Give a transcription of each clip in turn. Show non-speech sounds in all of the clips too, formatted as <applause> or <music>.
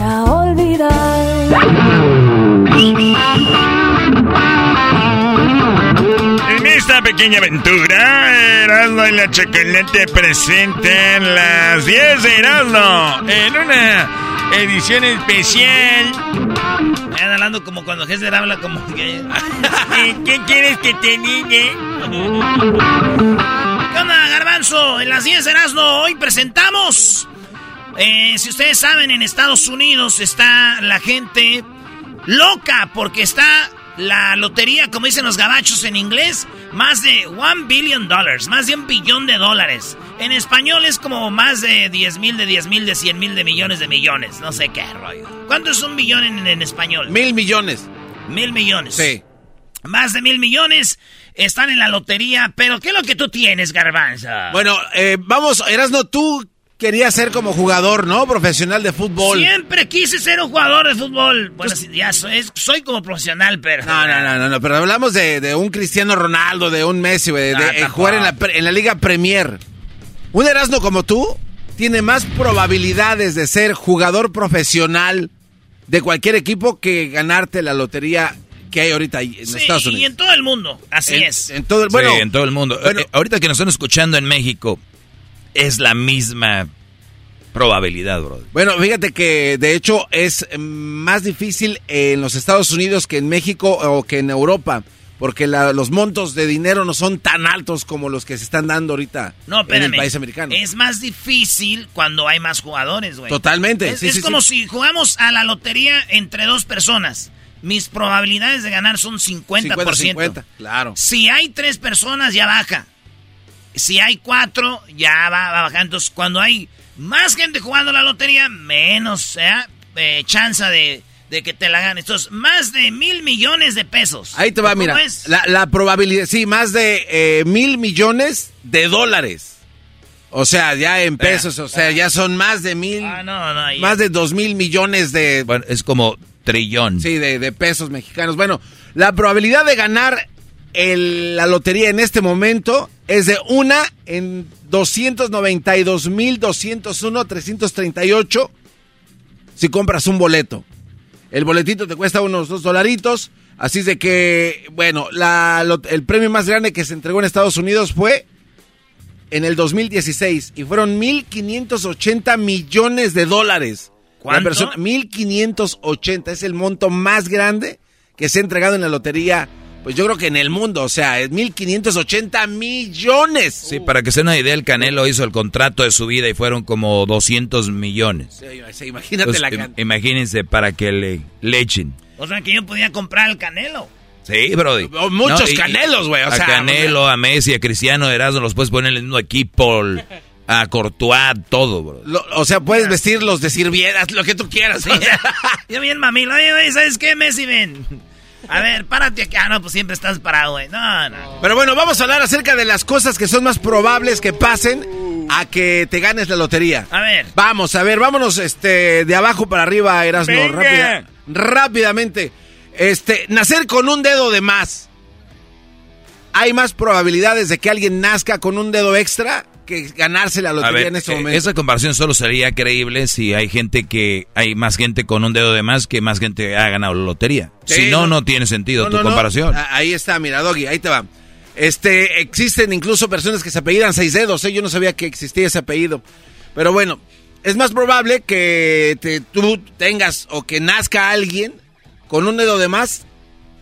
a olvidar. En esta pequeña aventura, Erasmo y la Chocolate presentan las 10 de Erasmo en una edición especial. Me van hablando como cuando Hesler habla como que... <laughs> ¿Qué quieres que te diga? ¿Qué onda, Garbanzo? En las 10 de Erasmo hoy presentamos... Eh, si ustedes saben, en Estados Unidos está la gente loca porque está la lotería, como dicen los gabachos en inglés, más de 1 billion dollars, más de un billón de dólares. En español es como más de 10 mil, de 10 mil, de 100 mil, de millones de millones. No sé qué rollo. ¿Cuánto es un billón en, en español? Mil millones. Mil millones. Sí. Más de mil millones están en la lotería. Pero, ¿qué es lo que tú tienes, Garbanza? Bueno, eh, vamos, Erasno, tú querías ser como jugador, ¿no? Profesional de fútbol. Siempre quise ser un jugador de fútbol. Bueno, ya soy, soy como profesional, pero... No, no, no, no, no pero hablamos de, de, un Cristiano Ronaldo, de un Messi, de, jugar en la, en la Liga Premier. Un Erasmo como tú tiene más probabilidades de ser jugador profesional de cualquier equipo que ganarte la lotería que hay ahorita en sí, Estados Unidos. Y en todo el mundo, así en, es. En todo el, bueno, sí, en todo el mundo. Bueno, eh, ahorita que nos están escuchando en México, es la misma probabilidad, brother. Bueno, fíjate que de hecho es más difícil en los Estados Unidos que en México o que en Europa. Porque la, los montos de dinero no son tan altos como los que se están dando ahorita no, espérame, en el país americano. Es más difícil cuando hay más jugadores, güey. Totalmente. Es, sí, es sí, como sí. si jugamos a la lotería entre dos personas. Mis probabilidades de ganar son 50%. 50, 50, claro. Si hay tres personas, ya baja. Si hay cuatro, ya va, va bajando. Entonces, cuando hay más gente jugando la lotería, menos ¿eh? Eh, chance de, de, que te la ganes. Entonces, más de mil millones de pesos. Ahí te va, mira. Es? La, la, probabilidad, sí, más de eh, mil millones de dólares. O sea, ya en pesos, o sea, ya son más de mil. Ah, no, no, más de dos mil millones de. Bueno, es como trillón. Sí, de, de pesos mexicanos. Bueno, la probabilidad de ganar el, la lotería en este momento es de una en 292.201, 338 si compras un boleto. El boletito te cuesta unos dos dolaritos. Así es de que, bueno, la, lo, el premio más grande que se entregó en Estados Unidos fue en el 2016 y fueron 1.580 millones de dólares. ¿Cuánto? Persona, 1.580 es el monto más grande que se ha entregado en la lotería pues yo creo que en el mundo, o sea, es 1.580 millones. Sí, para que se den una idea, el Canelo hizo el contrato de su vida y fueron como 200 millones. Sí, sí, imagínate Entonces, la im can... Imagínense para que le, le echen. O sea, que yo podía comprar el Canelo. Sí, Brody. muchos canelos, güey. a Canelo, a Messi, a Cristiano, Erasmo, los puedes poner en el mismo equipo, a Courtois, todo, bro. o sea, puedes vestirlos de sirvieras, lo que tú quieras. yo bien mamilo, oye, ¿sabes qué, Messi? Ven. A ver, párate aquí. Ah, no, pues siempre estás parado, güey. No, no. Pero bueno, vamos a hablar acerca de las cosas que son más probables que pasen a que te ganes la lotería. A ver. Vamos, a ver, vámonos este, de abajo para arriba, Erasmo. Rápida, rápidamente. Este, nacer con un dedo de más. ¿Hay más probabilidades de que alguien nazca con un dedo extra que ganarse la lotería en este eh, momento? Esa comparación solo sería creíble si hay gente que hay más gente con un dedo de más que más gente ha ganado la lotería. si no, no, tiene sentido tu comparación. Ahí está, mira, Doggy, ahí te va. Este, existen incluso personas que se apellidan seis dedos, ¿eh? yo no sabía que existía ese apellido. Pero bueno, es más probable que tú tengas o que nazca alguien con un dedo de más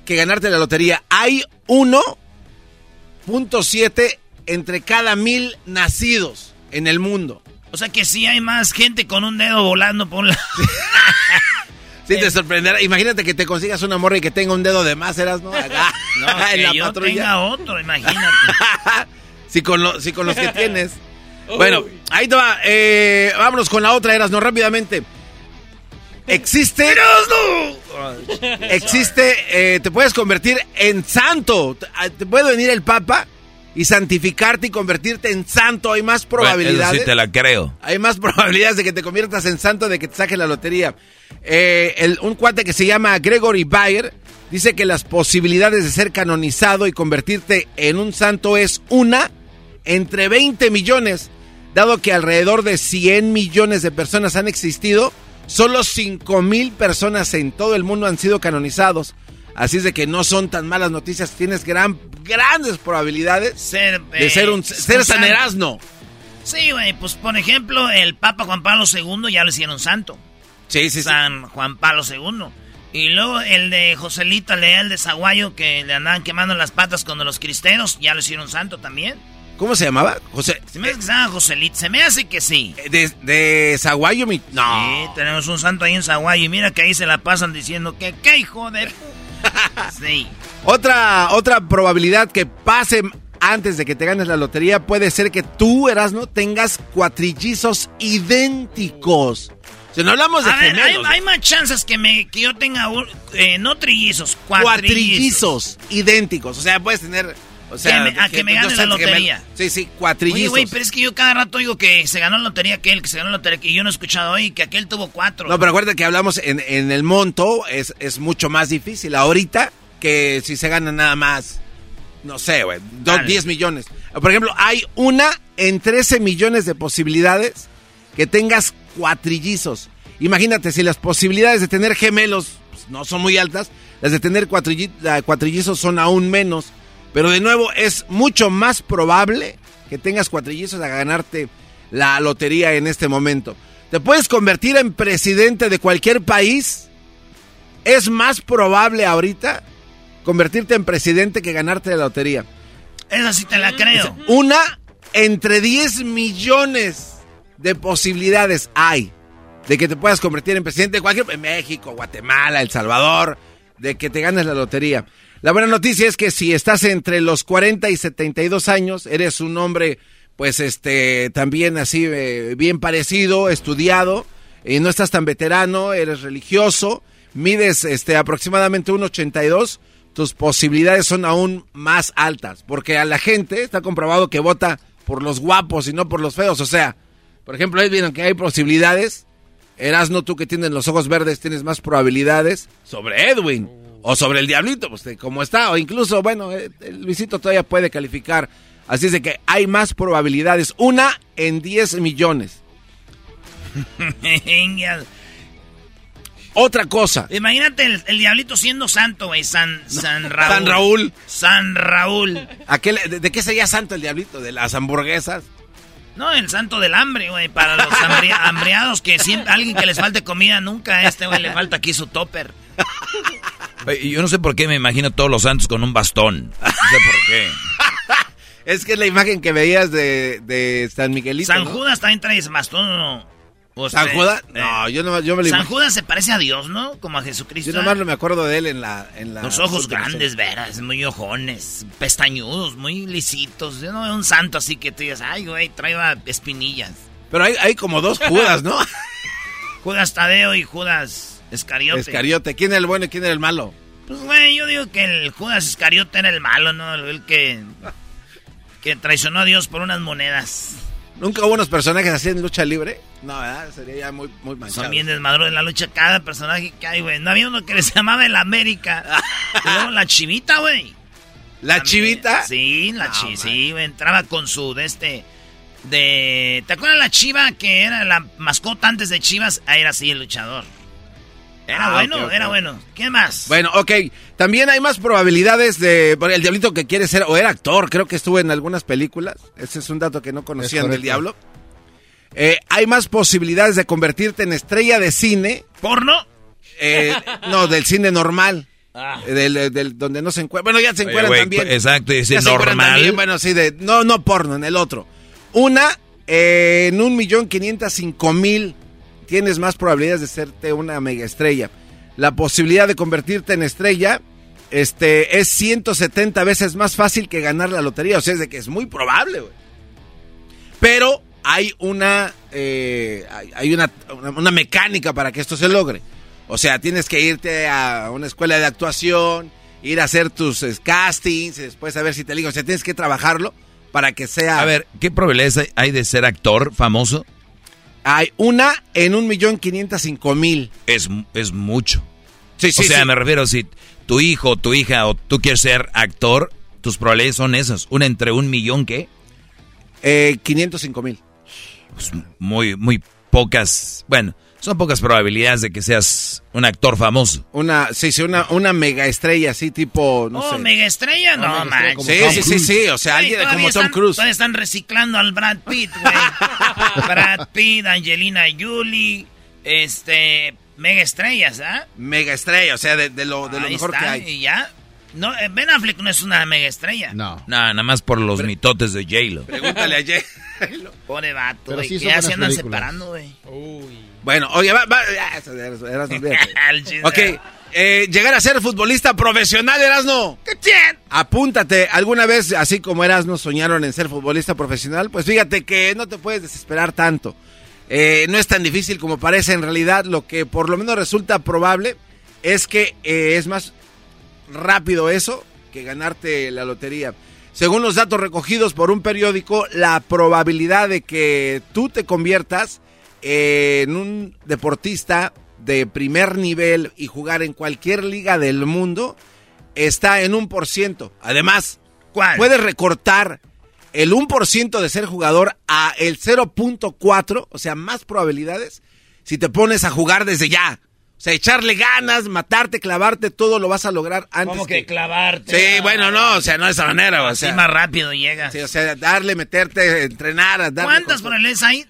que ganarte la lotería. Hay 1.7 entre cada mil nacidos en el mundo. O sea que sí hay más gente con un dedo volando por la... <laughs> sí, te sorprenderá. Imagínate que te consigas una morra y que tenga un dedo de más, eras, ¿no? Acá, no, <laughs> que yo tenga otro, imagínate. <laughs> si, con con los que tienes. Bueno, ahí te va. Eh, vámonos con la otra, eras, no rápidamente. Existe. Existe. Eh, te puedes convertir en santo. Ah, te puede venir el Papa y santificarte y convertirte en santo. Hay más probabilidades. sí te la creo. Hay más <laughs> probabilidades de que te conviertas en santo de que te saque la lotería. Eh, un cuate que se llama Gregory Bayer dice que las posibilidades de ser canonizado y convertirte en un santo es una entre 20 millones, dado que alrededor de 100 millones de personas han existido Solo 5 mil personas en todo el mundo han sido canonizados. Así es de que no son tan malas noticias. Tienes gran, grandes probabilidades ser, de ser un, ser San. Sí, güey. Pues por ejemplo, el Papa Juan Pablo II ya lo hicieron santo. Sí, sí, San Juan Pablo II. Y luego el de Joselito Leal de Zaguayo, que le andaban quemando las patas con los cristeros, ya lo hicieron santo también. ¿Cómo se llamaba? José. Se me hace que se llama Joselito. Se me hace que sí. Eh, ¿De, de Zaguayo? Mi... No. Sí, tenemos un santo ahí en Zaguayo. Y mira que ahí se la pasan diciendo que qué hijo de... <laughs> sí. Otra, otra probabilidad que pase antes de que te ganes la lotería puede ser que tú, Erasmo, tengas cuatrillizos idénticos. Si no hablamos de A ver, hay, más chances que, me, que yo tenga eh, no trillizos, cuatrillizos. Cuatrillizos idénticos. O sea, puedes tener o sea, a que, me gane la lotería. sí, sí, cuatrillizos. Oye, güey, pero es que yo cada rato digo que se ganó la lotería aquel, que se ganó la lotería, que yo no he escuchado hoy, que aquel tuvo cuatro. No, pero acuérdate que hablamos en, en el monto, es, es mucho más difícil ahorita que si se gana nada más, no sé, güey, 10 millones. Por ejemplo, hay una en 13 millones de posibilidades que tengas cuatrillizos. Imagínate, si las posibilidades de tener gemelos pues, no son muy altas, las de tener cuatrillizos son aún menos. Pero de nuevo, es mucho más probable que tengas cuatrillizos a ganarte la lotería en este momento. ¿Te puedes convertir en presidente de cualquier país? Es más probable ahorita convertirte en presidente que ganarte la lotería. Esa sí te la creo. Una entre 10 millones de posibilidades hay de que te puedas convertir en presidente de cualquier en México, Guatemala, El Salvador, de que te ganes la lotería. La buena noticia es que si estás entre los 40 y 72 años, eres un hombre, pues, este, también así, eh, bien parecido, estudiado, y no estás tan veterano, eres religioso, mides, este, aproximadamente 1,82, tus posibilidades son aún más altas, porque a la gente está comprobado que vota por los guapos y no por los feos, o sea, por ejemplo, ahí vieron que hay posibilidades, eras no tú que tienes los ojos verdes, tienes más probabilidades. Sobre Edwin o sobre el Diablito, pues como está, o incluso, bueno, eh, el Luisito todavía puede calificar. Así es de que hay más probabilidades. Una en 10 millones. <laughs> Otra cosa. Imagínate el, diablito siendo santo, güey. San, San Raúl. San Raúl. San Raúl. de, qué sería santo el diablito? ¿De las hamburguesas? No, el santo del hambre, güey. Para los hambriados <laughs> que siempre, alguien que les falte comida, nunca a este güey le falta aquí su topper. Yo no sé por qué me imagino todos los santos con un bastón. No sé por qué. <laughs> es que es la imagen que veías de, San Miguelito. San Judas también trae bastón, ¿no? ¿San Judas? No, yo, no, yo me lo San Judas se parece a Dios, ¿no? Como a Jesucristo. Yo nomás no me acuerdo de él en la... En la Los ojos grandes, veras, muy ojones, pestañudos, muy lisitos. Yo no veo un santo así que tú digas, ay, güey, traiga espinillas. Pero hay, hay como dos Judas, ¿no? <laughs> Judas Tadeo y Judas Escariote. Escariote. ¿Quién era el bueno y quién era el malo? Pues, güey, yo digo que el Judas Escariote era el malo, ¿no? El que... Que traicionó a Dios por unas monedas. ¿Nunca hubo unos personajes así en lucha libre? No, ¿verdad? Sería ya muy, muy manchado. Son bien desmadros en la lucha cada personaje que hay, güey. No había uno que <laughs> les llamaba el América. luego la chivita, güey. ¿La chivita? Sí, la chivita. Sí, güey. Entraba con su de este... De... ¿Te acuerdas la chiva que era la mascota antes de Chivas? Ahí era así el luchador. Era ah, bueno, era bueno. ¿Qué más? Bueno, ok. También hay más probabilidades de. El diablito que quiere ser, o era actor, creo que estuvo en algunas películas. Ese es un dato que no conocían del diablo. Eh, hay más posibilidades de convertirte en estrella de cine. ¿Porno? Eh, no, del cine normal. Ah. Eh, del, donde no se encuentra. Bueno, ya se encuentran también. Exacto, dice normal. bueno, sí, de. No, no porno, en el otro. Una, en un millón quinientos cinco mil tienes más probabilidades de serte una mega estrella. La posibilidad de convertirte en estrella este, es 170 veces más fácil que ganar la lotería. O sea, es de que es muy probable, güey. Pero hay una, eh, hay una, una, mecánica para que esto se logre. O sea, tienes que irte a una escuela de actuación, ir a hacer tus castings, después a ver si te ligo. O sea, tienes que trabajarlo para que sea... A ver, ¿qué probabilidades hay de ser actor famoso? Hay una en un millón quinientos cinco mil. Es, es mucho. Sí, sí, o sea, me refiero, si tu hijo, tu hija o tú quieres ser actor, tus probabilidades son esas. Una entre un millón, ¿qué? Eh, 505 mil. Pues muy, muy pocas. Bueno, son pocas probabilidades de que seas un actor famoso. Una, sí, sí, una, una mega estrella así tipo, no oh, mega estrella, no, man. Sí, sí, sí, sí, o sea, alguien como Tom Cruise. Todavía están reciclando al Brad Pitt, güey. <laughs> Brad Pitt, Angelina Jolie, este, mega estrellas, ¿ah? Mega estrella, o sea, de, lo, de lo mejor que hay. Y ya. No, eh, Ben Affleck no es una mega estrella. No. No, nada más por los mitotes de J-Lo. Pregúntale a J-Lo. Pobre vato, güey. Sí ya se andan separando, güey. Uy. Bueno, oye, va, va. <laughs> ok, eh, llegar a ser futbolista profesional, Erasno. Apúntate. ¿Alguna vez, así como Erasno, soñaron en ser futbolista profesional? Pues fíjate que no te puedes desesperar tanto. Eh, no es tan difícil como parece en realidad. Lo que por lo menos resulta probable es que eh, es más rápido eso que ganarte la lotería. Según los datos recogidos por un periódico, la probabilidad de que tú te conviertas en un deportista de primer nivel y jugar en cualquier liga del mundo está en un por ciento. Además, puedes recortar el 1% de ser jugador a el 0.4, o sea, más probabilidades si te pones a jugar desde ya. O sea, echarle ganas, matarte, clavarte, todo lo vas a lograr antes. ¿Cómo que, clavarte? Sí, bueno, no, o sea, no de esa manera. O sea, más rápido llegas. Sí, o sea, darle, meterte, entrenar. Darle ¿Cuántas por el ahí?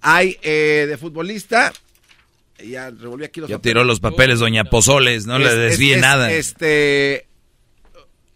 Hay eh, de futbolista. Ya revolví aquí los Ya tiró los papeles, doña Pozoles, no le desvíe nada. Este.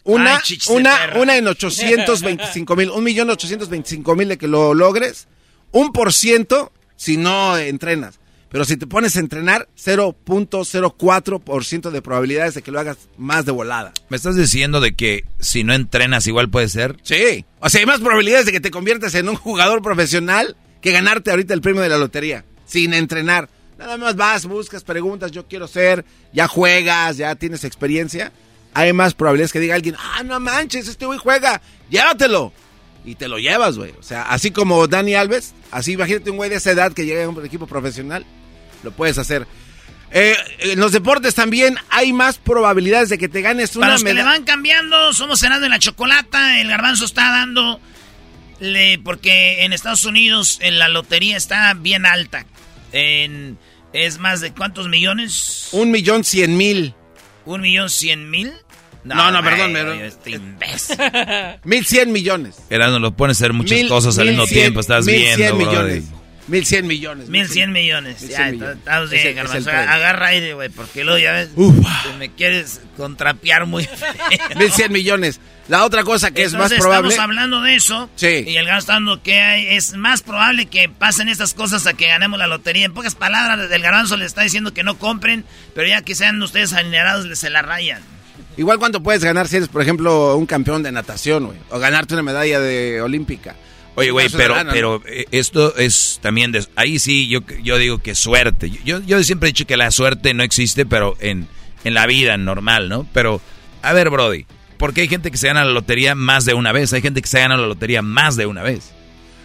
Una, una, una en 825 mil, un millón 825 mil de que lo logres. Un por ciento si no entrenas. Pero si te pones a entrenar, 0.04% de probabilidades de que lo hagas más de volada. ¿Me estás diciendo de que si no entrenas igual puede ser? Sí. O sea, hay más probabilidades de que te conviertas en un jugador profesional que ganarte ahorita el premio de la lotería, sin entrenar. Nada más vas, buscas, preguntas, yo quiero ser, ya juegas, ya tienes experiencia. Hay más probabilidades que diga alguien, ah, no manches, este güey juega, llévatelo. Y te lo llevas, güey. O sea, así como Dani Alves, así imagínate un güey de esa edad que llega a un equipo profesional, lo puedes hacer. Eh, en los deportes también hay más probabilidades de que te ganes una Para los que le van cambiando, somos cenando en la chocolata, el garbanzo está dando le, porque en Estados Unidos en la lotería está bien alta. En, ¿Es más de cuántos millones? Un millón cien mil. ¿Un millón cien mil? No, no, perdón, perdón. Este <laughs> mil cien millones. Era, no lo pones a hacer muchas cosas al mismo tiempo, estás viendo, millones. 1100 millones. 1100 millones. Ya, estamos bien, Garbanzo. Agarra aire, güey, porque luego ya ves. me quieres contrapear muy feo. 1100 millones. La otra cosa que es más probable. Estamos hablando de eso. Sí. Y el gastando que hay, es más probable que pasen estas cosas a que ganemos la lotería. En pocas palabras, el garbanzo le está diciendo que no compren, pero ya que sean ustedes alineados, se la rayan. Igual cuánto puedes ganar si eres, por ejemplo, un campeón de natación, güey. O ganarte una medalla de olímpica. Oye, güey, pero, pero eh, esto es también... De, ahí sí, yo, yo digo que suerte. Yo, yo siempre he dicho que la suerte no existe, pero en, en la vida normal, ¿no? Pero, a ver, Brody, porque hay gente que se gana la lotería más de una vez, hay gente que se gana la lotería más de una vez.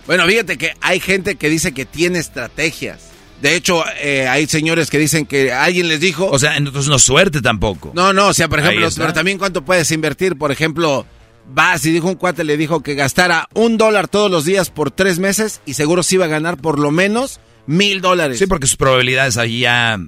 Bueno, fíjate que hay gente que dice que tiene estrategias. De hecho, eh, hay señores que dicen que alguien les dijo... O sea, entonces no suerte tampoco. No, no, o sea, por ejemplo, pero también cuánto puedes invertir. Por ejemplo, vas y dijo un cuate, le dijo que gastara un dólar todos los días por tres meses y seguro se iba a ganar por lo menos mil dólares. Sí, porque sus probabilidades allí ya...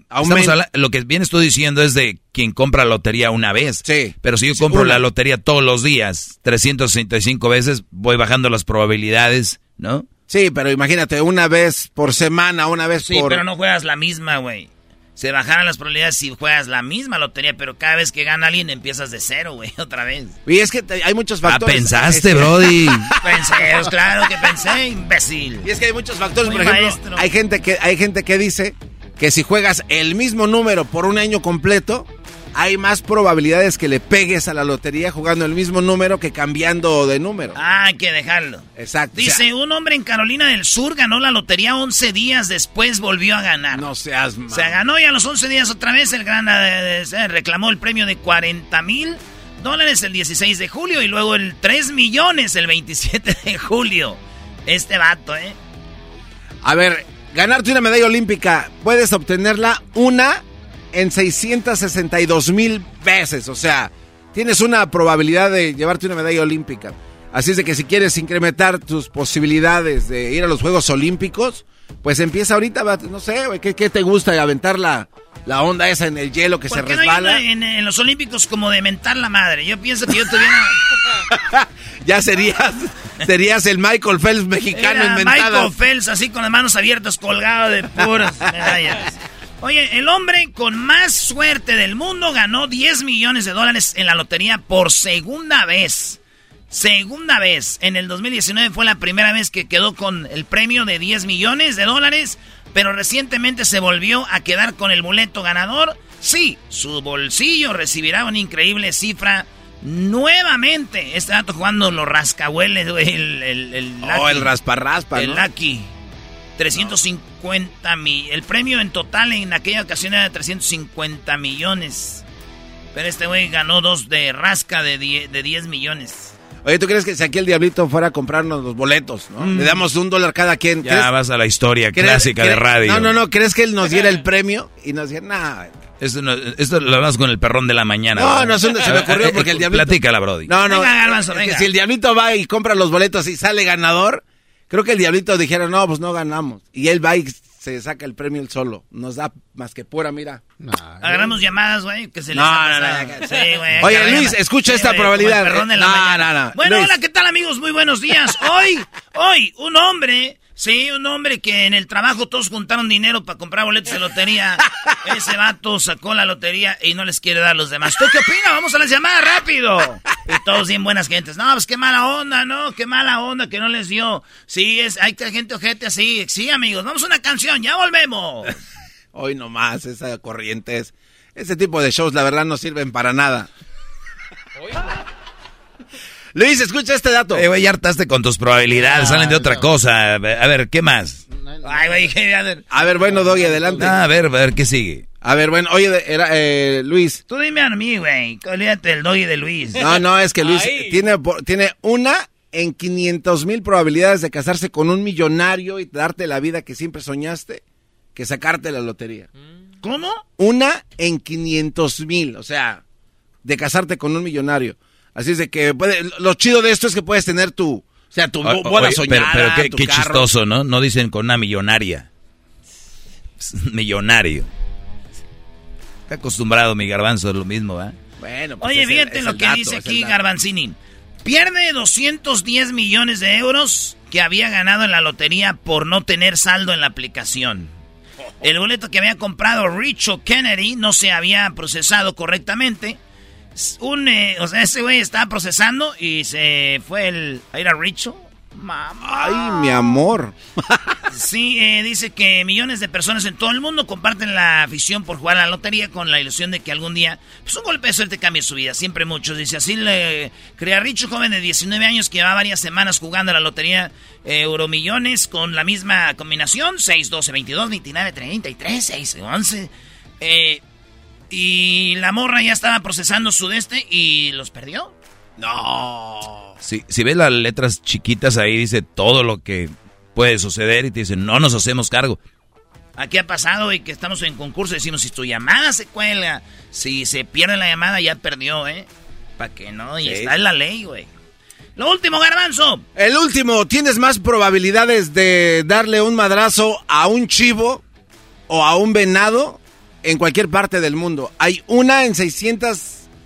Lo que vienes tú diciendo es de quien compra la lotería una vez. Sí. Pero si yo compro la lotería todos los días, 365 veces, voy bajando las probabilidades, ¿no? Sí, pero imagínate, una vez por semana, una vez por... Sí, pero no juegas la misma, güey se bajaran las probabilidades si juegas la misma lotería, pero cada vez que gana alguien empiezas de cero, güey, <laughs> otra vez. Y es que hay muchos ah, factores. Ah, pensaste, Brody. <laughs> pensé, pues, claro que pensé, imbécil. Y es que hay muchos factores, por ejemplo, hay gente que hay gente que dice que si juegas el mismo número por un año completo, hay más probabilidades que le pegues a la lotería jugando el mismo número que cambiando de número. Ah, hay que dejarlo. Exacto. Dice, un hombre en Carolina del Sur ganó la lotería 11 días después, volvió a ganar. No seas mal. Se ganó y a los 11 días otra vez el gran eh, reclamó el premio de 40 mil dólares el 16 de julio y luego el 3 millones el 27 de julio. Este vato, ¿eh? A ver, ganarte una medalla olímpica, puedes obtenerla una en 662 mil veces. O sea, tienes una probabilidad de llevarte una medalla olímpica. Así es de que si quieres incrementar tus posibilidades de ir a los Juegos Olímpicos, pues empieza ahorita, no sé, ¿qué, qué te gusta? ¿Aventar la, la onda esa en el hielo que se resbala? en, los Olímpicos como de mentar la madre. Yo pienso que yo tuviera... <laughs> ya serías, serías el Michael Phelps mexicano inventado. Michael Phelps así con las manos abiertas colgado de puras medallas. Oye, el hombre con más suerte del mundo ganó 10 millones de dólares en la lotería por segunda vez. Segunda vez. En el 2019 fue la primera vez que quedó con el premio de 10 millones de dólares, pero recientemente se volvió a quedar con el boleto ganador. Sí, su bolsillo recibirá una increíble cifra nuevamente. Este dato jugando los rascahueles, el, el, el, Oh, el rasparraspa, El Lucky. 350 mil. El premio en total en aquella ocasión era de 350 millones. Pero este güey ganó dos de rasca de 10, de 10 millones. Oye, ¿tú crees que si aquí el diablito fuera a comprarnos los boletos, ¿no? Mm. Le damos un dólar cada quien. Ya vas a la historia clásica de radio. No, no, no. ¿Crees que él nos diera el <laughs> premio? Y nos diera, nada. Esto, no, esto lo hablas con el perrón de la mañana. No, no, se me ocurrió porque el diablito... Platícala, Brody. No, no. Venga, si el diablito va y compra los boletos y sale ganador, Creo que el diablito dijera, no, pues no ganamos. Y él va y se saca el premio él solo. Nos da más que pura, mira. Agarramos llamadas, güey, que se les no, no, no, sí, güey. Oye, Luis, escucha esta probabilidad. No, no, no. Bueno, hola, ¿qué tal, amigos? Muy buenos días. Hoy, hoy, un hombre Sí, un hombre que en el trabajo todos juntaron dinero para comprar boletos de lotería. <laughs> Ese vato sacó la lotería y no les quiere dar a los demás. ¿Tú qué opinas? Vamos a las llamadas rápido. Y todos bien buenas gentes. No, pues qué mala onda, ¿no? Qué mala onda que no les dio. Sí, es, hay gente ojete así. Sí, amigos, vamos a una canción, ya volvemos. <laughs> Hoy nomás, esa corriente es... Ese tipo de shows, la verdad, no sirven para nada. Luis, escucha este dato. Eh, güey, ya hartaste con tus probabilidades, salen de otra cosa. A ver, ¿qué más? Ay, güey, <laughs> a ver. A ver, bueno, Doggy, adelante. a ver, a ver, ¿qué sigue? A ver, bueno, oye, era, eh, Luis. Tú dime a mí, güey. Olvídate del Doggy de Luis. No, no, es que Luis tiene, tiene una en 500 mil probabilidades de casarse con un millonario y darte la vida que siempre soñaste que sacarte la lotería. ¿Cómo? Una en 500 mil, o sea, de casarte con un millonario. Así es de que puede, lo chido de esto es que puedes tener tu, o sea, tu buena soñada, Pero, qué, qué chistoso, ¿no? No dicen con una millonaria. <laughs> Millonario. Está acostumbrado mi garbanzo es lo mismo, ¿eh? Bueno, pues Oye, fíjate lo que dice aquí Garbanzini. Pierde 210 millones de euros que había ganado en la lotería por no tener saldo en la aplicación. El boleto que había comprado Richo Kennedy no se había procesado correctamente. Un, eh, o sea, ese güey estaba procesando y se fue el, a ir a Richo Mamá. Ay, mi amor. <laughs> sí, eh, dice que millones de personas en todo el mundo comparten la afición por jugar a la lotería con la ilusión de que algún día, pues un golpe de suerte cambie su vida. Siempre muchos. Dice así, le crea Richo, joven de 19 años que lleva varias semanas jugando a la lotería eh, Euromillones con la misma combinación: 6, 12, 22, 29, 33, 6, 11. Y la morra ya estaba procesando su deste y los perdió. No. Si, si ves las letras chiquitas ahí, dice todo lo que puede suceder y te dicen, no nos hacemos cargo. Aquí ha pasado y que estamos en concurso decimos, si tu llamada se cuelga, si se pierde la llamada, ya perdió, ¿eh? ¿Para que no? Y está en la ley, güey. Lo último, garbanzo. El último, ¿tienes más probabilidades de darle un madrazo a un chivo o a un venado en cualquier parte del mundo? Hay una en 600,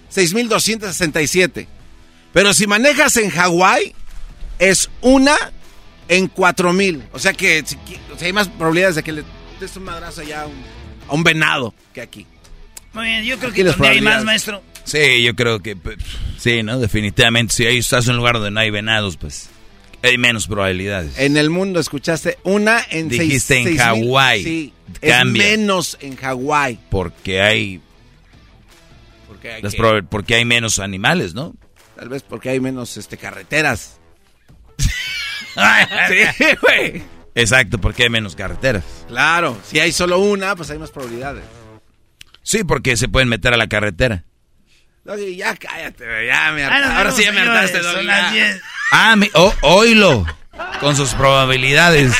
6267. Pero si manejas en Hawái, es una en cuatro mil. O sea que hay más probabilidades de que le des un madrazo allá a un, venado que aquí. Muy bien, yo creo que donde hay más, maestro. Sí, yo creo que pues, sí, ¿no? Definitivamente, si ahí estás en un lugar donde no hay venados, pues hay menos probabilidades. En el mundo escuchaste una en Dijiste en Hawái. Sí, es menos en Hawái. Porque hay... Porque hay, porque hay menos animales, ¿no? Tal vez porque hay menos este, carreteras. <laughs> sí, güey. Exacto, porque hay menos carreteras. Claro, si hay solo una, pues hay más probabilidades. Sí, porque se pueden meter a la carretera. Ya cállate, ya me Ahora sí ya me hartaste, Ah, mi, oh, oílo. Con sus probabilidades.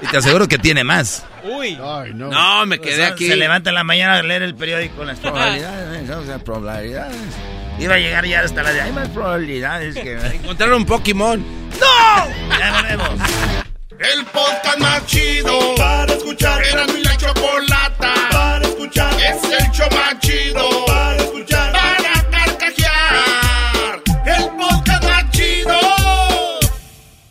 Y te aseguro que tiene más. Uy. no. no. me quedé aquí. Se levanta en la mañana a leer el periódico con las probabilidades. ¿eh? probabilidades. Iba a llegar ya hasta la de hay más probabilidades que encontrar un Pokémon. ¡No! Ya veremos. El podcast más chido para escuchar. Era mi la chocolata para escuchar. Es el show más chido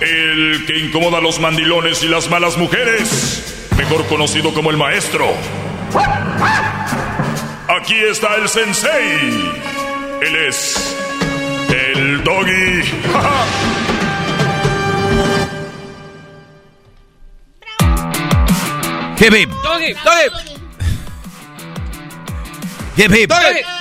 El que incomoda a los mandilones y las malas mujeres, mejor conocido como el maestro. Aquí está el sensei. Él es el doggy. Hip hip. Doggy, doggy. Hip hip. Doggy.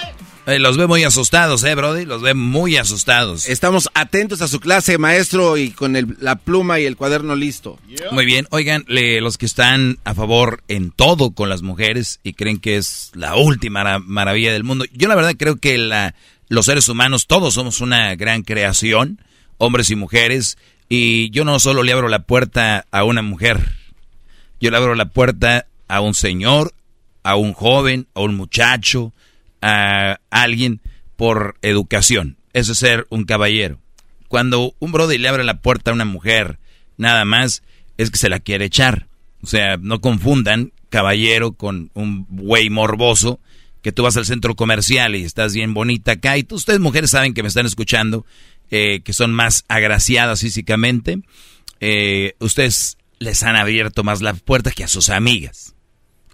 Eh, los ve muy asustados, ¿eh, Brody? Los ve muy asustados. Estamos atentos a su clase, maestro, y con la pluma y el cuaderno listo. Muy bien. Oigan, los que están a favor en todo con las mujeres y creen que es la última maravilla del mundo. Yo la verdad creo que la, los seres humanos, todos somos una gran creación, hombres y mujeres, y yo no solo le abro la puerta a una mujer, yo le abro la puerta a un señor, a un joven, a un muchacho, a alguien por educación. Eso es ser un caballero. Cuando un brother le abre la puerta a una mujer, nada más, es que se la quiere echar. O sea, no confundan caballero con un güey morboso que tú vas al centro comercial y estás bien bonita acá. Y tú, ustedes mujeres saben que me están escuchando, eh, que son más agraciadas físicamente. Eh, ustedes les han abierto más la puerta que a sus amigas.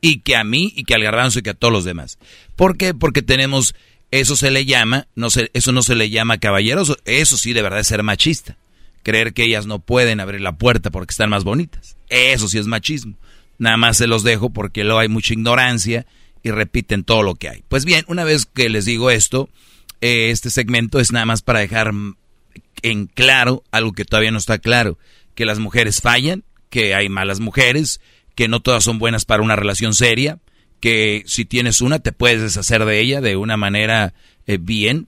Y que a mí, y que al garbanzo, y que a todos los demás. ¿Por qué? Porque tenemos, eso se le llama, no se, eso no se le llama caballeroso, eso sí de verdad es ser machista. Creer que ellas no pueden abrir la puerta porque están más bonitas. Eso sí es machismo. Nada más se los dejo porque luego hay mucha ignorancia y repiten todo lo que hay. Pues bien, una vez que les digo esto, eh, este segmento es nada más para dejar en claro algo que todavía no está claro, que las mujeres fallan, que hay malas mujeres, que no todas son buenas para una relación seria, que si tienes una te puedes deshacer de ella de una manera eh, bien,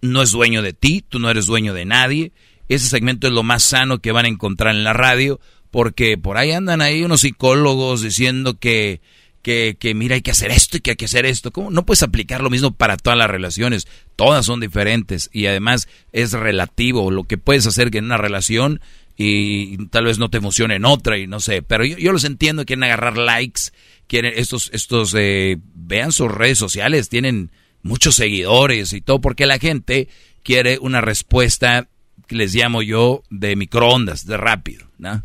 no es dueño de ti, tú no eres dueño de nadie. Ese segmento es lo más sano que van a encontrar en la radio, porque por ahí andan ahí unos psicólogos diciendo que, que, que, mira, hay que hacer esto y que hay que hacer esto. ¿Cómo? No puedes aplicar lo mismo para todas las relaciones. Todas son diferentes y además es relativo. Lo que puedes hacer que en una relación y tal vez no te emocione en otra y no sé. Pero yo, los entiendo, quieren agarrar likes, quieren estos, estos, eh, vean sus redes sociales, tienen muchos seguidores y todo, porque la gente quiere una respuesta les llamo yo de microondas, de rápido, ¿no?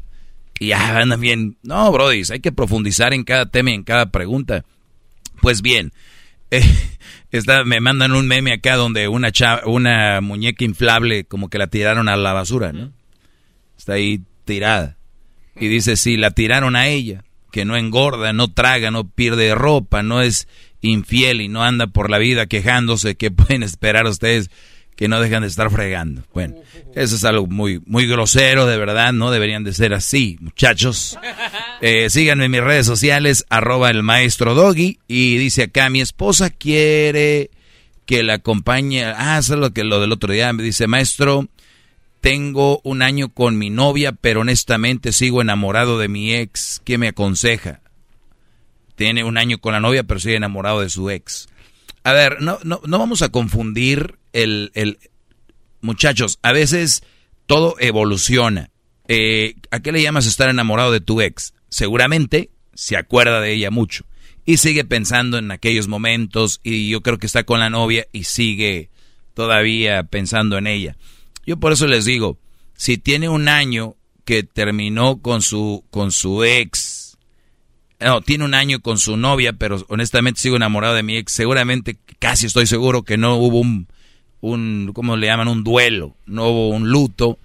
Y ya andan bien. No, Brody, hay que profundizar en cada tema y en cada pregunta. Pues bien, <laughs> eh, me mandan un meme acá donde una, una muñeca inflable como que la tiraron a la basura, ¿no? Está ahí tirada. Y dice, si la tiraron a ella, que no engorda, no traga, no pierde ropa, no es infiel y no anda por la vida quejándose, que <laughs> pueden esperar ustedes? que no dejan de estar fregando. Bueno, eso es algo muy, muy grosero, de verdad, no deberían de ser así, muchachos. Eh, síganme en mis redes sociales, arroba el maestro Doggy, y dice acá, mi esposa quiere que la acompañe, ah, es lo que lo del otro día, me dice, maestro, tengo un año con mi novia, pero honestamente sigo enamorado de mi ex, ¿qué me aconseja? Tiene un año con la novia, pero sigue enamorado de su ex. A ver, no, no, no vamos a confundir el, el... Muchachos, a veces todo evoluciona. Eh, ¿A qué le llamas estar enamorado de tu ex? Seguramente se acuerda de ella mucho y sigue pensando en aquellos momentos y yo creo que está con la novia y sigue todavía pensando en ella. Yo por eso les digo, si tiene un año que terminó con su con su ex no, tiene un año con su novia, pero honestamente sigo enamorado de mi ex. Seguramente, casi estoy seguro que no hubo un, un, ¿cómo le llaman? Un duelo, no hubo un luto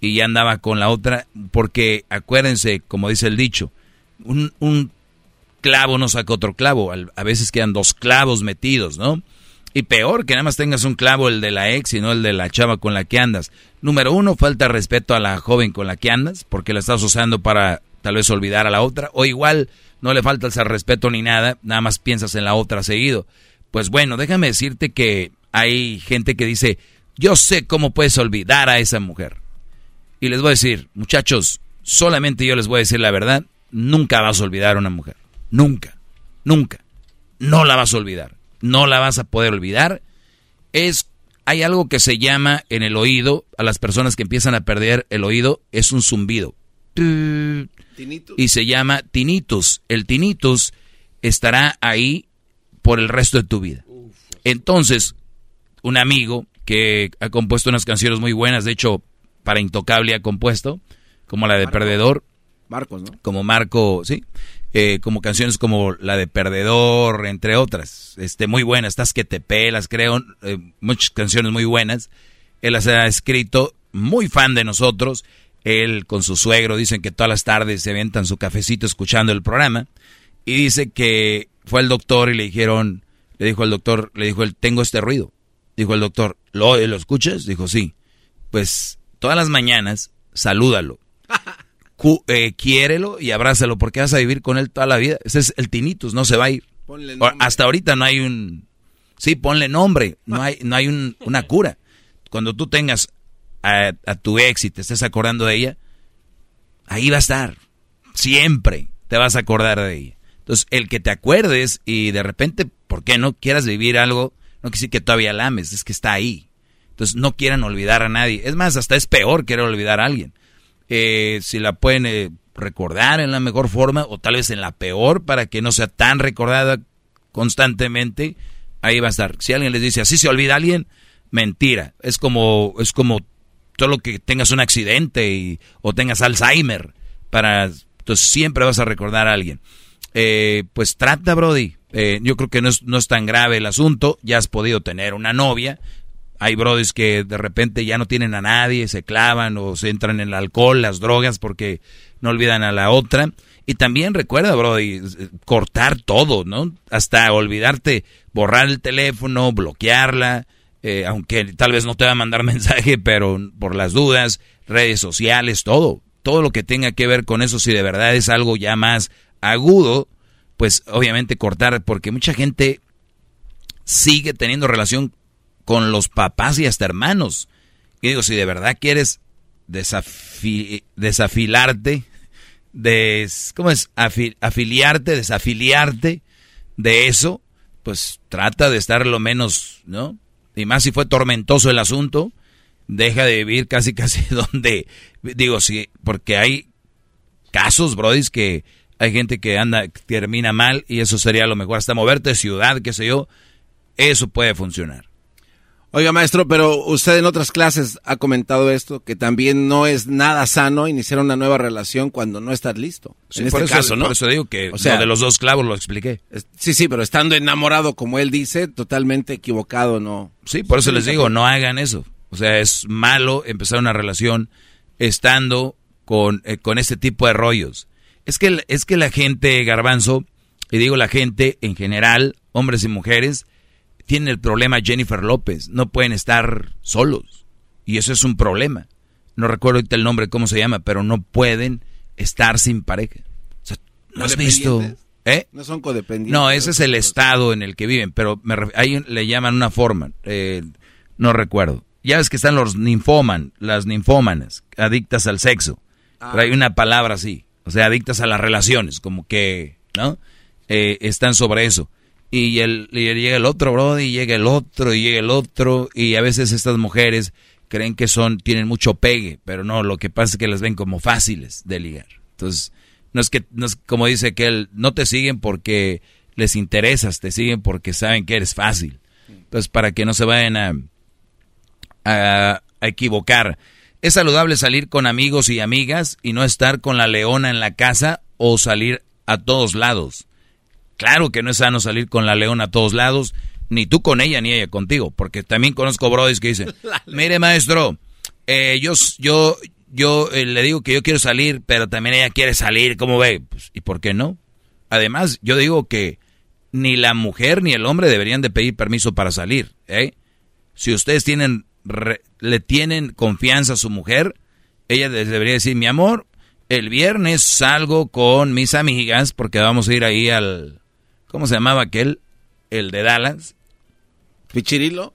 y ya andaba con la otra, porque acuérdense, como dice el dicho, un, un clavo no saca otro clavo, a veces quedan dos clavos metidos, ¿no? Y peor que nada más tengas un clavo el de la ex y no el de la chava con la que andas. Número uno, falta respeto a la joven con la que andas, porque la estás usando para tal vez olvidar a la otra, o igual no le falta el respeto ni nada, nada más piensas en la otra seguido. Pues bueno, déjame decirte que hay gente que dice, yo sé cómo puedes olvidar a esa mujer. Y les voy a decir, muchachos, solamente yo les voy a decir la verdad, nunca vas a olvidar a una mujer. Nunca, nunca. No la vas a olvidar. No la vas a poder olvidar. Es, hay algo que se llama en el oído, a las personas que empiezan a perder el oído, es un zumbido. Y se llama tinnitus. El tinnitus estará ahí por el resto de tu vida. Entonces, un amigo que ha compuesto unas canciones muy buenas, de hecho, para Intocable ha compuesto, como la de Perdedor. Marcos, ¿no? Como Marco, sí. Eh, como canciones como la de Perdedor, entre otras. Este, muy buenas, estas que te pelas, creo. Eh, muchas canciones muy buenas. Él las ha escrito, muy fan de nosotros. Él con su suegro dicen que todas las tardes se avientan su cafecito escuchando el programa. Y dice que fue al doctor y le dijeron, le dijo al doctor, le dijo él, tengo este ruido. Dijo el doctor, ¿lo, ¿lo escuchas? Dijo, sí. Pues todas las mañanas, salúdalo. Eh, quiérelo y abrázalo porque vas a vivir con él toda la vida. Ese es el tinitus, no se va a ir. Hasta ahorita no hay un... Sí, ponle nombre, no hay, no hay un, una cura. Cuando tú tengas a, tu ex y te estés acordando de ella, ahí va a estar. Siempre te vas a acordar de ella. Entonces, el que te acuerdes y de repente, ¿por qué no quieras vivir algo? No quiere decir que todavía la ames, es que está ahí. Entonces, no quieran olvidar a nadie. Es más, hasta es peor querer olvidar a alguien. Eh, si la pueden eh, recordar en la mejor forma o tal vez en la peor para que no sea tan recordada constantemente, ahí va a estar. Si alguien les dice así se olvida a alguien, mentira. Es como, es como todo lo que tengas un accidente o tengas Alzheimer. Para, entonces siempre vas a recordar a alguien. Eh, pues trata, Brody. Eh, yo creo que no es, no es tan grave el asunto. Ya has podido tener una novia. Hay brodis que de repente ya no tienen a nadie, se clavan o se entran en el alcohol, las drogas, porque no olvidan a la otra. Y también recuerda, Brody, cortar todo, ¿no? Hasta olvidarte, borrar el teléfono, bloquearla, eh, aunque tal vez no te va a mandar <laughs> mensaje, pero por las dudas, redes sociales, todo. Todo lo que tenga que ver con eso, si de verdad es algo ya más agudo, pues obviamente cortar, porque mucha gente sigue teniendo relación con los papás y hasta hermanos. Y digo, si de verdad quieres desafilarte, des, ¿cómo es? afiliarte, desafiliarte de eso, pues trata de estar lo menos, ¿no? Y más si fue tormentoso el asunto, deja de vivir casi <laughs> casi donde, digo, sí, porque hay casos, brodis, que hay gente que anda, termina mal y eso sería lo mejor, hasta moverte de ciudad, qué sé yo, eso puede funcionar. Oiga, maestro, pero usted en otras clases ha comentado esto, que también no es nada sano iniciar una nueva relación cuando no estás listo. en este caso, ¿no? Por eso digo que o sea, de los dos clavos lo expliqué. Sí, sí, pero estando enamorado, como él dice, totalmente equivocado, ¿no? Sí, por eso les digo, no hagan eso. O sea, es malo empezar una relación estando con, eh, con este tipo de rollos. Es que, es que la gente, garbanzo, y digo la gente en general, hombres y mujeres, tiene el problema Jennifer López. No pueden estar solos. Y eso es un problema. No recuerdo ahorita el nombre, cómo se llama, pero no pueden estar sin pareja. ¿No has visto? ¿Eh? No son codependientes. No, ese es el estado en el que viven, pero ahí le llaman una forma. Eh, no recuerdo. Ya ves que están los ninfoman, las ninfómanas, adictas al sexo. Ah. Pero hay una palabra así. O sea, adictas a las relaciones, como que, ¿no? Eh, están sobre eso y, el, llega el otro Brody, y llega el otro, y llega el otro, y a veces estas mujeres creen que son, tienen mucho pegue, pero no, lo que pasa es que las ven como fáciles de ligar. Entonces, no es que, no es como dice que él, no te siguen porque les interesas, te siguen porque saben que eres fácil. Entonces, para que no se vayan a, a equivocar. Es saludable salir con amigos y amigas y no estar con la leona en la casa o salir a todos lados. Claro que no es sano salir con la leona a todos lados, ni tú con ella ni ella contigo, porque también conozco brodis que dicen, <laughs> mire maestro, eh, yo, yo, yo eh, le digo que yo quiero salir, pero también ella quiere salir, ¿cómo ve? Pues, ¿Y por qué no? Además, yo digo que ni la mujer ni el hombre deberían de pedir permiso para salir, ¿eh? Si ustedes tienen, le tienen confianza a su mujer, ella les debería decir, mi amor, el viernes salgo con mis amigas porque vamos a ir ahí al, ¿Cómo se llamaba aquel? El de Dallas. ¿Pichirilo?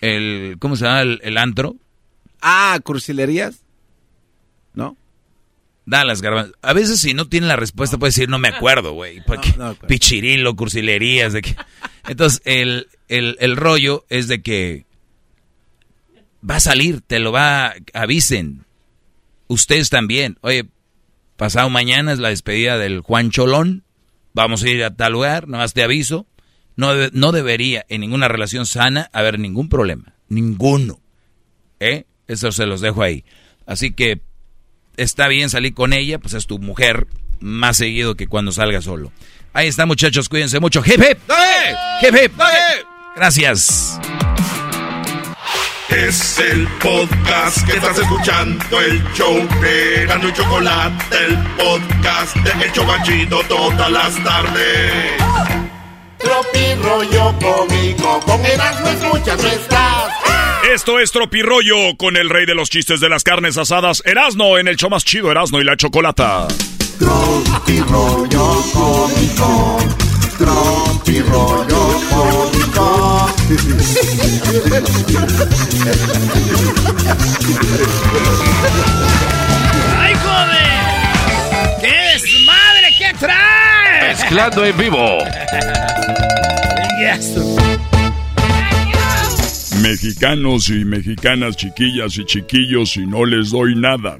El, ¿Cómo se llama el, antro? Ah, cursilerías. ¿No? Dallas, Garbanzo. A veces si no tiene la respuesta puede decir, no me acuerdo, güey. <laughs> Pichirilo, cursilerías. De que... Entonces, el, el, el rollo es de que va a salir, te lo va, avisen. Ustedes también. Oye, pasado mañana es la despedida del Juan Cholón vamos a ir a tal lugar, nada más te aviso. No, no debería en ninguna relación sana haber ningún problema. Ninguno. ¿Eh? Eso se los dejo ahí. Así que está bien salir con ella, pues es tu mujer más seguido que cuando salga solo. Ahí está, muchachos, cuídense mucho. Hip hip. Hip hip. Gracias. Es el podcast que estás escuchando, el show de Gano y Chocolate, el podcast de Hecho Banchito todas las tardes. Tropi rollo cómico, con Erasmo escuchas no estás. Esto es Tropirollo con el rey de los chistes de las carnes asadas, Erasno, en el show más chido, Erasno y la Chocolata. Tropirollo cómico, Tropirollo cómico. ¡Ay, joder! ¡Qué desmadre que traes! mezclando en vivo. Mexicanos y mexicanas, chiquillas y chiquillos, y no les doy nada.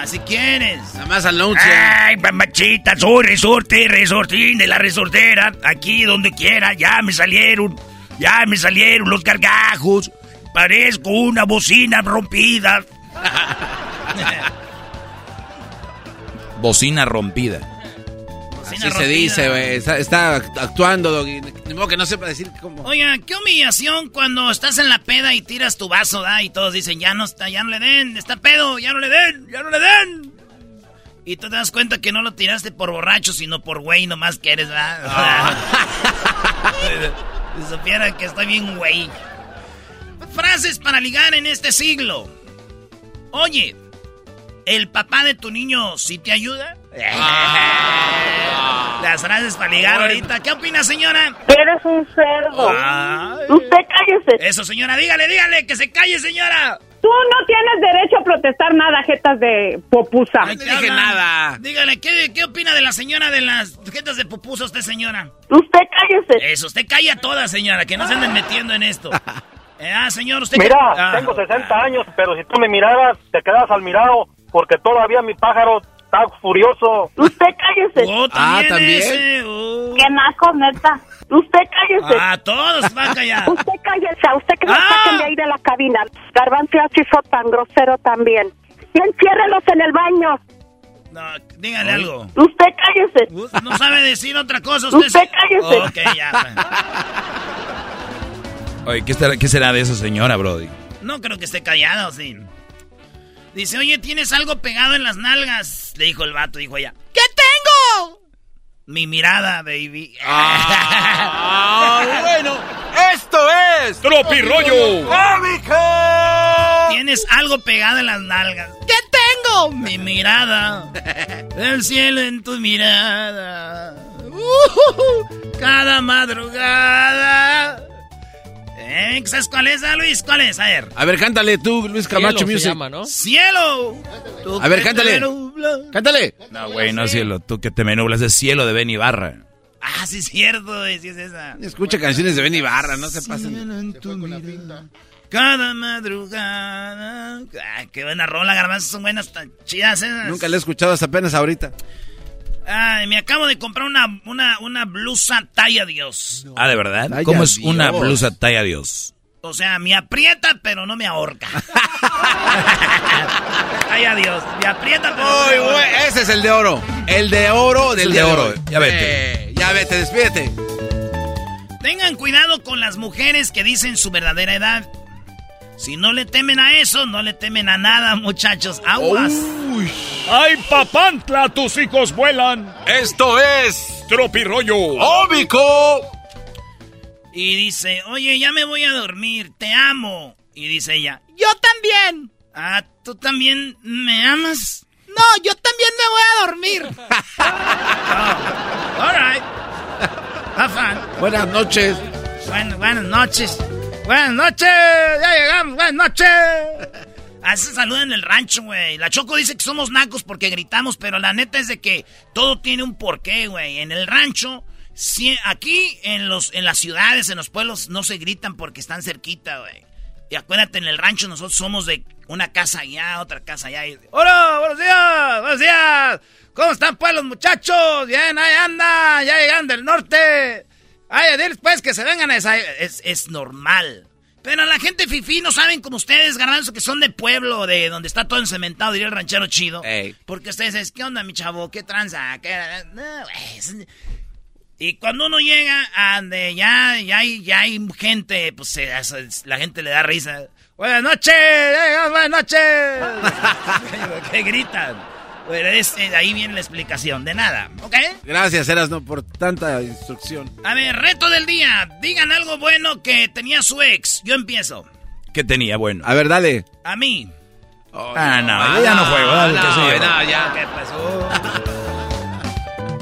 Así quieres. Nada más anuncia. Ay, mamachita, soy resorte, resortín de la resortera. Aquí donde quiera, ya me salieron. Ya me salieron los gargajos. Parezco una bocina rompida. <laughs> Bocina rompida. Así se dice, güey. Está, está actuando, Doggy. Ni modo que no sepa decir cómo. Oiga, qué humillación cuando estás en la peda y tiras tu vaso, ¿da? Y todos dicen, ya no está, ya no le den, está pedo, ya no le den, ya no le den. Y tú te das cuenta que no lo tiraste por borracho, sino por güey nomás que eres, ¿verdad? <laughs> si supiera que estoy bien güey. Frases para ligar en este siglo. Oye, ¿el papá de tu niño sí te ayuda? Las frases para ligar ahorita. ¿Qué opina, señora? Eres un cerdo. Ay. Usted cállese. Eso, señora, dígale, dígale, que se calle, señora. Tú no tienes derecho a protestar nada, jetas de popusa. No dije nada. Dígale, ¿qué, ¿qué opina de la señora de las jetas de pupusa usted, señora? Usted cállese. Eso, usted calla toda, señora, que no se anden metiendo en esto. <laughs> Eh, ah, señor, usted... Mira, Ah. tengo 60 años, pero si tú me miraras, te quedas al mirado, porque todavía mi pájaro está furioso. Usted cállese. Oh, Ah, también ¿también? ese, oh. Qué naco, neta. Usted cállese. Ah, todos van a callar. Usted cállese, a usted que lo Ah. saquen de ahí de la cabina. Garbanzo así fue tan grosero también. Y enciérrelos en el baño. No, dígale algo. Usted cállese. No sabe decir otra cosa usted. Usted cállese. Ok, ya. bueno. Oye, ¿qué, estará- qué será de esa señora, Brody? No creo que esté callado, sí. Dice, oye, ¿tienes algo pegado en las nalgas? Le dijo el vato, dijo ella. ¿Qué tengo? Mi mirada, baby. Ah, <laughs> bueno. Esto es. ¡Tropirollo! ¿Tienes algo pegado en las nalgas? ¿Qué tengo? Mi mirada. El cielo en tu mirada. <laughs> Uh, cada madrugada. ¿Eh? ¿Sabes cuál es, ah, Luis? ¿Cuál es? A ver. A ver, cántale tú, Luis Camacho Music. ¡Cielo! Tú A ver, cántale. Cántale. No, güey, no cielo. Tú que te me nublas es cielo de Ben Ibarra. Ah, sí es cierto, güey, sí es esa. Escucha canciones de Benny Barra, no se pasen. Cielo en tu mirada. Cada madrugada. Ay, qué buena rola, garbanzos, son buenas, tan chidas esas. Nunca le he escuchado hasta apenas ahorita. Ay, me acabo de comprar una, una, una blusa talla Dios. Ah, ¿de verdad? ¿Cómo es Dios. una blusa talla Dios? O sea, me aprieta, pero no me ahorca. <laughs> talla Dios. Me aprieta, pero no me Uy, ahorca. güey, ese es el de oro. El de oro del de oro. Ya vete. Eh, ya vete, despídete. Tengan cuidado con las mujeres que dicen su verdadera edad. Si no le temen a eso, no le temen a nada, muchachos. Aguas. Uy. ¡Ay, papantla! ¡Tus hijos vuelan! Esto es ¡Tropirollo! Cómico. Y dice, oye, ya me voy a dormir, te amo. Y dice ella, yo también. Ah, ¿tú también me amas? No, yo también me voy a dormir. Oh, <laughs> all right. Have fun. Buenas noches. Bueno, buenas noches. Buenas noches. Ya llegamos. Buenas noches. Así se saluda en el rancho, güey. La Choco dice que somos nacos porque gritamos, pero la neta es de que todo tiene un porqué, güey. En el rancho, sí, aquí en, los, en las ciudades, en los pueblos, no se gritan porque están cerquita, güey. Y acuérdate, en el rancho nosotros somos de una casa allá, otra casa allá. ¡Hola! ¡Buenos días! ¡Buenos días! ¿Cómo están, pues, los muchachos? Bien, ahí andan, ya llegan del norte. Ay, diles pues que se vengan a esa... Es, es normal. Pero la gente fifí no saben como ustedes, garbanzo, que son de pueblo, de donde está todo encementado, diría el ranchero chido. Ey. Porque ustedes dicen, ¿qué onda, mi chavo? ¿Qué tranza? ¿Qué... No, güey, es- Y cuando uno llega a donde ya, ya, hay, ya hay gente, pues se- la gente le da risa. Buenas noches, llegamos, buenas noches. <laughs> <laughs> ¿Qué gritan? Pero es- eh, ahí viene la explicación, de nada, ¿ok? Gracias, Erasno, por tanta instrucción. A ver, reto del día. Digan algo bueno que tenía su ex. Yo empiezo. ¿Qué tenía bueno? A ver, dale. A mí. Ah, no, yo ya no juego. dale, que siga. ¿Qué pasó?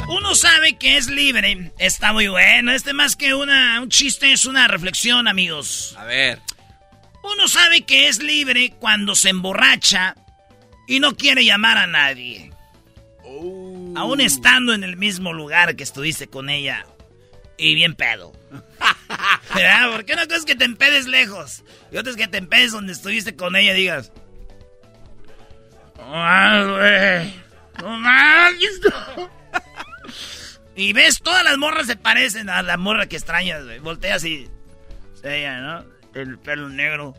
Uno sabe que es libre. Está muy bueno. Este más que una, un chiste es una reflexión, amigos. A ver. Uno sabe que es libre cuando se emborracha y no quiere llamar a nadie. Aún estando en el mismo lugar que estuviste con ella. Y bien pedo. <laughs> ¿Verdad? Porque una cosa es que te empedes lejos. Y otra es que te empedes donde estuviste con ella y digas. "Ah, güey. No mames, no". Y ves, todas las morras se parecen a la morra que extrañas, güey. Volteas y. Ella, ¿no? El pelo negro.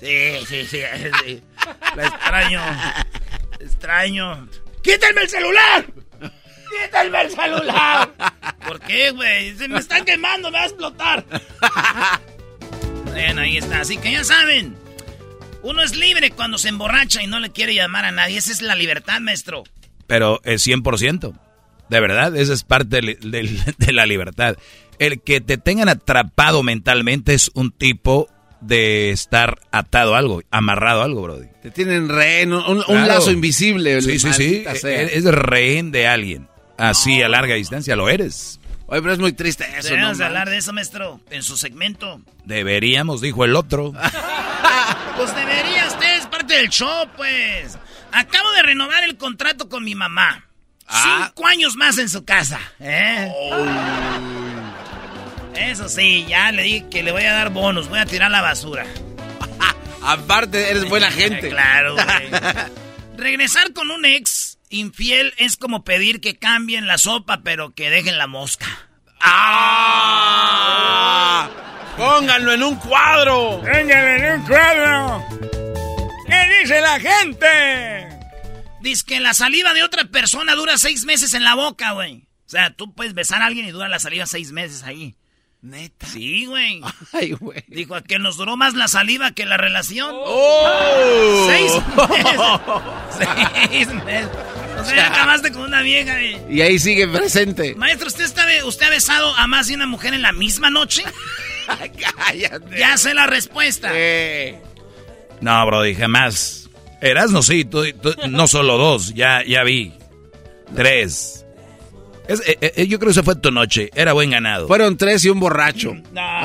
Sí, sí, sí. sí. La extraño. Extraño. ¡Quítenme el celular! ¡Quítenme el celular! ¿Por qué, güey? Se me están quemando, me va a explotar. Bueno, ahí está. Así que ya saben. Uno es libre cuando se emborracha y no le quiere llamar a nadie. Esa es la libertad, maestro. Pero es 100%. De verdad, esa es parte del- de la libertad. El que te tengan atrapado mentalmente es un tipo de estar atado a algo, amarrado a algo, Brody. Te tienen rehén, un, un Claro. lazo invisible. Sí, sí, sí. maldita sea. Es rehén de alguien. Así a larga distancia lo eres. Oye, pero es muy triste eso, ¿no? Debemos de man? hablar de eso, maestro, en su segmento. Deberíamos, dijo el otro. <laughs> Pues debería, usted es parte del show, pues. Acabo de renovar el contrato con mi mamá. Ah. Cinco años más en su casa. ¿eh? Eso sí, ya le dije que le voy a dar bonos, voy a tirar la basura. <laughs> Aparte, eres buena gente. claro, güey. <laughs> Regresar con un ex infiel es como pedir que cambien la sopa, pero que dejen la mosca. ¡Ah! ¡Pónganlo en un cuadro! ¡Pónganlo en un cuadro! ¿Qué dice la gente? Dice que la saliva de otra persona dura seis meses en la boca, güey. O sea, tú puedes besar a alguien y dura la saliva seis meses ahí. ¿Neta? Sí, güey. Ay, güey. Dijo que nos duró más la saliva que la relación. ¡Oh! Seis <laughs> meses. Seis meses. O sea, ya acabaste con una vieja, güey. Y ahí sigue presente. Maestro, ¿usted, está, ¿usted ha besado a más de una mujer en la misma noche? <laughs> Cállate. Ya sé la respuesta. No, Brody, jamás. Erasno sí, tú- tú- no solo dos, ya, ya vi. Tres. Es- eh, eh, yo creo que esa fue tu noche, era buen ganado. Fueron tres y un borracho. <laughs> No.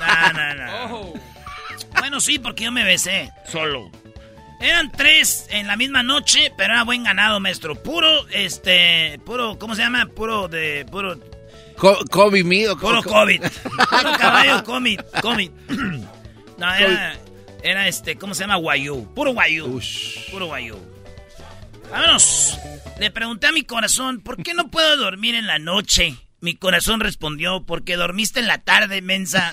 No, no, no. Bueno, sí, porque yo me besé solo. Eran tres en la misma noche, pero era buen ganado, maestro. Puro, este, puro, ¿cómo se llama? Puro de, puro, Co- Kobe mío. puro COVID. Puro <laughs> caballo COVID, COVID. <clears throat> No, era, era este, ¿cómo se llama? Guayú. Puro guayú. Puro guayú. Vámonos. Le pregunté a mi corazón, ¿por qué no puedo dormir en la noche? Mi corazón respondió, porque dormiste en la tarde, mensa.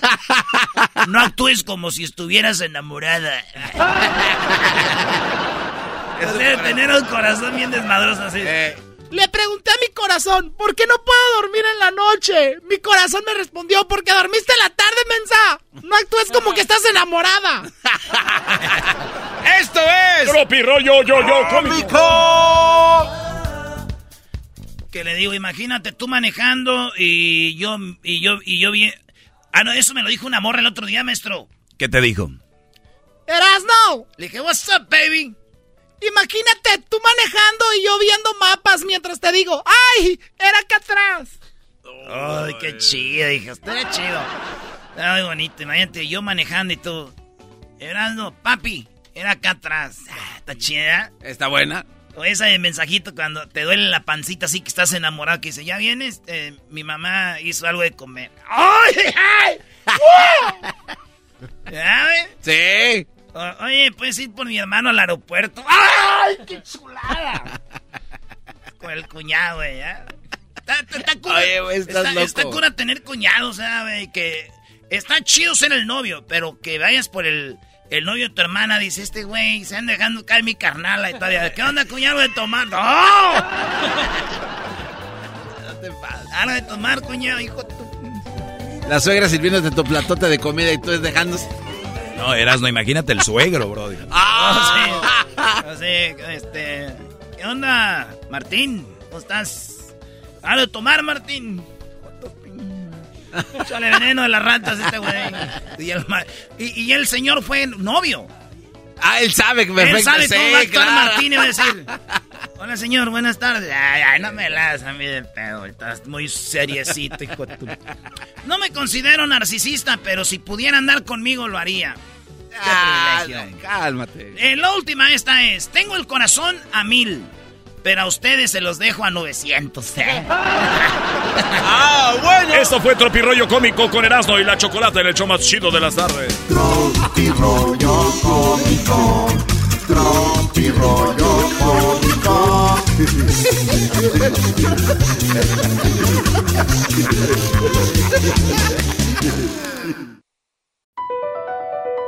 No actúes como si estuvieras enamorada. <laughs> Debe tener un corazón bien desmadroso así. Le pregunté a mi corazón, ¿por qué no puedo dormir en la noche? Mi corazón me respondió, porque dormiste en la tarde, mensa. No actúes como que estás enamorada. <laughs> ¡Esto es! Tropi rollo yo yo cómico. Que le digo, imagínate tú manejando y yo, y yo, y yo bien... Ah, no, eso me lo dijo una morra el otro día, maestro. ¿Qué te dijo? Erasno, Le dije, what's up, baby? imagínate tú manejando y yo viendo mapas mientras te digo, ¡ay! Era acá atrás. Ay, qué chido, dije, estaría chido. Muy bonito, imagínate, yo manejando y tú. Erasno, papi, era acá atrás. Ah, está chida. ¿Está buena? O esa de mensajito cuando te duele la pancita así que estás enamorado que dice, ya vienes, Eh, mi mamá hizo algo de comer. ¡Ay, ay! <laughs> ¿Ya ves? Sí. O- Oye, ¿puedes ir por mi hermano al aeropuerto? ¡Ay, qué chulada! Con el cuñado, güey. Está, está- está cura, Oye, güey, estás está- loco. está cura tener cuñados, ¿sabes? Que está chido ser el novio, pero que vayas por el, el novio de tu hermana, dice, este güey, se han dejando caer mi carnala y todavía. ¿Qué onda, cuñado de tomar? ¡No! Algo de tomar, cuñado, hijo. de tu- La suegra sirviéndote tu platote de comida y tú es dejando... No, Erasno, imagínate el suegro, Brody. <laughs> Ah, sí. Sí, este. ¿Qué onda, Martín? ¿Cómo estás? Algo de tomar, Martín. Échale veneno de las ratas este güey. Y el, y, y el señor fue novio. Ah, él sabe que Él perfecto. sabe cómo va a actuar claro. Martín y va a decir: <laughs> Hola, señor, buenas tardes. Ay, ay, no me las a mí de pedo. Estás muy seriecito, hijo de tu- No me considero narcisista, pero si pudiera andar conmigo lo haría. Qué Ah, privilegio. cálmate. Eh, la última esta es, tengo el corazón a mil, Pero a ustedes se los dejo a 900. ¿eh? <laughs> ah, bueno. Esto fue Tropirollo Cómico con Erasmo y la Chocolata en el show más chido de las tardes. Tropirollo Cómico. Tropirollo Cómico. <laughs>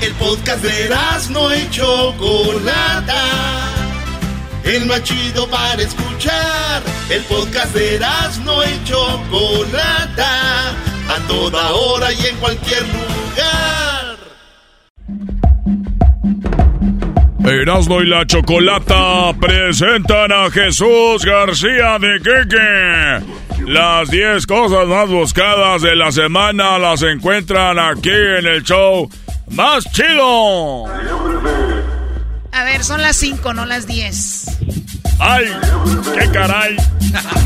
El podcast de no y Chocolata. El más chido para escuchar. El podcast de no y Chocolata. A toda hora y en cualquier lugar. Erasmo y la Chocolata presentan a Jesús García de Queque. Las 10 cosas más buscadas de la semana las encuentran aquí en el show más chido. A ver, son las 5, no las 10. ¡Ay! ¡Qué caray!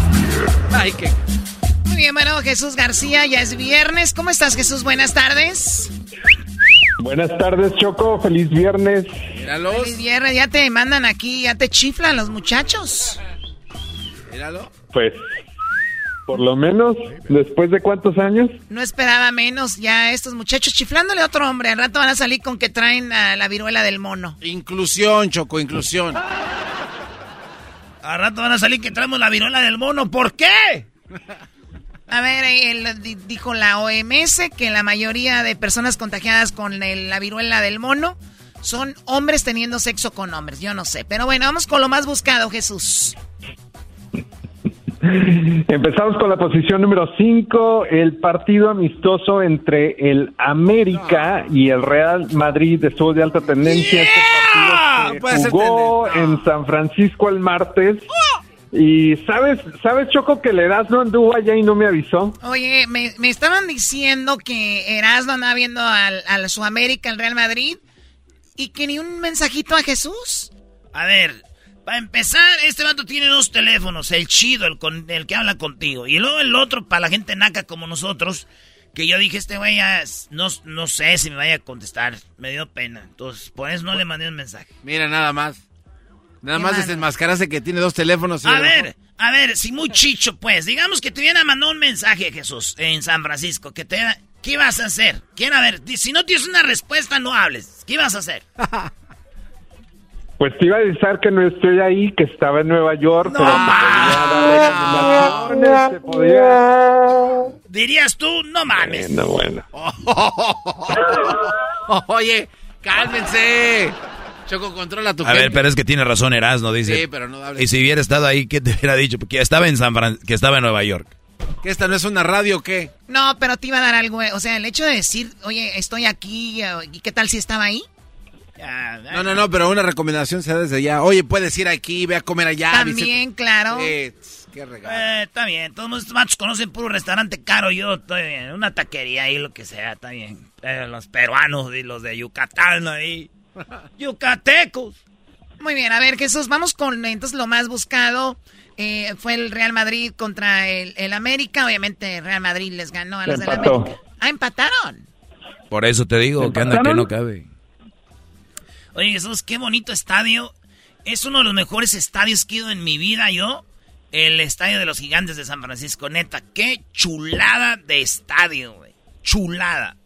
<laughs> Ay, qué. Muy bien, bueno, Jesús García, ya es viernes. ¿Cómo estás, Jesús? Buenas tardes. Buenas tardes, Choco. Feliz viernes. Míralos. Feliz viernes. Ya te mandan aquí, ya te chiflan los muchachos. Míralo. Pues por lo menos, después de cuántos años. No esperaba menos ya estos muchachos chiflándole a otro hombre. Al rato van a salir con que traen a la viruela del mono. Inclusión, Choco, inclusión. Al rato van a salir que traemos la viruela del mono. ¿Por qué? A ver, él dijo la OMS que la mayoría de personas contagiadas con la viruela del mono son hombres teniendo sexo con hombres. Yo no sé. Pero bueno, vamos con lo más buscado, Jesús. <laughs> Empezamos con la posición número 5, el partido amistoso entre el América y el Real Madrid estuvo de alta tendencia. Este partido se jugó en San Francisco el martes. Y sabes, sabes Choco que el Erasmo anduvo allá y no me avisó. Oye, me, estaban diciendo que Erasmo andaba viendo al, al su América, el Real Madrid, y que ni un mensajito a Jesús. A ver, para empezar, este vato tiene dos teléfonos, el chido, el, con, el que habla contigo, y luego el otro para la gente naca como nosotros, que yo dije, este güey no, no sé si me vaya a contestar, me dio pena, entonces por eso no le mandé un mensaje. Mira, nada más. Nada más desenmascararse que tiene dos teléfonos. A ver, a ver, si muy chicho, pues, digamos que te viene a mandar un mensaje, Jesús, en San Francisco, que te... ¿Qué vas a hacer? ¿Quién? A ver, si no tienes una respuesta, no hables. ¿Qué vas a hacer? <laughs> Pues te iba a decir que no estoy ahí, que estaba en Nueva York, pero Dirías tú, no mames. No, bueno. <laughs> Oye, cálmense. Choco, controla tu A ver, pero es que tiene razón Erasmo, dice. Sí, pero no hables. Y si hubiera estado ahí, ¿qué te hubiera dicho? Porque estaba en San Fran que estaba en Nueva York. ¿Que esta no es una radio o qué? No, pero te iba a dar algo. O sea, el hecho de decir, oye, estoy aquí, ¿y qué tal si estaba ahí? No, no, no, pero una recomendación sea desde ya. Oye, puedes ir aquí, ve a comer allá. También, claro. qué regalo. Eh, está bien, todos estos machos conocen puro restaurante caro. Yo estoy bien, una taquería ahí, lo que sea, está bien. los peruanos y los de Yucatán ahí. <laughs> Yucatecos. Muy bien, a ver, Jesús, vamos con entonces lo más buscado. Eh, fue el Real Madrid contra el, América. Obviamente, Real Madrid les ganó a los del América. Ah, empataron. Por eso te digo que anda que no cabe. Oye, Jesús, qué bonito estadio. Es uno de los mejores estadios que he ido en mi vida yo. El estadio de los gigantes de San Francisco, neta. Qué chulada de estadio, güey. Chulada.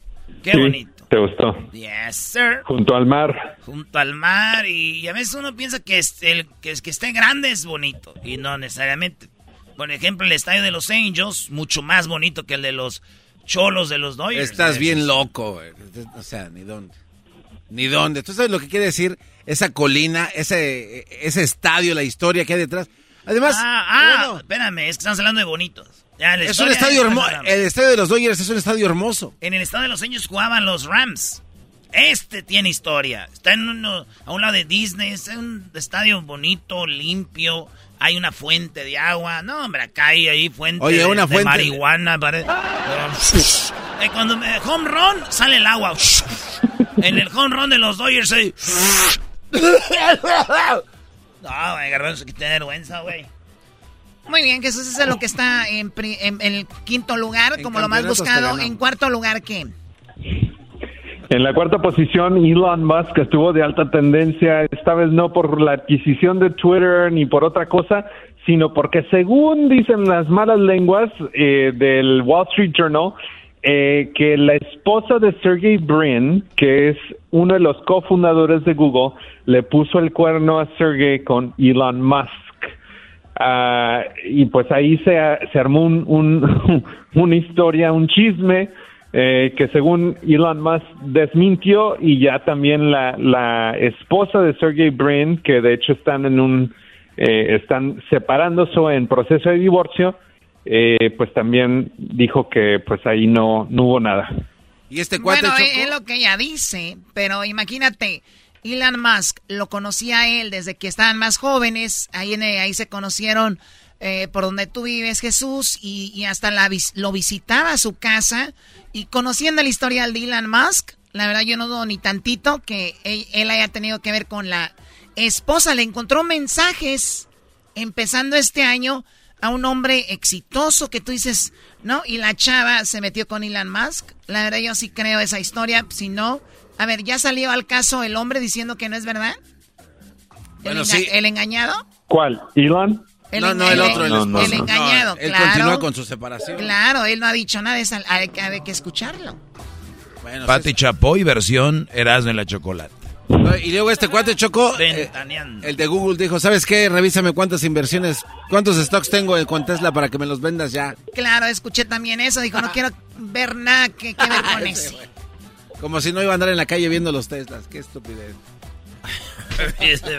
Qué bonito. ¿Te gustó? Yes, sir. Junto al mar. Junto al mar y, a veces uno piensa que, el, que, que esté grande es bonito y no necesariamente. Por ejemplo, el estadio de los Angels, mucho más bonito que el de los cholos de los Dodgers. Estás bien loco, O sea, ni dónde. Ni dónde. ¿Tú sabes lo que quiere decir esa colina, ese, ese estadio, la historia que hay detrás? Además, ah, ah espérame, es que estamos hablando de bonitos. es un estadio hermoso. El estadio de los Dodgers es un estadio hermoso. En el estadio de los Angels jugaban los Rams. Este tiene historia. Está en uno, a un lado de Disney. Es un estadio bonito, limpio. Hay una fuente de agua. No, hombre, acá hay ahí fuente, Oye, una de, fuente marihuana. <laughs> Eh, cuando me, home run, sale el agua. <laughs> en el home run de los Dodgers, ahí. <laughs> no, güey, garbanzo, que te vergüenza, güey. Muy bien, que eso es lo que está en, el quinto lugar, como lo más buscado. En cuarto lugar, ¿qué? En la cuarta posición, Elon Musk estuvo de alta tendencia, esta vez no por la adquisición de Twitter ni por otra cosa, sino porque según dicen las malas lenguas eh, del Wall Street Journal, eh, que la esposa de Sergey Brin, que es uno de los cofundadores de Google, le puso el cuerno a Sergey con Elon Musk. Ah, y pues ahí se, armó un, <laughs> una historia, un chisme eh, que según Elon Musk desmintió y ya también la, la esposa de Sergey Brin, que de hecho están en un eh, están separándose en proceso de divorcio, eh, pues también dijo que pues ahí no, no hubo nada. ¿Y este cuate Bueno, es lo que ella dice, pero imagínate, Elon Musk lo conocía a él desde que estaban más jóvenes, ahí, en, ahí se conocieron eh, por donde tú vives, Jesús, y, hasta la, lo visitaba a su casa. Y conociendo la historia de Elon Musk, la verdad yo no dudo ni tantito que él, haya tenido que ver con la esposa. Le encontró mensajes empezando este año a un hombre exitoso que tú dices, ¿no? Y la chava se metió con Elon Musk. La verdad yo sí creo esa historia. Si no, a ver, ¿ya salió al caso el hombre diciendo que no es verdad? Bueno, sí. ¿El engañado? ¿Cuál? ¿Elon? No, no, el otro, el, el engañado, Él claro. continúa con su separación. Claro, él no ha dicho nada, es, hay, hay, que escucharlo. Bueno, Pati Chapoy, versión Erasmo en la chocolate. Y luego este cuate chocó. Eh, el de Google dijo: ¿Sabes qué? Revísame cuántas inversiones, cuántos stocks tengo con Tesla para que me los vendas ya. Claro, escuché también eso. Dijo: No quiero ver nada que, que ver con <laughs> eso. Como si no iba a andar en la calle viendo los Teslas. Qué estupidez. <laughs> Ese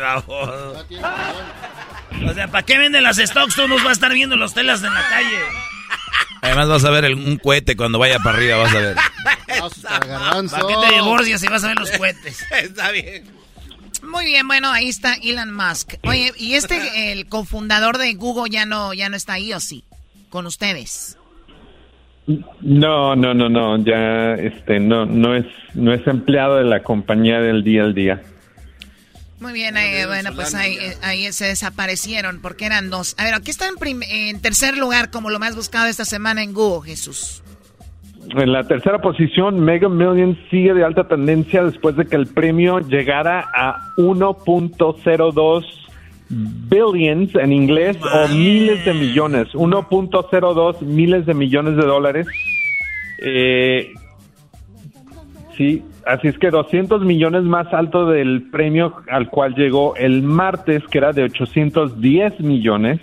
O sea, ¿para qué venden las stocks? Tú nos vas a estar viendo los telas en la calle. Además vas a ver un cohete cuando vaya para arriba, vas a ver. ¿Para qué te divorcias y vas a ver los cohetes? <laughs> está bien. Muy bien, bueno, ahí está Elon Musk. Oye, ¿y este, el cofundador de Google ya no, ya no está ahí o sí? Con ustedes. No, no, no, no, ya este no no es no es empleado de la compañía del día al día. Muy bien, eh, bueno, pues ahí, ahí, se desaparecieron porque eran dos. A ver, aquí está en, en tercer lugar como lo más buscado esta semana en Google, Jesús. En la tercera posición, Mega Millions sigue de alta tendencia después de que el premio llegara a 1.02 billions en inglés o miles de millones, 1.02 miles de millones de dólares. Eh, sí, Así es que 200 millones más alto del premio al cual llegó el martes, que era de 810 millones.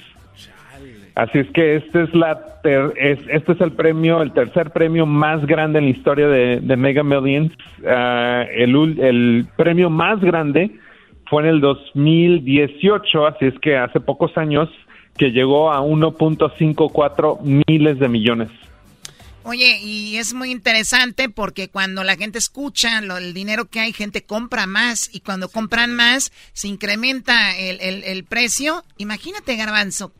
Así es que este es la este es el premio, el tercer premio más grande en la historia de, Mega Millions. Ah, el, el premio más grande fue en el 2018, así es que hace pocos años que llegó a 1.54 miles de millones. Oye, y es muy interesante porque cuando la gente escucha el dinero que hay, gente compra más y cuando compran más se incrementa el, precio. Imagínate, Garbanzo,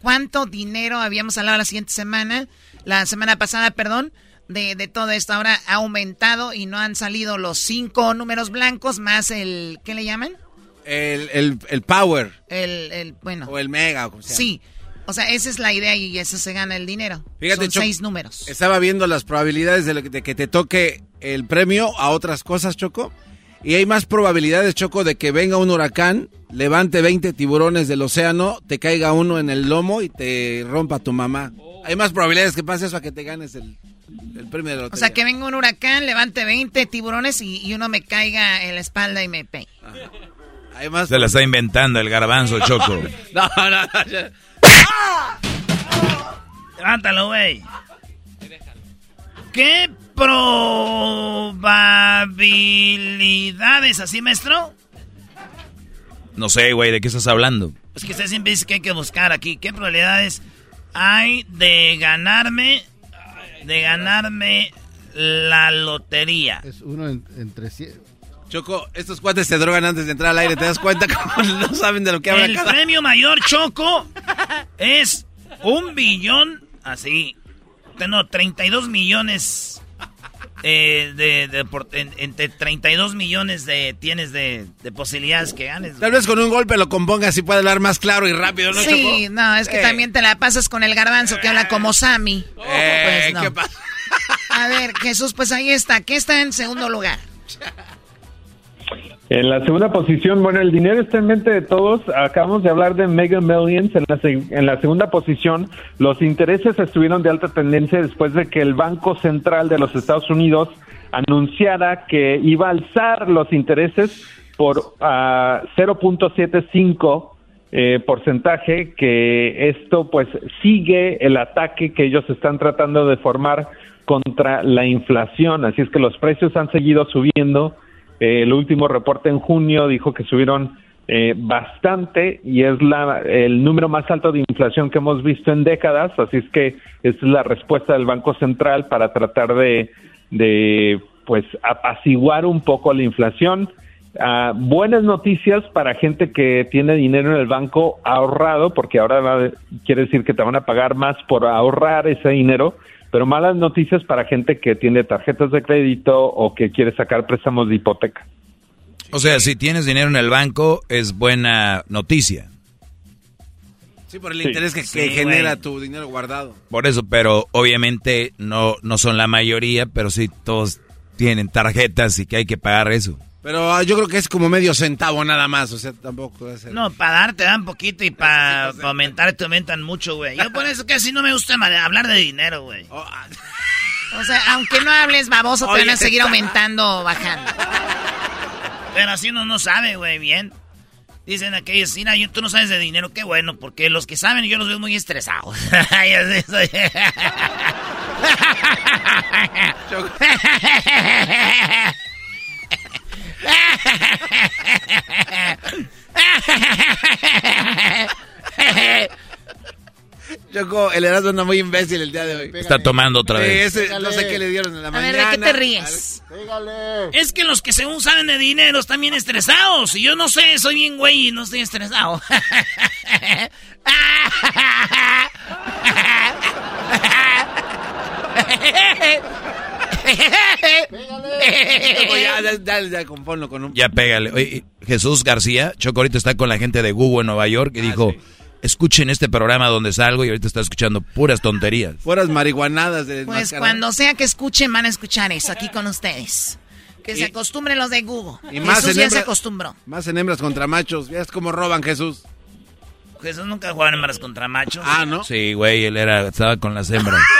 cuánto dinero habíamos hablado la siguiente semana, la semana pasada, perdón, de, de todo esto. Ahora ha aumentado y no han salido los cinco números blancos más el, ¿qué le llaman? El, el, power. El, el, bueno. O el mega. O sea. Sí. O sea, esa es la idea y eso se gana el dinero. Fíjate, Son seis números. Estaba viendo las probabilidades de, que te toque el premio a otras cosas, Choco. Y hay más probabilidades, Choco, de que venga un huracán, levante 20 tiburones del océano, te caiga uno en el lomo y te rompa tu mamá. Hay más probabilidades que pase eso a que te ganes el, el premio de la O sea, que venga un huracán, levante 20 tiburones y, y uno me caiga en la espalda y me pegue. Hay más Se la está inventando el garbanzo, <laughs> Choco. No, no, no. Levántalo, güey. ¿Qué probabilidades, así, maestro? No sé, güey, ¿de qué estás hablando? Es que usted siempre dice que hay que buscar aquí. ¿Qué probabilidades hay de ganarme, de ganarme la lotería? Es uno en- entre cien. Choco, estos cuates se drogan antes de entrar al aire. ¿Te das cuenta cómo <laughs> no saben de lo que habla El cada... premio mayor, Choco, <laughs> es un billón, así, no, 32 millones eh, de, de por- en- entre 32 millones de tienes de, de posibilidades que ganes. Tal vez con un golpe lo compongas y puede hablar más claro y rápido, ¿no, Sí, Choco? no, es que Eh. también te la pasas con el garbanzo que habla como Sammy. Eh, Pues no. ¿qué pasa? A ver, Jesús, pues ahí está. ¿Qué está en segundo lugar? <laughs> En la segunda posición, bueno, el dinero está en mente de todos. Acabamos de hablar de Mega Millions. En la, en la segunda posición, los intereses estuvieron de alta tendencia después de que el Banco Central de los Estados Unidos anunciara que iba a alzar los intereses por ah, 0.75 eh, porcentaje, que esto pues sigue el ataque que ellos están tratando de formar contra la inflación. Así es que los precios han seguido subiendo. Eh, el último reporte en junio dijo que subieron eh, bastante y es la, el número más alto de inflación que hemos visto en décadas. Así es que esa es la respuesta del Banco Central para tratar de, pues apaciguar un poco la inflación. Ah, buenas noticias para gente que tiene dinero en el banco ahorrado, porque ahora quiere decir que te van a pagar más por ahorrar ese dinero, pero malas noticias para gente que tiene tarjetas de crédito o que quiere sacar préstamos de hipoteca. O sea, si tienes dinero en el banco, es buena noticia. Sí, por el Sí. interés que, Sí, que genera tu dinero guardado. Por eso, pero obviamente no, no son la mayoría, pero sí todos tienen tarjetas y que hay que pagar eso. Pero ah, yo creo que es como medio centavo nada más, o sea, tampoco es el- No, para dar te dan poquito y para aumentar te aumentan mucho, güey. Yo por eso casi no me gusta hablar de dinero, güey. O sea, aunque no hables baboso, te van a seguir aumentando o bajando. Pero así uno no sabe, güey, bien. Dicen aquellos, mira, yo- tú no sabes de dinero, qué bueno, porque los que saben yo los veo muy estresados. <laughs> <laughs> <laughs> Choco, el Erasmo anda muy imbécil el día de hoy. Está tomando otra Sí, vez. ese- no sé qué le dieron en la A mañana. ver, ¿de qué te ríes? Es que los que según saben de dinero están bien estresados. Y yo no sé, soy bien güey y no estoy estresado. <laughs> <laughs> Choco, <laughs> ya, ya, ya, ya, componlo con un... Ya pégale. Oye, Jesús García, Choco ahorita está con la gente de Google en Nueva York y dijo, escuchen este programa donde salgo y ahorita está escuchando puras tonterías. Fueras marihuanadas de Pues cuando sea que escuchen, van a escuchar eso aquí con ustedes. Que se acostumbren los de Google. Y más Jesús en ya hembra- se acostumbró. Más en hembras contra machos. Ya es como roban, Jesús. Jesús nunca jugaron hembras contra machos. Ah, ¿no? Sí, güey, él era, estaba con las hembras. <laughs>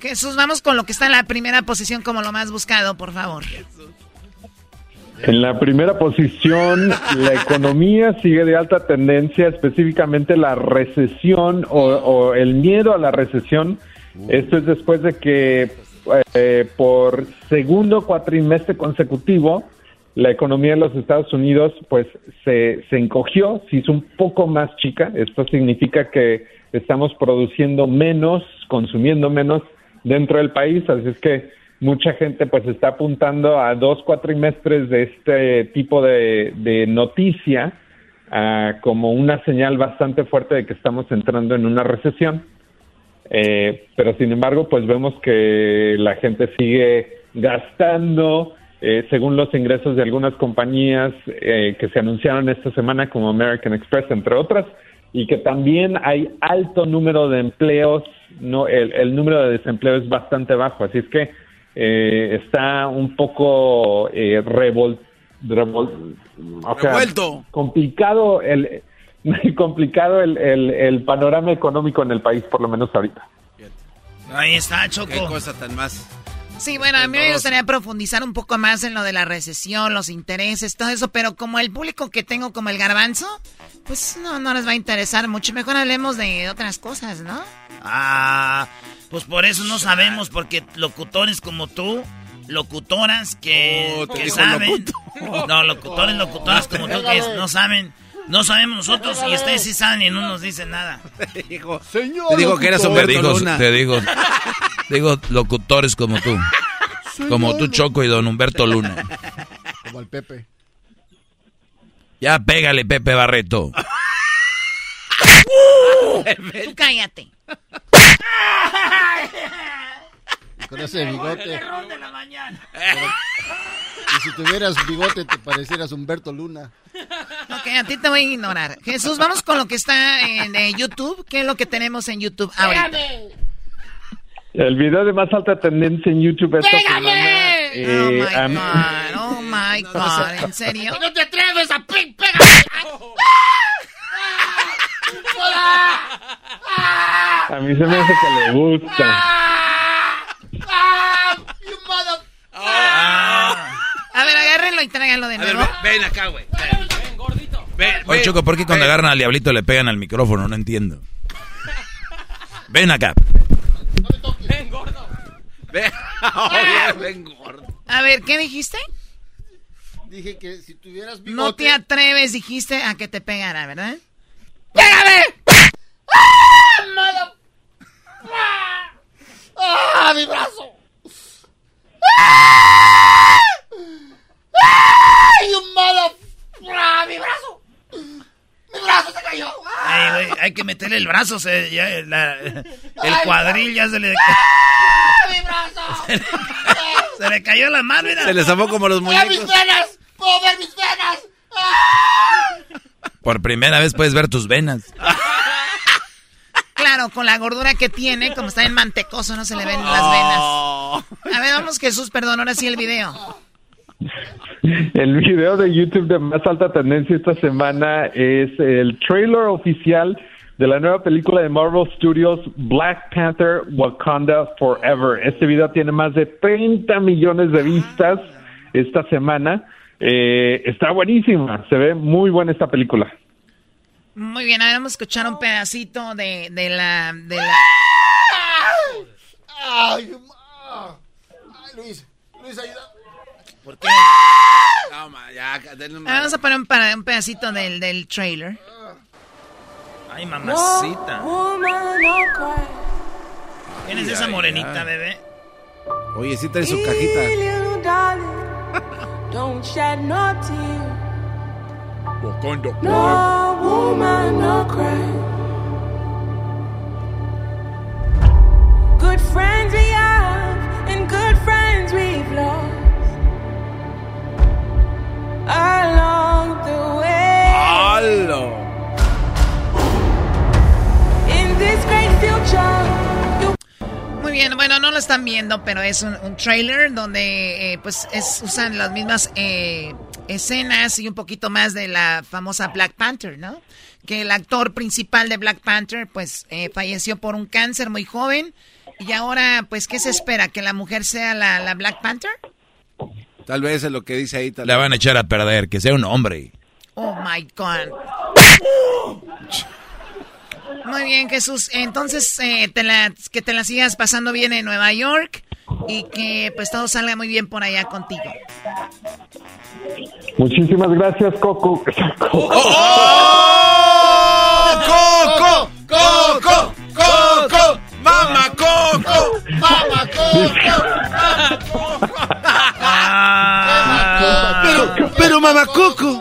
Jesús, vamos con lo que está en la primera posición como lo más buscado, por favor. En la primera posición, la economía sigue de alta tendencia, específicamente la recesión o, el miedo a la recesión. Esto es después de que eh, por segundo cuatrimestre consecutivo, la economía de los Estados Unidos pues se, se encogió, se hizo un poco más chica. Esto significa que estamos produciendo menos, consumiendo menos dentro del país, así es que mucha gente pues está apuntando a dos cuatrimestres de este tipo de, noticia ah, como una señal bastante fuerte de que estamos entrando en una recesión. Eh, pero sin embargo, pues vemos que la gente sigue gastando, eh, según los ingresos de algunas compañías eh, que se anunciaron esta semana, como American Express, entre otras, y que también hay alto número de empleos, no, el, el número de desempleo es bastante bajo, así es que eh, está un poco eh, revol- revol- o sea, Revuelto. complicado el <laughs> complicado el, el, el panorama económico en el país, por lo menos ahorita. Ahí está, Choco. Qué cosa tan más. Sí, bueno, a mí me gustaría profundizar un poco más en lo de la recesión, los intereses, todo eso, pero como el público que tengo como el garbanzo, pues no, no les va a interesar mucho. Mejor hablemos de otras cosas, ¿no? Ah, pues por eso no sabemos, porque locutores como tú, locutoras que, Oh, te que saben. locutor. No, locutores, locutoras como tú que no saben. No sabemos nosotros y ustedes sí saben y no nos dicen nada. Hijo, Señor Te digo que eres locutor. Te Humberto digo, Luna. te digo, digo locutores como tú. <laughs> Como tú, Choco y don Humberto Luna. Como el Pepe. Ya pégale, Pepe Barreto. <laughs> Tú cállate. Con ese bigote. Pero- y si tuvieras bigote te parecieras Humberto Luna. Ok, a ti te voy a ignorar. Jesús, vamos con lo que está en eh, YouTube. ¿Qué es lo que tenemos en YouTube ahorita? El video de más alta tendencia en YouTube esta semana. Oh eh, my a mí- God, oh my <laughs> God, ¿en serio? ¡No te atreves a pe- pégame! A mí se me hace que le gusta. ¡Ah! ¡You mother- A ver, agárrenlo y tráiganlo de A ver, nuevo. ven, ven acá, güey. Ven, gordito. Ven, Oye. Choco, ¿por qué cuando Ven. agarran al diablito le pegan al micrófono? No entiendo. Ven acá. Ven, gordo. <laughs> A ver, ¿qué dijiste? Dije que si tuvieras bigote... No te atreves, dijiste, a que te pegara, ¿verdad? ¡Pégame! ¡Ah! mother- ¡Ah! ¡Ah! ¡Mi brazo! ¡Ah! ¡Ah! ¡You mother- ¡Ah! ¡Mi brazo! ¡Mi brazo se cayó! ¡Ah! Ay, güey, hay que meterle el brazo, se, ya, la- el cuadril ya se le, ¡Ah! <laughs> Se le cayó la mano, mira. Se les zafó como los ¡Mira mis muñecos. venas! ¡Puedo ver mis venas! ¡Ah! Por primera vez puedes ver tus venas. <laughs> Claro, con la gordura que tiene, como está en mantecoso, no se le ven las venas. Oh. A ver, vamos, Jesús, perdón, ahora sí el video. El video de YouTube de más alta tendencia esta semana es el trailer oficial de la nueva película de Marvel Studios Black Panther Wakanda Forever. Este video tiene más de 30 millones de vistas esta semana. Eh, está buenísima, se ve muy buena esta película. Muy bien, ahora vamos a escuchar un pedacito de, de la... De la... ¡Ay, ah! ¡Ay, Luis! ¡Luis, ayuda! ¿Por qué? No, ma, ya, denle un- Ah, Vamos a poner un, para- un pedacito del, del trailer. Ay, mamacita. ¿Quién es esa morenita, ay. bebé? Oye, sí trae su cajita. <laughs> Don't shed no tear. Wakanda. No woman, no cry. Good friends we have, and good friends we've lost. Along the way. Muy bien, bueno, no lo están viendo, pero es un, un trailer donde eh, pues es, usan las mismas eh, escenas y un poquito más de la famosa Black Panther, ¿no? Que el actor principal de Black Panther pues eh, falleció por un cáncer muy joven y ahora pues ¿qué se espera? ¿Que la mujer sea la, la Black Panther? Tal vez es lo que dice ahí. Tal La van a echar a perder, que sea un hombre. Oh my God. <laughs> Muy bien, Jesús. Entonces, eh, te la, que te la sigas pasando bien en Nueva York y que pues todo salga muy bien por allá contigo. Muchísimas gracias, Coco. <laughs> ¡Oh! ¡Coco! ¡Coco! ¡Coco! ¡Mamá Coco! ¡Mamá, Pero, pero mamá Coco.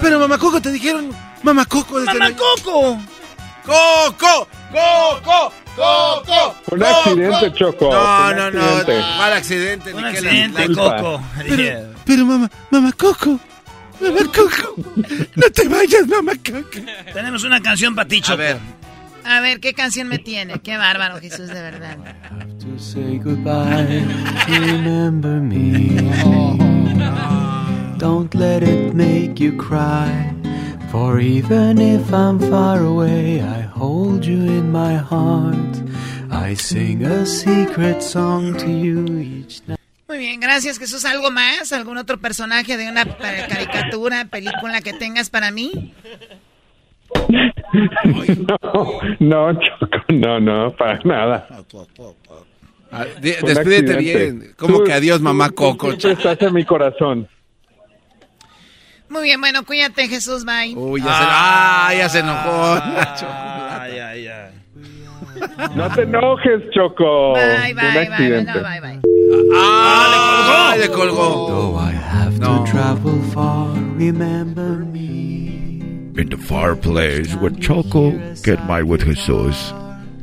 Pero mamá Coco te dijeron mamá Coco desde ¡Mamá la- Coco! ¡Coco! ¡Coco! ¡Coco! Un accidente, Choco. No, no, no. accidente. Mal accidente. Un accidente, la- Coco. <laughs> Pero, pero mamá, mamá Coco. Mamá Coco. No te vayas, mamá Coco. Tenemos una canción para ti, A Choco. ver. A ver, ¿qué canción me tiene? Qué bárbaro, Jesús, de verdad. to say goodbye. Remember me. Don't let it make you cry. For even if I'm far away, I hold you in my heart. I sing a secret song to you each night. Muy bien, gracias Jesús. ¿Algo más? ¿Algún otro personaje de una caricatura, película que tengas para mí? <laughs> No, no, Choco, no, no, para nada. Ah, despídete bien. Como que adiós, mamá Coco. Siempre estás en mi corazón. Muy bien, bueno, cuídate, Jesús, bye. Uy, ya, se, ah, ya se enojó. Ay, ay, ay. No te enojes, Choco. Bye, bye, Un accidente. bye, bye, bye. Ah, le colgó. Though I have no. travel far, remember me. In the far place where Choco get mad with Jesus.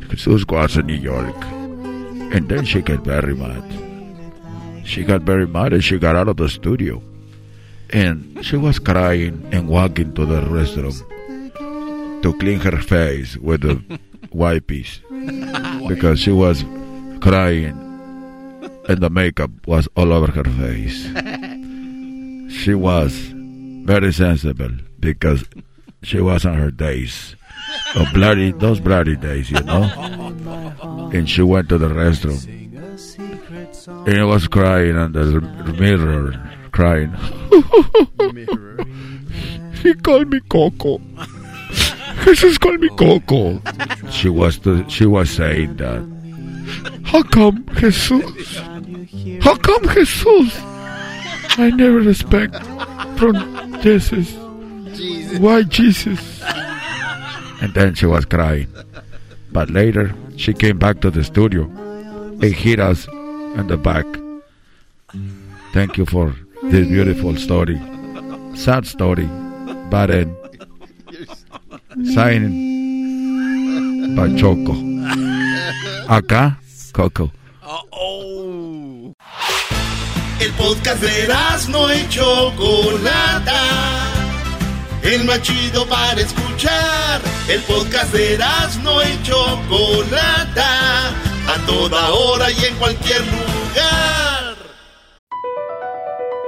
Jesus goes to New York. And then she got very mad. She got very mad and she got out of the studio. And she was crying and walking to the restroom to clean her face with the <laughs> wipes because she was crying and the makeup was all over her face. <laughs> She was very sensible because she was on her days. Of bloody, those bloody days, you know. <laughs> And she went to the restroom. And was crying on the mirror, crying. he called me Coco. Jesus called me Coco. She was the, she was saying that. How come Jesus? How come Jesus? I never respect from Jesus. Why Jesus? And then she was crying. But later, she came back to the studio and hit us in the back. Thank you for this beautiful story. Sad story, but end. Signing by Choco. Acá, Coco. oh. El podcast de no y Chocolata. El más chido para escuchar. El podcast de no y Chocolata. A toda hora y en cualquier lugar.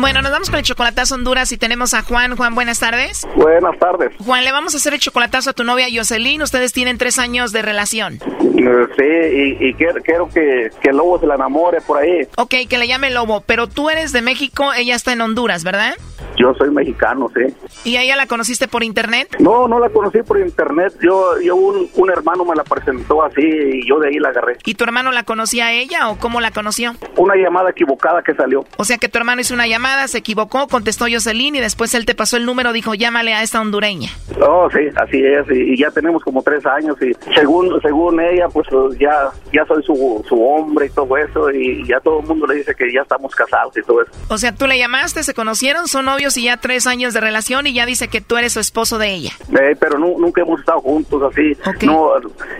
Bueno, nos vamos con el chocolatazo Honduras y tenemos a Juan. Juan, buenas tardes. Buenas tardes. Juan, le vamos a hacer el chocolatazo a tu novia Jocelyn. Ustedes tienen tres años de relación. Sí, y, y quiero, quiero que, que el lobo se la enamore por ahí. Ok, que le llame Lobo, pero tú eres de México, ella está en Honduras, ¿verdad? Yo soy mexicano, sí. ¿Y a ella la conociste por internet? No, no la conocí por internet. Yo, yo un, un hermano me la presentó así y yo de ahí la agarré. ¿Y tu hermano la conocía a ella o cómo la conoció? Una llamada equivocada que salió. O sea que tu hermano hizo una llamada, se equivocó, contestó Jocelyn y después él te pasó el número, dijo llámale a esta hondureña. Oh, sí, así es. Y, y ya tenemos como tres años y según según ella, pues ya ya soy su, su hombre y todo eso y ya todo el mundo le dice que ya estamos casados y todo eso. O sea, tú le llamaste, se conocieron, son novios y ya tres años de relación y ya dice que tú eres su esposo de ella. Eh, pero nu- nunca hemos estado juntos así. No,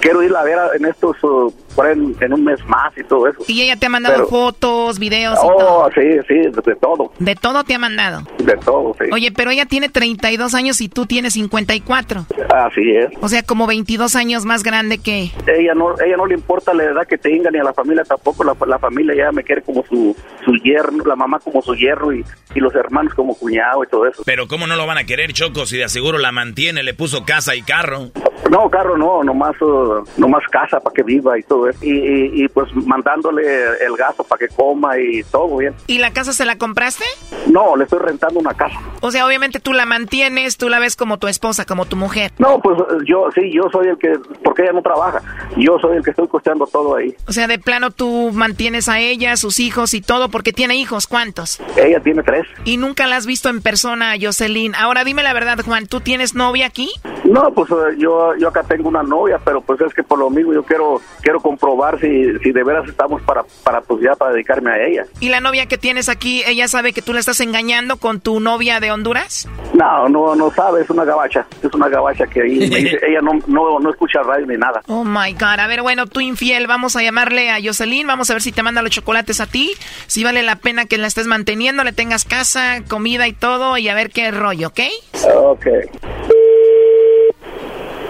quiero ir a ver en estos, uh, por en, en un mes más y todo eso. Y ella te ha mandado Pero- fotos, videos y todo. Oh, sí, sí, de, de todo, De todo te ha mandado. de todo, sí. Oye, pero ella tiene 32 años y tú tienes 54. Así es. O sea, como 22 años más grande que... Ella no, ella no le importa la edad que tenga ni a la familia tampoco. La, la familia ya me quiere como su, su yerno, la mamá como su yerno y, y los hermanos como cuñado y todo eso. Pero ¿cómo no lo van a querer, Choco, si de aseguro la mantiene, le puso casa y carro? No, carro no, nomás, uh, nomás casa para que viva y todo eso. Y, y, y, pues mandándole el gasto para que coma y todo bien. ¿Y la casa se la compraste? No, le estoy rentando una casa. O sea, obviamente tú la mantienes, tú la ves como tu esposa, como tu mujer. No, pues yo sí, yo soy el que, porque ella no trabaja, yo soy el que estoy costeando todo ahí. O sea, de plano tú mantienes a ella, sus hijos y todo, porque tiene hijos, ¿cuántos? Ella tiene tres. ¿Y nunca la has visto en persona, Jocelyn? Ahora dime la verdad, Juan, ¿tú tienes novia aquí? No, pues eh, yo, yo acá tengo una novia, pero pues es que por lo mismo yo quiero quiero comprobar si, si de veras estamos para, para pues ya para dedicarme a ella. ¿Y la novia que tienes aquí, ella sabe que tú la estás engañando con tu novia de Honduras? No, no, no sabe, es una gabacha, es una gabacha que ahí dice, ella no, no, no escucha radio ni nada. Oh my God, a ver, bueno, tú infiel, vamos a llamarle a Jocelyn, vamos a ver si te manda los chocolates a ti, si vale la pena que la estés manteniendo, le tengas casa, comida y todo, y a ver qué rollo, ¿ok? Ok.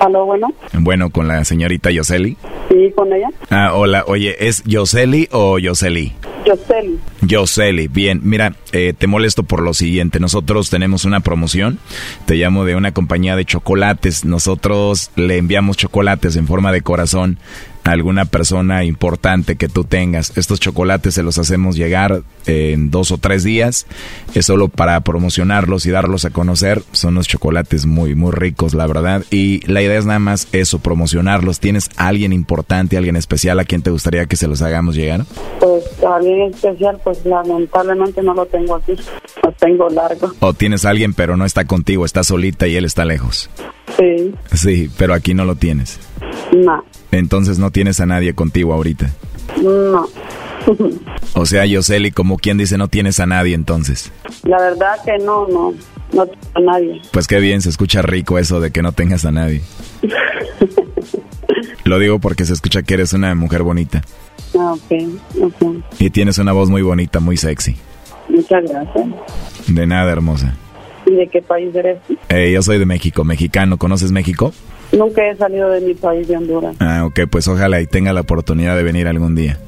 Aló, bueno. Bueno, con la señorita Yoseli. Sí, con ella. Ah, hola, oye, ¿es Yoseli o Yoseli? Yoseli. Yoseli, bien. Mira, eh, te molesto por lo siguiente. Nosotros tenemos una promoción. Te llamo de una compañía de chocolates. Nosotros le enviamos chocolates en forma de corazón alguna persona importante que tú tengas. Estos chocolates se los hacemos llegar en dos o tres días. Es solo para promocionarlos y darlos a conocer. Son unos chocolates muy, muy ricos, la verdad. Y la idea es nada más eso, promocionarlos. ¿Tienes alguien importante, alguien especial a quien te gustaría que se los hagamos llegar? Pues alguien especial, pues lamentablemente no lo tengo aquí. Lo tengo largo. O tienes alguien pero no está contigo, está solita y él está lejos. Sí. Sí, pero aquí no lo tienes. No. Entonces no tienes a nadie contigo ahorita. No. O sea, Yoseli, como quien dice, no tienes a nadie entonces. La verdad que no, no, no tengo a nadie. Pues qué bien, se escucha rico eso de que no tengas a nadie. <laughs> Lo digo porque se escucha que eres una mujer bonita. Ah, ok, ok. Y tienes una voz muy bonita, muy sexy. Muchas gracias. De nada, hermosa. ¿Y de qué país eres? Eh, yo soy de México, mexicano. ¿Conoces México? Nunca he salido de mi país de Honduras. Ah, ok, pues ojalá y tenga la oportunidad de venir algún día.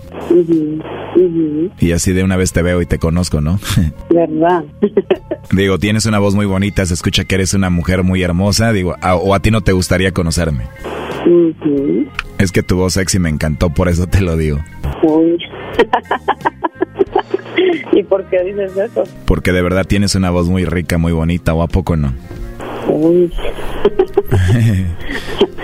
Y así de una vez te veo y te conozco, ¿no? <laughs> ¿Verdad? Digo, tienes una voz muy bonita, se escucha que eres una mujer muy hermosa, digo, a- o a ti no te gustaría conocerme. Es que tu voz sexy me encantó, por eso te lo digo. Uy. <laughs> ¿Y por qué dices eso? Porque de verdad tienes una voz muy rica, muy bonita, o a poco no. Uy. <laughs>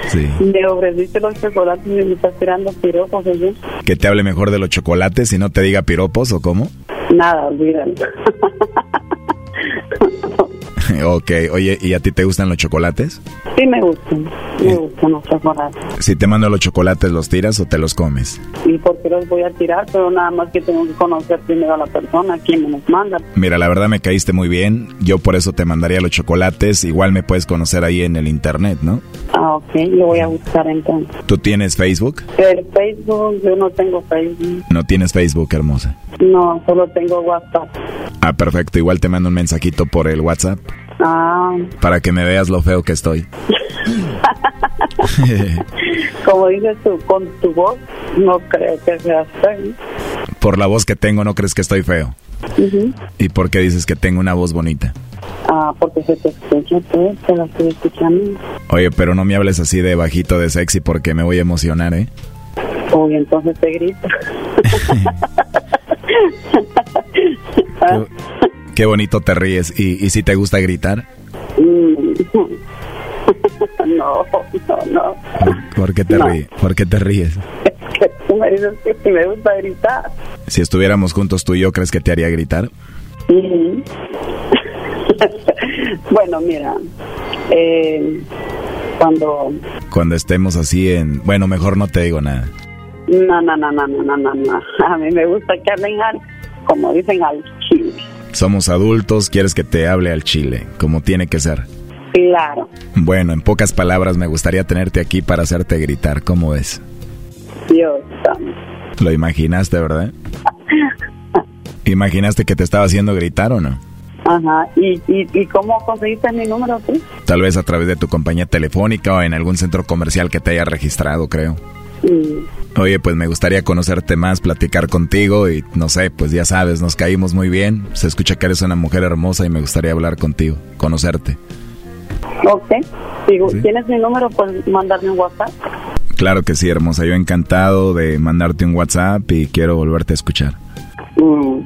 sí. Me ofreciste los chocolates y me estás tirando piropos, oye. Que te hable mejor de los chocolates y no te diga piropos o cómo. Nada, olvídalo. <laughs> <laughs> ok, oye, ¿y a ti te gustan los chocolates? Sí me gustan, me gustan los chocolates. Si te mando los chocolates, ¿los tiras o te los comes? ¿Y por qué los voy a tirar? Pero nada más que tengo que conocer primero a la persona, quien me los manda. Mira, la verdad me caíste muy bien, yo por eso te mandaría los chocolates, igual me puedes conocer ahí en el internet, ¿no? Ah, ok, lo voy a buscar entonces. ¿Tú tienes Facebook? El Facebook, yo no tengo Facebook. No tienes Facebook, hermosa. No, solo tengo WhatsApp. Ah, perfecto, igual te mando un mensajito por el WhatsApp Ah, para que me veas lo feo que estoy. <laughs> como dices tú, con tu voz, no creo que seas feo. por la voz que tengo, ¿no crees que estoy feo? ¿Y por qué dices que tengo una voz bonita? Ah, porque se te escucha, pues, te la estoy escuchando. Oye, pero no me hables así de bajito de sexy porque me voy a emocionar, ¿eh? Uy, entonces te grito. <laughs> <laughs> Qué bonito te ríes. ¿Y, y si te gusta gritar? mm. <laughs> no, no, no. ¿Por qué te, No. ríes? ¿Por qué te ríes? Que tú me dices que me gusta gritar. Si estuviéramos juntos tú y yo, ¿crees que te haría gritar? Ujú. <laughs> bueno, mira, eh, cuando... Cuando estemos así en... Bueno, mejor no te digo nada. No, no, no, no, no, no, no, no. A mí me gusta que hablen al, como dicen, al chile. Somos adultos, quieres que te hable al chile, como tiene que ser. Claro. Bueno, en pocas palabras me gustaría tenerte aquí para hacerte gritar, ¿cómo ves? Dios. Lo imaginaste, ¿verdad? <laughs> ¿Imaginaste que te estaba haciendo gritar o no? Ajá. ¿Y, y, ¿Y cómo conseguiste mi número tú? Tal vez a través de tu compañía telefónica o en algún centro comercial que te haya registrado, creo. Mm. Oye, pues me gustaría conocerte más, platicar contigo y no sé, pues ya sabes, nos caímos muy bien. Se escucha que eres una mujer hermosa y me gustaría hablar contigo, conocerte. Ok. Digo, ¿Tienes mi número? Pues mandarme un WhatsApp. Claro que sí, hermosa. Yo encantado de mandarte un WhatsApp y quiero volverte a escuchar. Mm,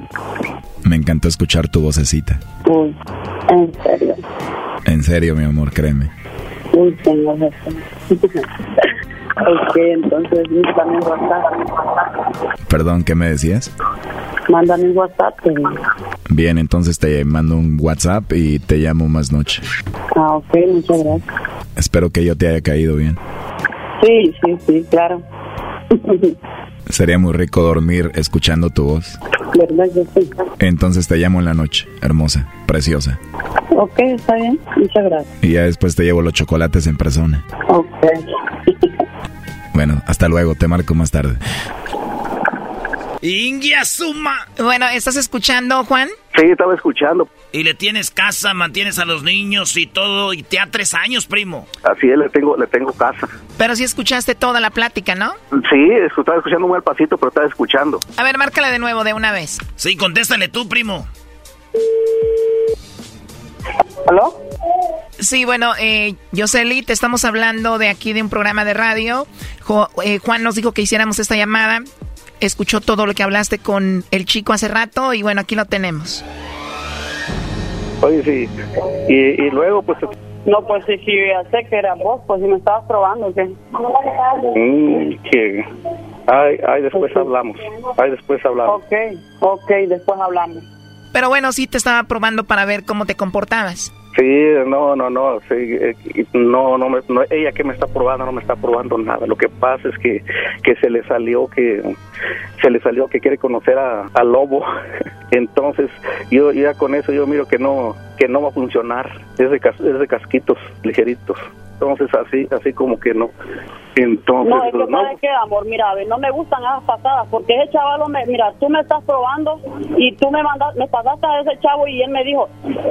Me encantó escuchar tu vocecita. uy, en serio. En serio, mi amor, créeme. Razón. <laughs> ok, entonces mándame un WhatsApp. Perdón, ¿qué me decías? Mándame un WhatsApp. que- Bien, entonces te mando un WhatsApp y te llamo más noche. Ah, ok, muchas gracias. Espero que yo te haya caído bien. Sí, sí, sí, claro. <laughs> Sería muy rico dormir escuchando tu voz. ¿Verdad sí? Entonces te llamo en la noche, hermosa, preciosa. Ok, está bien. Muchas gracias. Y ya después te llevo los chocolates en persona. Ok. <laughs> Bueno, hasta luego, te marco más tarde. Ingia suma. Bueno, ¿estás escuchando, Juan? Sí, estaba escuchando. Y le tienes casa, mantienes a los niños y todo, y te ha tres años, primo. Así es, le tengo, le tengo casa. Pero sí escuchaste toda la plática, ¿no? Sí, es- estaba escuchando muy al pasito, pero estaba escuchando. A ver, márcala de nuevo, de una vez. Sí, contéstale tú, primo. ¿Aló? Sí, bueno, eh, Yoseli, te estamos hablando de aquí de un programa de radio. Jo- eh, Juan nos dijo que hiciéramos esta llamada. Escuchó todo lo que hablaste con el chico hace rato y bueno, aquí lo tenemos. Oye, sí. Y, y luego, pues, No, pues sí, sí, ya sé que era vos, pues si me estabas probando, ¿qué? mm, que... Ay, ay, después hablamos. Ay, después hablamos. Ok, ok, después hablamos. Pero bueno, sí te estaba probando para ver cómo te comportabas. Sí, no, no, no, sí, eh, no, no, me- no, ella que me está probando no me está probando nada. Lo que pasa es que, que se le salió que se le salió que quiere conocer a, a Lobo. <laughs> Entonces, yo ya con eso yo miro que no que no va a funcionar. Es de cas- es de casquitos ligeritos. Entonces, así así como que no. Entonces, No, es que no. qué, amor, mira, a ver, no me gustan esas pasadas, porque ese chaval, me, mira, tú me estás probando y tú me mandas, me pasaste a ese chavo y él me dijo,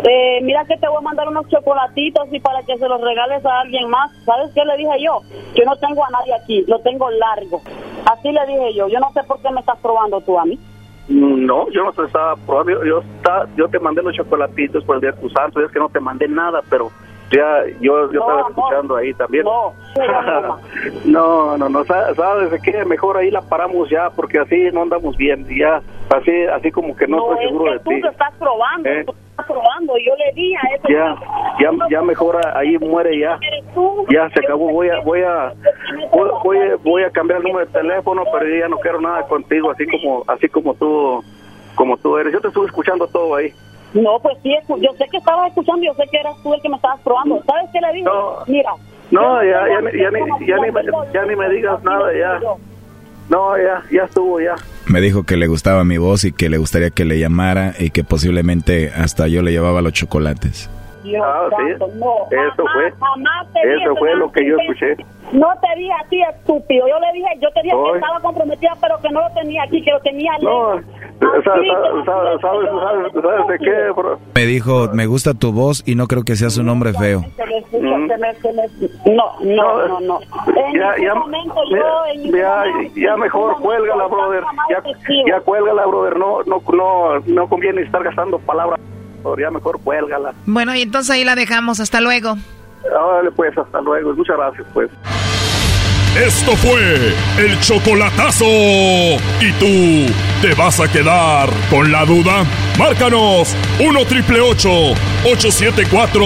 eh, mira que te voy a mandar unos chocolatitos y para que se los regales a alguien más. ¿Sabes qué le dije yo? Yo no tengo a nadie aquí, lo tengo largo. Así le dije yo, yo no sé por qué me estás probando tú a mí. No, yo no te estaba probando. Yo, yo, yo te mandé los chocolatitos por el día de tu santo. Es que no te mandé nada, pero ya yo, yo No, estaba escuchando ahí también. No, <laughs> no, no, no. sa- ¿Sabes de qué? Mejor ahí la paramos ya, porque así no andamos bien. Ya, así, así como que no, No, estoy es seguro que de tú ti. te estás probando, ¿Eh? tú te estás probando. Yo le di a ese Ya, ya, ya mejor ahí muere ya. Ya se acabó. Voy a, voy a, voy, a- voy a cambiar el número de teléfono, pero ya no quiero nada contigo, así como, así como tú, como tú eres. Yo te estuve escuchando todo ahí. No, pues sí, escu- yo sé que estabas escuchando, yo sé que eras tú el que me estabas probando. ¿Sabes qué le dije? Mira. No, ya, ni- ya, ni, ya, ni, me- ya ni me digas nada, ya. No, ya, ya estuvo, ya. Me dijo que le gustaba mi voz y que le gustaría que le llamara y que posiblemente hasta yo le llevaba los chocolates. Dios Ah, sí. santo, no, Eso jamás, fue. jamás te dije Eso fue lo que yo escuché. No te dije así, estúpido. Yo le dije, yo te dije Ay. que estaba comprometida, pero que no lo tenía aquí, que lo tenía No, lejos. sabes, sabes, sabes de qué, bro? Me dijo, me gusta tu voz y no creo que seas un hombre feo. Me- No, no, no, no. En Ya, ya, momento yo, en ningún ya, momento- ya mejor cuélgala, brother. Ya, ya cuélgala, brother. No, no, no, no conviene estar gastando palabras. Brother. Ya mejor cuélgala. Bueno, y entonces ahí la dejamos. Hasta luego. Órale, pues, hasta luego. Muchas gracias, pues. Esto fue el chocolatazo. ¿Y tú te vas a quedar con la duda? Márcanos 1 triple 874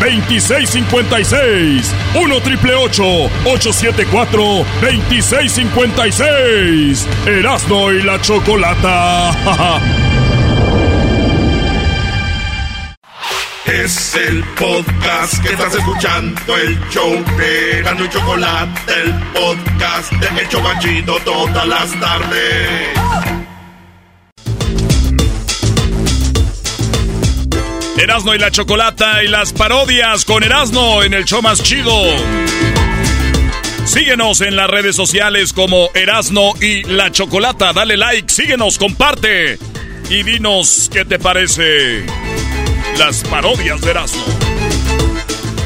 2656. 1 triple 874 2656. Erasno y la chocolata. <laughs> Es el podcast que estás escuchando, el show de y Chocolate, el podcast de El Chobachito todas las tardes. Erasno y la chocolata y las parodias con Erasno en el show más chido. Síguenos en las redes sociales como Erasno y la chocolata. Dale like, síguenos, comparte y dinos qué te parece las parodias de Erasno.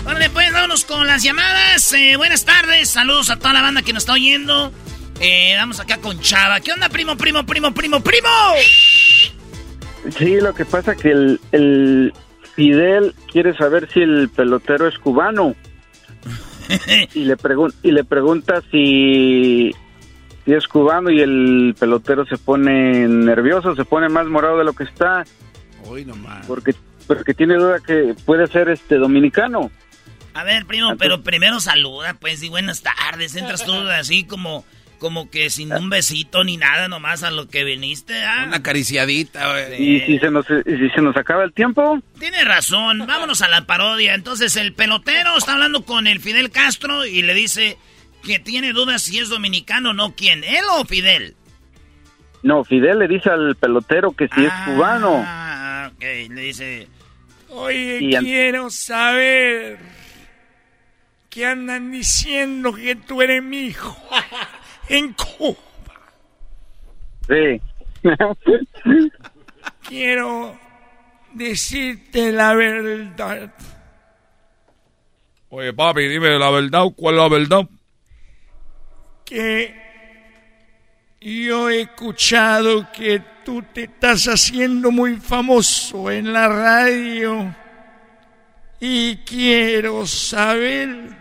Órale, pues, vámonos con las llamadas. Eh, buenas tardes, saludos a toda la banda que nos está oyendo. Eh, vamos acá con Chava. ¿Qué onda, primo, primo, primo, primo, primo? Sí, lo que pasa que el, el Fidel quiere saber si el pelotero es cubano. <laughs> y le y le pregunta si si es cubano y el pelotero se pone nervioso, se pone más morado de lo que está. Hoy nomás. Porque porque tiene duda que puede ser este dominicano. A ver, primo, pero primero saluda, pues, y buenas tardes. Entras tú <laughs> así como, como que sin un besito ni nada, nomás a lo que viniste. ¿ah? Una acariciadita, güey. ¿Y si se, nos, y si se nos acaba el tiempo? Tiene razón, vámonos a la parodia. Entonces, el pelotero está hablando con el Fidel Castro y le dice que tiene dudas si es dominicano o no. ¿Quién? ¿Él o Fidel? No, Fidel le dice al pelotero que si es cubano. Ok, le dice... Oye, Y quiero saber qué andan diciendo que tú eres mi hijo <laughs> en Cuba. Sí. <laughs> Quiero decirte la verdad. Oye, papi, dime la verdad. ¿Cuál es la verdad? que yo he escuchado que tú te estás haciendo muy famoso en la radio y quiero saber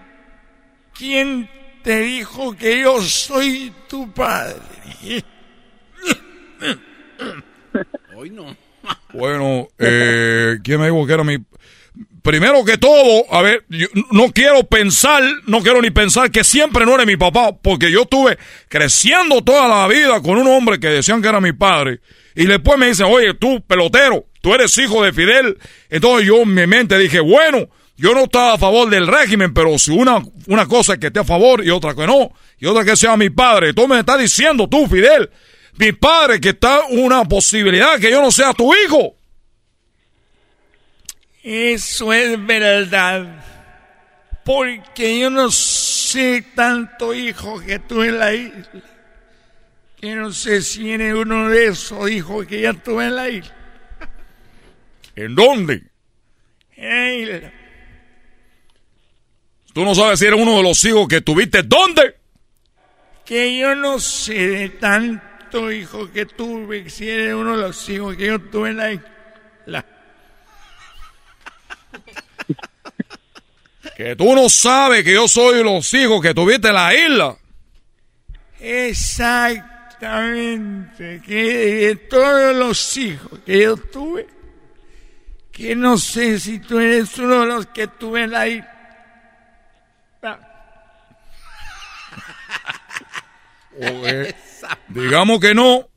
quién te dijo que yo soy tu padre. <laughs> Hoy no. Bueno, eh, ¿quién me dijo que era mi...? Primero que todo, a ver, yo no quiero pensar, no quiero ni pensar que siempre no eres mi papá, porque yo estuve creciendo toda la vida con un hombre que decían que era mi padre, y después me dicen, oye, tú, pelotero, tú eres hijo de Fidel. Entonces yo en mi mente dije, bueno, yo no estaba a favor del régimen, pero si una, una cosa es que esté a favor y otra que no, y otra que sea mi padre, tú me estás diciendo tú, Fidel, mi padre, que está una posibilidad que yo no sea tu hijo. Eso es verdad. Porque yo no sé tanto hijo que tuve en la isla. Que no sé si eres uno de esos hijos que ya tuve en la isla. ¿En dónde? En la isla. Tú no sabes si eres uno de los hijos que tuviste. ¿Dónde? Que yo no sé de tanto hijo que tuve, si eres uno de los hijos que yo tuve en la isla. <laughs> Que tú no sabes que yo soy los hijos que tuviste en la isla. Exactamente, que de todos los hijos que yo tuve, que no sé si tú eres uno de los que tuve en la isla. <laughs> Oye, digamos que no.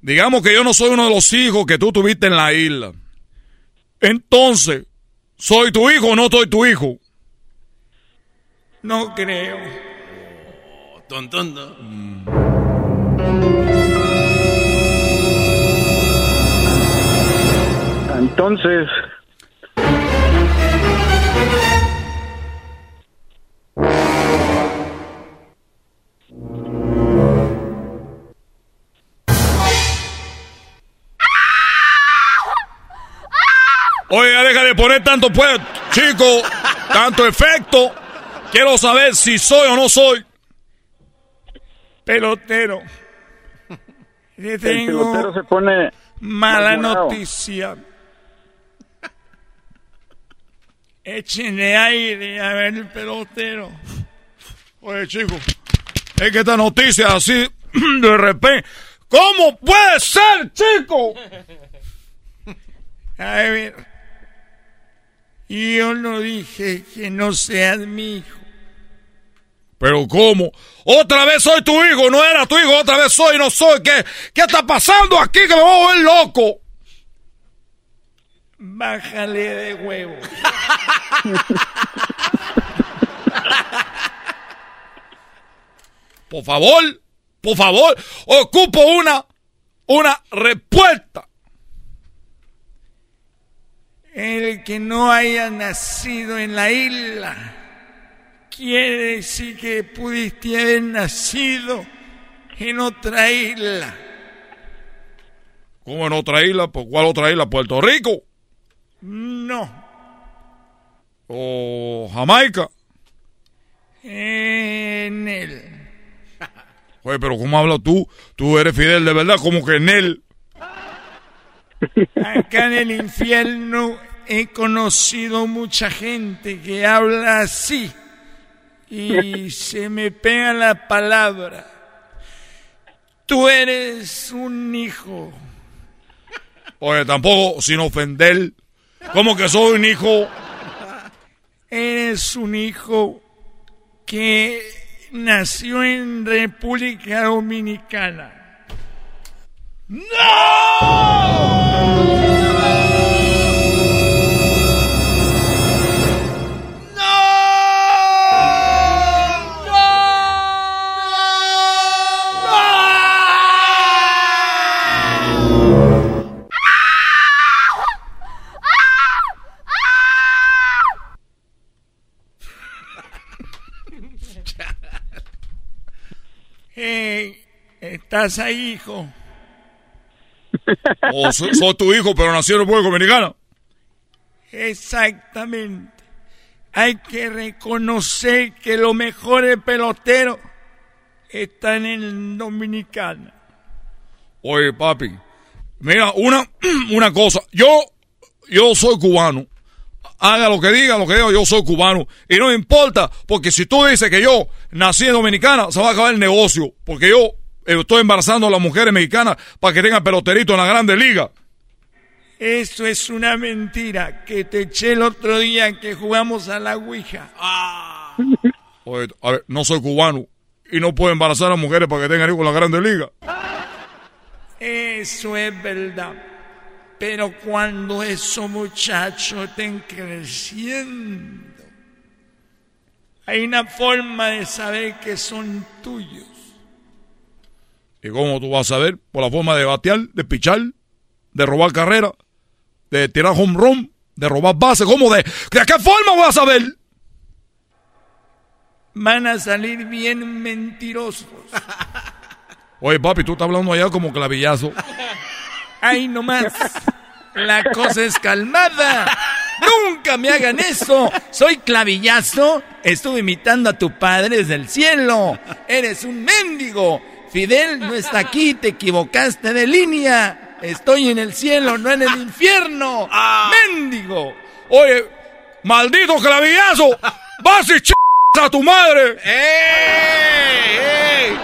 Digamos que yo no soy uno de los hijos que tú tuviste en la isla. Entonces, ¿soy tu hijo o no soy tu hijo? No creo. Tontondo. Entonces, Oye, ya deja de poner tanto pues, chico, tanto efecto. Quiero saber si soy o no soy. Pelotero. Le el pelotero tengo se pone mala noticia. Échenle aire a ver el pelotero. Oye, chico, es que esta noticia así, <clears throat> de repente... ¿Cómo puede ser, chico? A ver. Yo no dije que no seas mi hijo. Pero ¿cómo? Otra vez soy tu hijo, no era tu hijo, otra vez soy, no soy. ¿Qué, qué está pasando aquí que me voy a volver loco? Bájale de huevo. Por favor, por favor, ocupo una, una respuesta. El que no haya nacido en la isla quiere decir que pudiste haber nacido en otra isla. ¿Cómo en otra isla? ¿Por cuál otra isla? ¿Puerto Rico? No. ¿O Jamaica? En él. Oye, pero ¿cómo hablas tú? Tú eres Fidel de verdad, como que en él. Acá en el infierno he conocido mucha gente que habla así. y <laughs> se me pega la palabra. Tú eres un hijo. Oye, tampoco sin ofender. ¿Cómo que soy un hijo? Eres un hijo que nació en República Dominicana. ¡No! ¿Estás ahí, hijo? <laughs> Oh, soy, soy tu hijo, pero nací en República Dominicana. Exactamente. Hay que reconocer que los mejores peloteros están en Dominicana. Oye, papi, mira, una, <clears throat> una cosa. Yo, yo soy cubano. Haga lo que diga, lo que diga, yo soy cubano. Y no importa, porque si tú dices que yo nací en Dominicana, se va a acabar el negocio. Porque yo estoy embarazando a las mujeres mexicanas para que tengan peloterito en la Grande Liga. Eso es una mentira que te eché el otro día que jugamos a la Ouija. Oye, a ver, no soy cubano y no puedo embarazar a mujeres para que tengan hijos en la Grande Liga. Eso es verdad. Pero cuando esos muchachos estén creciendo, hay una forma de saber que son tuyos. ¿Y cómo tú vas a saber? Por la forma de batear, de pichar, de robar carrera, de tirar home run, de robar base. ¿Cómo de? ¿De qué forma voy a saber? Van a salir bien mentirosos. <laughs> Oye, papi, tú estás hablando allá como clavillazo. Ay, no más. La cosa es calmada. Nunca me hagan eso. Soy clavillazo. Estuve imitando a tu padre desde el cielo. Eres un mendigo. Fidel no está aquí. Te equivocaste de línea. Estoy en el cielo, no en el infierno. Mendigo. Oye, maldito clavillazo. Vas y ch a tu madre. ¡Ey! ¡Ey!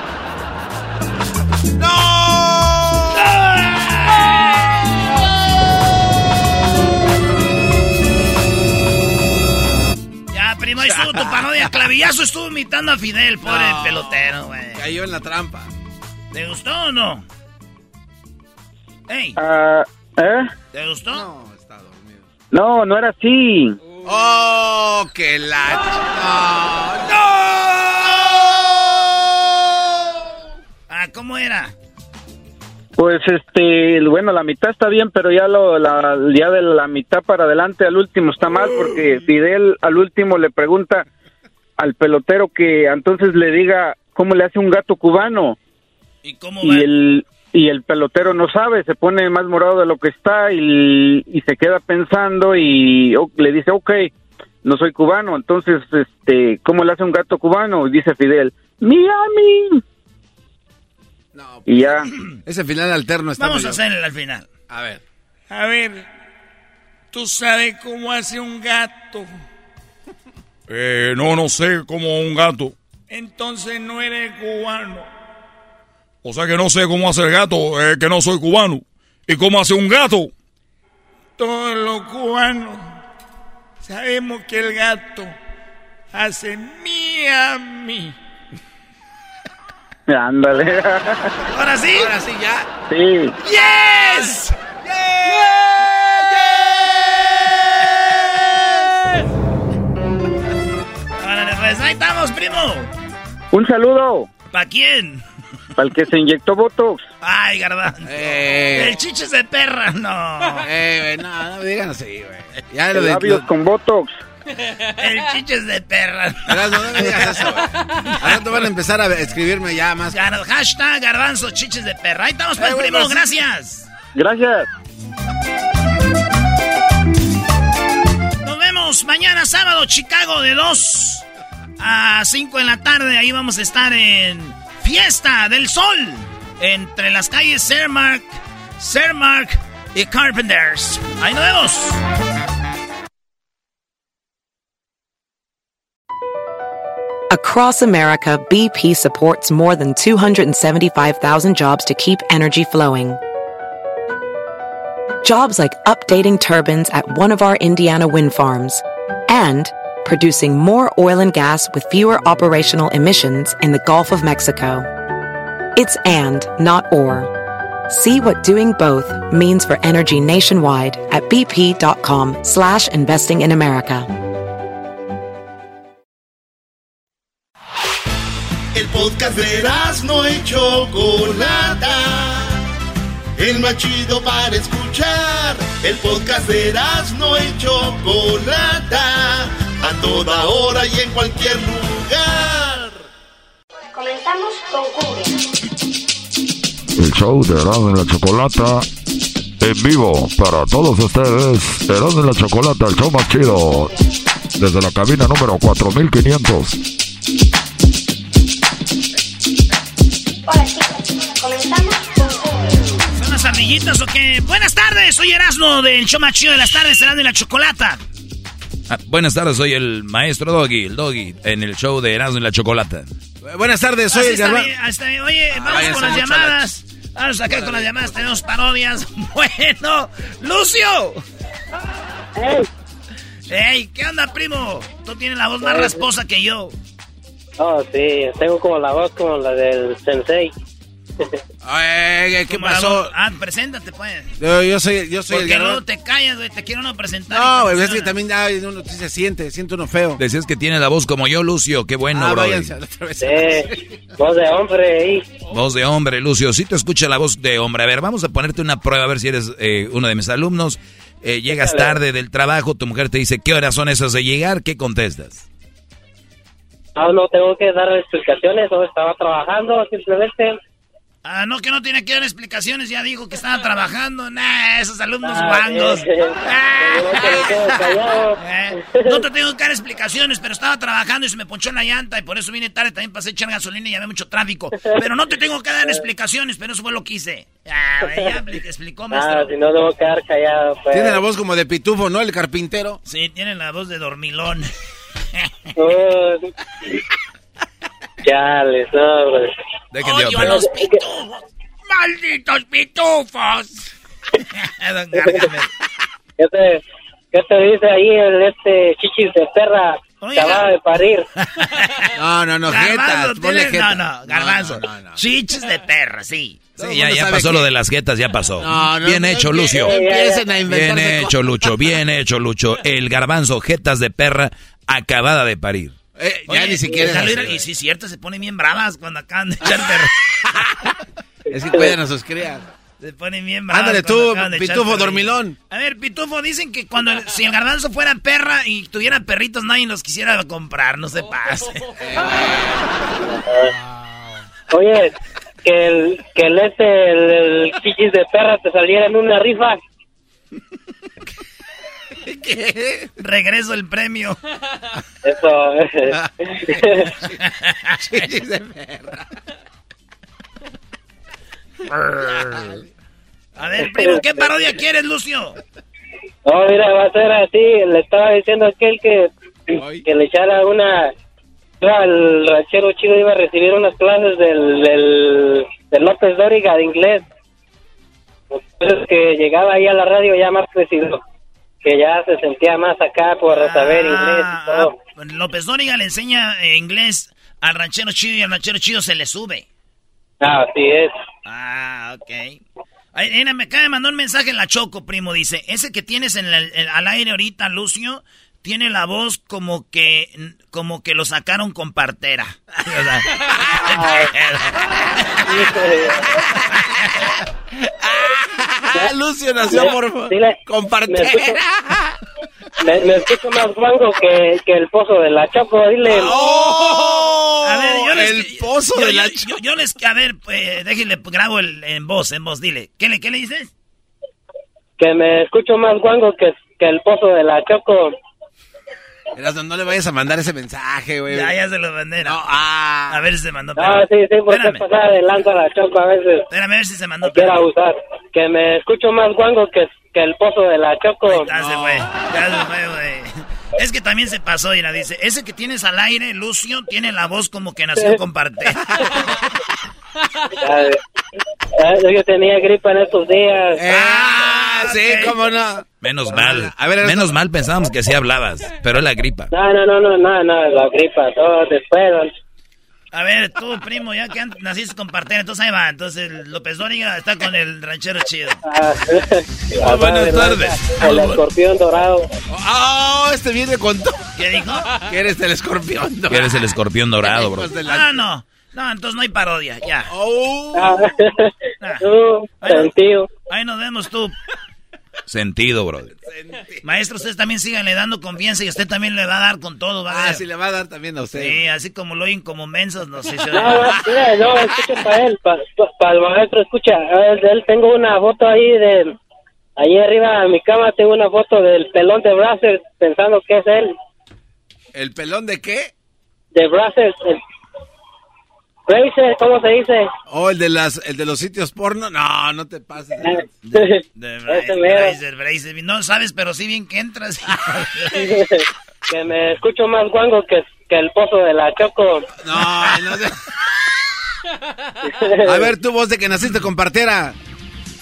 Ya, primo, estuvo tu parodia. Clavillazo estuvo imitando a Fidel, pobre No. pelotero, güey. Cayó en la trampa. ¿Te gustó o no? ¡Ey! Ah, ¿Eh? ¿Te gustó? No, No, no era así. Oh, que la... Ah, ¿cómo era? Pues este, bueno, la mitad está bien, pero ya lo, la, ya de la mitad para adelante al último está mal porque Fidel al último le pregunta al pelotero que entonces le diga cómo le hace un gato cubano ¿Y cómo y el y el pelotero no sabe, se pone más morado de lo que está y, y se queda pensando y oh, le dice, ok, no soy cubano, entonces, este, ¿cómo le hace un gato cubano? Y dice Fidel, Miami. y ya. <clears throat> Ese final alterno está Vamos a hacerle al final. A ver. A ver, tú sabes cómo hace un gato. Eh, no, no sé, como un gato. Entonces no eres cubano. O sea que no sé cómo hace el gato, eh, que no soy cubano. ¿Y cómo hace un gato? Todos los cubanos sabemos que el gato hace Miami. <laughs> Ándale. ¿Ahora sí? Ahora sí, ya. Sí. ¡Yes! Órale, pues ahí estamos, primo. Un saludo ¿Para quién? Para el que se inyectó Botox. Ay, garbanzo. Eh. El chiches de perra, no. Eh, güey, no, no me digan así, güey. Ya lo El de... labios con Botox. El chiches de perra. Erasmo, no me digas eso, rato van a empezar a escribirme ya más. Gar- hashtag garbanzo chiches de perra. Ahí estamos, pues, Eh, primo. Gracias. Gracias. Nos vemos mañana sábado, Chicago, de 2 a 5 en la tarde. Ahí vamos a estar en Fiesta del Sol. Entre las calles Cermark, Cermark y Carpenters. Ahí nos vemos. Across America, BP supports more than 275,000 jobs to keep energy flowing. Jobs like updating turbines at one of our Indiana wind farms and producing more oil and gas with fewer operational emissions in the Gulf of Mexico. It's and, not or. See what doing both means for energy nationwide at bp.com slash investing in America. El podcast de no y Chocolata. El más chido para escuchar. El podcast de no y Chocolata. A toda hora y en cualquier lugar. Comenzamos con Cumbia. El show de Erasmo y la Chocolata en vivo para todos ustedes. Erasmo y la Chocolata, el show más chido. Desde la cabina número 4500. Hola chicos, comenzamos con Cumbia. ¿Son las ardillitas o qué? Buenas tardes, soy Erasmo del show más chido de las tardes, Erasmo y la Chocolata. Ah, buenas tardes, soy el maestro Doggy, el Doggy, en el show de Erasmo y la Chocolata. Buenas tardes, soy Así el Garbanzo. bien. Oye, vamos váyanse con las llamadas. Vamos acá con las llamadas, tenemos parodias. <laughs> Bueno, Lucio. Ey, ¿qué onda, primo? Tú tienes la voz más rasposa que yo. Oh, sí, tengo como la voz como la del sensei. <laughs> Ay, ¿Qué pasó? Ah, preséntate, pues. Yo, yo soy, yo soy ¿Por el no te callas, güey? Te quiero no presentar. No, güey, es que también ya uno sí se siente, siente uno feo. Decías que tiene la voz como yo, Lucio. Qué bueno, ah, bro. váyanse otra vez. Sí, voz de hombre ahí. Voz de hombre, Lucio. Si te escucha la voz de hombre. A ver, vamos a ponerte una prueba, a ver si eres eh, uno de mis alumnos. Eh, llegas tarde del trabajo, tu mujer te dice, ¿qué horas son esas de llegar? ¿Qué contestas? Ah, no tengo que dar explicaciones, o estaba trabajando simplemente. Ah, no, que no tiene que dar explicaciones. Ya dijo que estaba <laughs> trabajando. Nah, esos alumnos Ah, guangos. callado. Eh, no te tengo que dar explicaciones, pero estaba trabajando y se me ponchó la llanta y por eso vine tarde. También pasé a echar gasolina y había mucho tráfico. Pero no te tengo que dar <laughs> explicaciones, pero eso fue lo que hice. Ah, ya expli- explicó, Ah, maestro. si no debo quedar callado. Pues. Tiene la voz como de pitufo, ¿no? El carpintero. Sí, tiene la voz de dormilón. <laughs> Chales, no. Dejen ¡Odio a los pitufos! ¡Malditos pitufos! <laughs> Don. ¿Qué te, ¿Qué te dice ahí el este chichis de perra que Oiga. acaba de parir? <laughs> No, no, no, Garbanzo, jetas, ponle tienes- jetas. No, no, garbanzo. Chiches de perra, sí. Sí, ya, ya pasó lo de las jetas, ya pasó. No, no, bien no hecho, Lucio. empiecen a Bien hecho, Lucho. Bien hecho, Lucho. El garbanzo, jetas de perra, acabada de parir. Eh, ya ni siquiera. Y sí, cierto, se ponen bien bravas cuando acaban de echar. <laughs> Es que cuidan a sus crías. Se ponen bien bravas. Ándale tú, pitufo dormilón. A ver, Pitufo, dicen que cuando el- si el garbanzo fuera perra y tuviera perritos, nadie los quisiera comprar, no se pase. <laughs> Oye, que el, que el este, el, el chichis de perra te saliera en una rifa. <laughs> Regreso el premio. Eso. <laughs> De perra. A ver, primo, ¿qué parodia quieres, Lucio? No, mira, va a ser así. Le estaba diciendo a aquel que, que le echara una... El ranchero chido iba a recibir unas clases del, del, del López Dóriga de inglés. Entonces que llegaba ahí a la radio ya más crecido. Que ya se sentía más acá por saber inglés y todo. Ah, López Dóriga le enseña eh, inglés al ranchero chido y al ranchero chido se le sube. Ah, así es. Ah, ok. Ay, me acaba de mandar un mensaje en la Choco, primo. Dice, ese que tienes en el- en- al aire ahorita, Lucio, tiene la voz como que como que lo sacaron con partera. Ah, Lucio nació por Dile, con me partera. escucho, me, me escucho más guango que, que el pozo de la Choco, dile. ¡Oh! a ver, yo les, el pozo yo, de la yo- yo- yo les, a ver, pues, déjenle, grabo el, en voz, en voz, dile. ¿Qué le, qué le dices? Que me escucho más guango que, que el pozo de la Choco. No le vayas a mandar ese mensaje, güey. Ya, ya se lo mandé. No, ah. A ver si se mandó. Ah, sí, sí, porque Espérame. pasar de lanza la Choco a veces. Espérame a ver si se mandó. Me quiera usar. Que me escucho más guango que, que el pozo de la Choco. Ya se fue, ya se fue, güey. Es que también se pasó, y la dice, ese que tienes al aire, Lucio, tiene la voz como que nació con parte. <laughs> Yo tenía gripa en estos días. Ah, sí, cómo no. Menos mal. A ver, Menos mal pensábamos que sí hablabas, pero es la gripa. No, no, no, no, no, no la gripa, todo después. A ver, tú, primo, ya que naciste con partera, entonces ahí va. Entonces, López Dóriga está con el ranchero chido. <laughs> Ah, buenas tardes. El escorpión dorado. Oh, este viene con todo. ¿Qué dijo? Que eres el escorpión dorado. Que eres el escorpión dorado, bro. Ah, no. No, entonces no hay parodia, ya. Oh. Ah. <laughs> Ahí nos vemos tú. Sentido, bro. Maestro, usted también síganle dando confianza y usted también le va a dar con todo, ¿va? Ah, sí, le va a dar también a usted. Sí, así como lo oyen como mensos, no sé. No, no, escucha para él, para el maestro, escucha. Él, él, tengo una foto ahí de... Allí arriba en mi cama tengo una foto del pelón de Brazzers pensando que es él. ¿El pelón de qué? De Brazzers, el ¿cómo se dice? Oh, el de las, el de los sitios porno. No, no te pases. De, de <laughs> Bracer. No sabes, pero sí bien que entras. <laughs> que me escucho más guango que, que el pozo de la Choco. No, no sé. A ver, tu voz de que naciste con partera.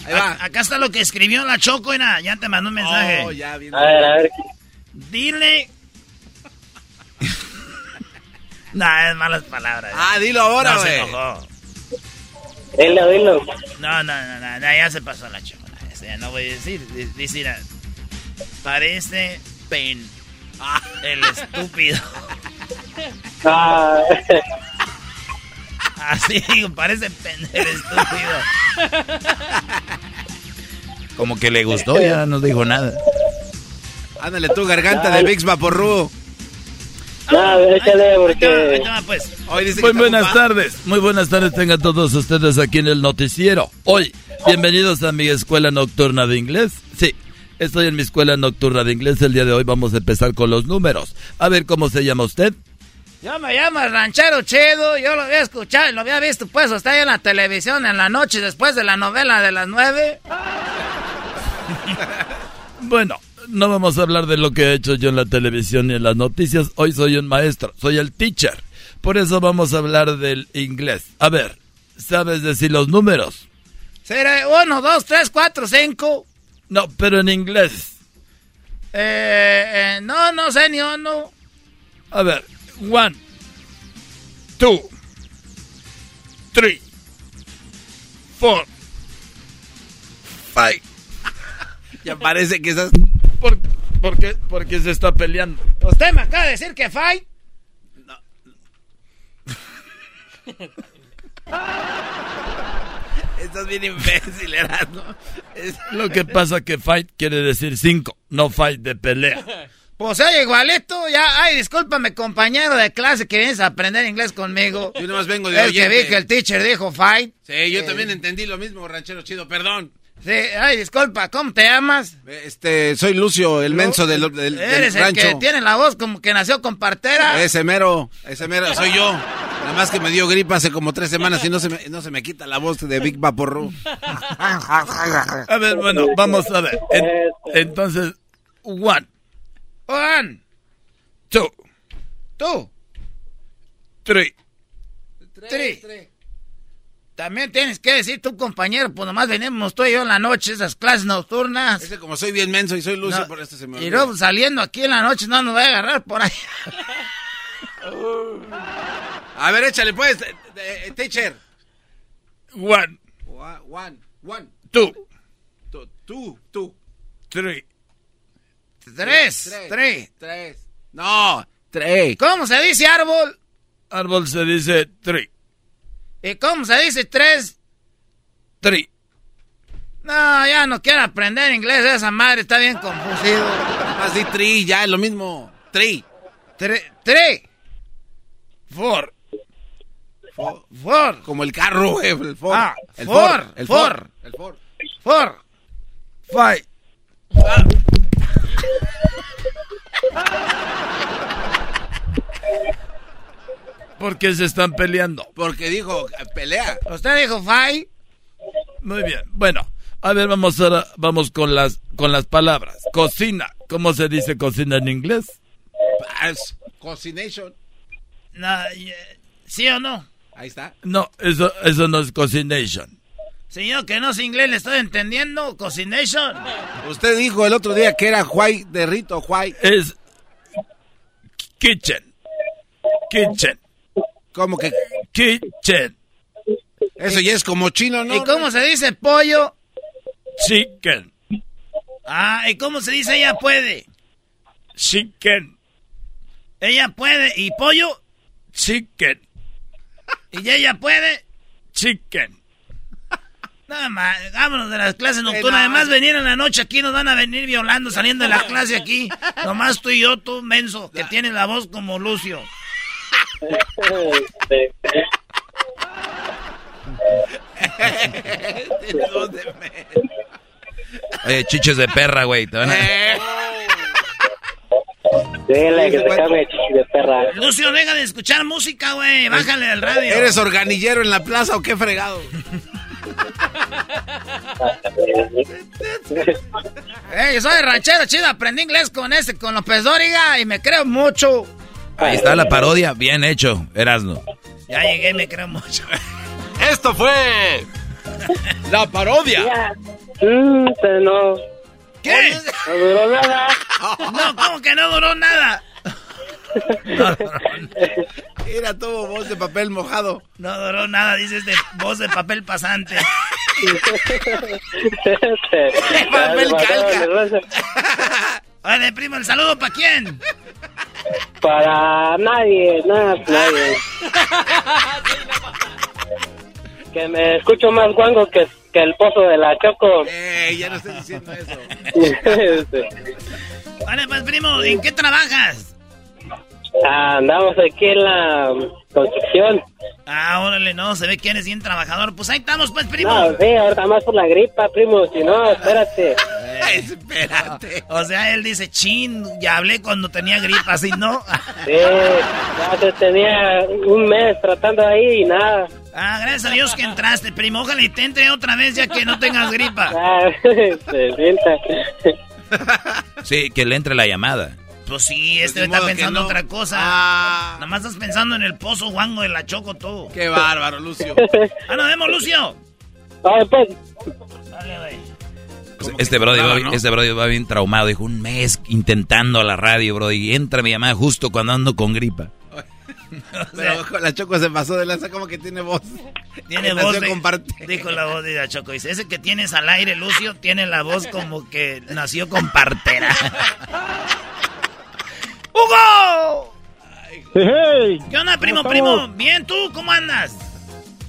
Ahí va. acá está lo que escribió la Choco, era. Ya te mandó un mensaje. Oh, ya, bien. A ver, a ver. Dile no, es malas palabras. Ah, dilo ahora, güey. No se enojó. Dilo, dilo. No, no, no, no, ya se pasó la chola. Ya no voy a decir. Dice, parece pen. Ah, el estúpido. Ah. Así digo, parece pen, el estúpido. Como que le gustó, ya no dijo nada. Ándale tu garganta de Bix Vaporru. No, échale porque... Pues. Muy buenas tardes, muy buenas tardes tengan todos ustedes aquí en el noticiero. Hoy, bienvenidos a mi escuela nocturna de inglés. Sí, estoy en mi escuela nocturna de inglés. El día de hoy vamos a empezar con los números. A ver, ¿cómo se llama usted? Yo me llamo Ranchero Chedo, yo lo había escuchado, lo había visto pues, está ahí en la televisión en la noche después de la novela de las nueve. bueno, no vamos a hablar de lo que he hecho yo en la televisión ni en las noticias. Hoy soy un maestro, soy el teacher. Por eso vamos a hablar del inglés. A ver, ¿sabes decir los números? Será uno, dos, tres, cuatro, cinco. No, pero en inglés. Eh, eh, no, no sé ni uno. A ver, one, two, three, four, five. <laughs> ya parece que esas ¿Por, por, qué, ¿Por, qué, se está peleando? Usted me acaba de decir que fight. No. <laughs> Estás bien imbécil, ¿no? Es... Lo que pasa que fight quiere decir cinco, no fight de pelea. Pues oye, igualito, ya, ay, discúlpame, compañero de clase que vienes a aprender inglés conmigo. Yo nomás vengo de Es que vi que el teacher dijo fight. Sí, yo también entendí lo mismo, ranchero chido, perdón. Sí, ay, disculpa, ¿cómo te llamas? Este, soy Lucio, el menso del, del, Eres el que tiene la voz como que nació con partera. Ese mero, ese mero, soy yo. Nada más que me dio gripa hace como tres semanas y no se me, no se me quita la voz de Big Vaporru. a ver, bueno, vamos a ver. entonces, one. One. Two. Two. Three. Three. También tienes que decir tu compañero, pues nomás venimos tú y yo en la noche, esas clases nocturnas. Ese como soy bien menso y soy lucio, por esto se me Y luego saliendo aquí en la noche no nos va a agarrar por ahí. a ver, échale pues, teacher. One. One. One. Two. Two. Two. Three. Tres. Tres. Tres. No, tres. ¿Cómo se dice árbol? Árbol se dice three. ¿Y cómo se dice tres? Tri. No, ya no quiero aprender inglés. Esa madre está bien confusido. Así tri, ya es lo mismo. Tri. Tri. Tri. Four. Four. Como el carro, güey. El Ford. Ah, el Ford. El Ford. El Ford. Ford. Five. <laughs> ¿Por qué se están peleando? Porque dijo pelea. ¿Usted dijo fight? Muy bien. Bueno, a ver, vamos ahora, vamos con las con las palabras. Cocina. ¿Cómo se dice cocina en inglés? Es Cocination. No, eh, ¿Sí o no? Ahí está. No, eso, eso no es cocination. Señor, que no es inglés, le estoy entendiendo. Cocination. Usted dijo el otro día que era Huay de Rito, Huay. Es kitchen. Kitchen. ¿Cómo que? Kitchen. Eso ya es como chino, ¿no? ¿Y cómo se dice pollo? Chicken. Ah, ¿y cómo se dice ella puede? Chicken. Ella puede. ¿Y pollo? Chicken. ¿Y ella puede? Chicken. Nada más, vámonos de las clases nocturnas. Además, venir en la noche aquí nos van a venir violando saliendo de la clase aquí. <laughs> Nomás tú y yo, tú, menso, que tienes la voz como Lucio. Oye, chiches de perra, güey. te van a- Dile que se cambie chichi de perra. Lucio, deja de escuchar música, güey. Bájale al radio. ¿Eres organillero en la plaza o qué fregado? Ey, soy ranchero chido, aprendí inglés con este, con López Dóriga y me creo mucho. Ahí está la parodia, bien hecho, Erasno. Ya llegué me creo mucho. <laughs> Esto fue la parodia. Mm, pero no. ¿Qué? No duró nada. <laughs> No, ¿cómo que no duró nada? <laughs> Era todo voz de papel mojado. No duró nada, dices de voz de papel pasante. papel calca. Oye, primo, ¿el saludo para quién? Para nadie, nada, nadie. Que me escucho más guango que, que el pozo de la Choco. Ey, ya no estoy diciendo eso. <laughs> Vale, pues, primo, ¿en qué trabajas? Andamos aquí en la construcción. Ah, órale, no, se ve que eres bien trabajador. Pues ahí estamos, pues, primo. No, sí, ahorita más por la gripa, primo. Si no, espérate. <laughs> Espérate. O sea, él dice, chin, ya hablé cuando tenía gripa, así, ¿no? <laughs> Sí, ya se tenía un mes tratando ahí y nada. Ah, gracias a Dios que entraste, primo. Ojalá y te entre otra vez ya que no tengas gripa. <laughs> Ah, se sienta. Sí, que le entre la llamada. Pues sí, este de está pensando no. otra cosa. Ah. Nada más estás pensando en el pozo guango de la choco todo. Qué bárbaro, Lucio. <laughs> Ah, nos vemos, Lucio. Vale, pues. Dale, güey. Pues Este brody, va, este brody va bien traumado. Dijo un mes intentando la radio, brody. Y entra mi llamada justo cuando ando con gripa. <laughs> Pero ojo, la Choco se pasó de lanza como que tiene voz. Tiene voz de. Dijo la voz de la Choco. Dice, ese que tienes al aire, Lucio, tiene la voz como que nació con partera. <laughs> ¡Hugo! Hey, ¿Qué onda, primo, ¿Cómo primo? Bien, ¿tú? ¿Cómo andas?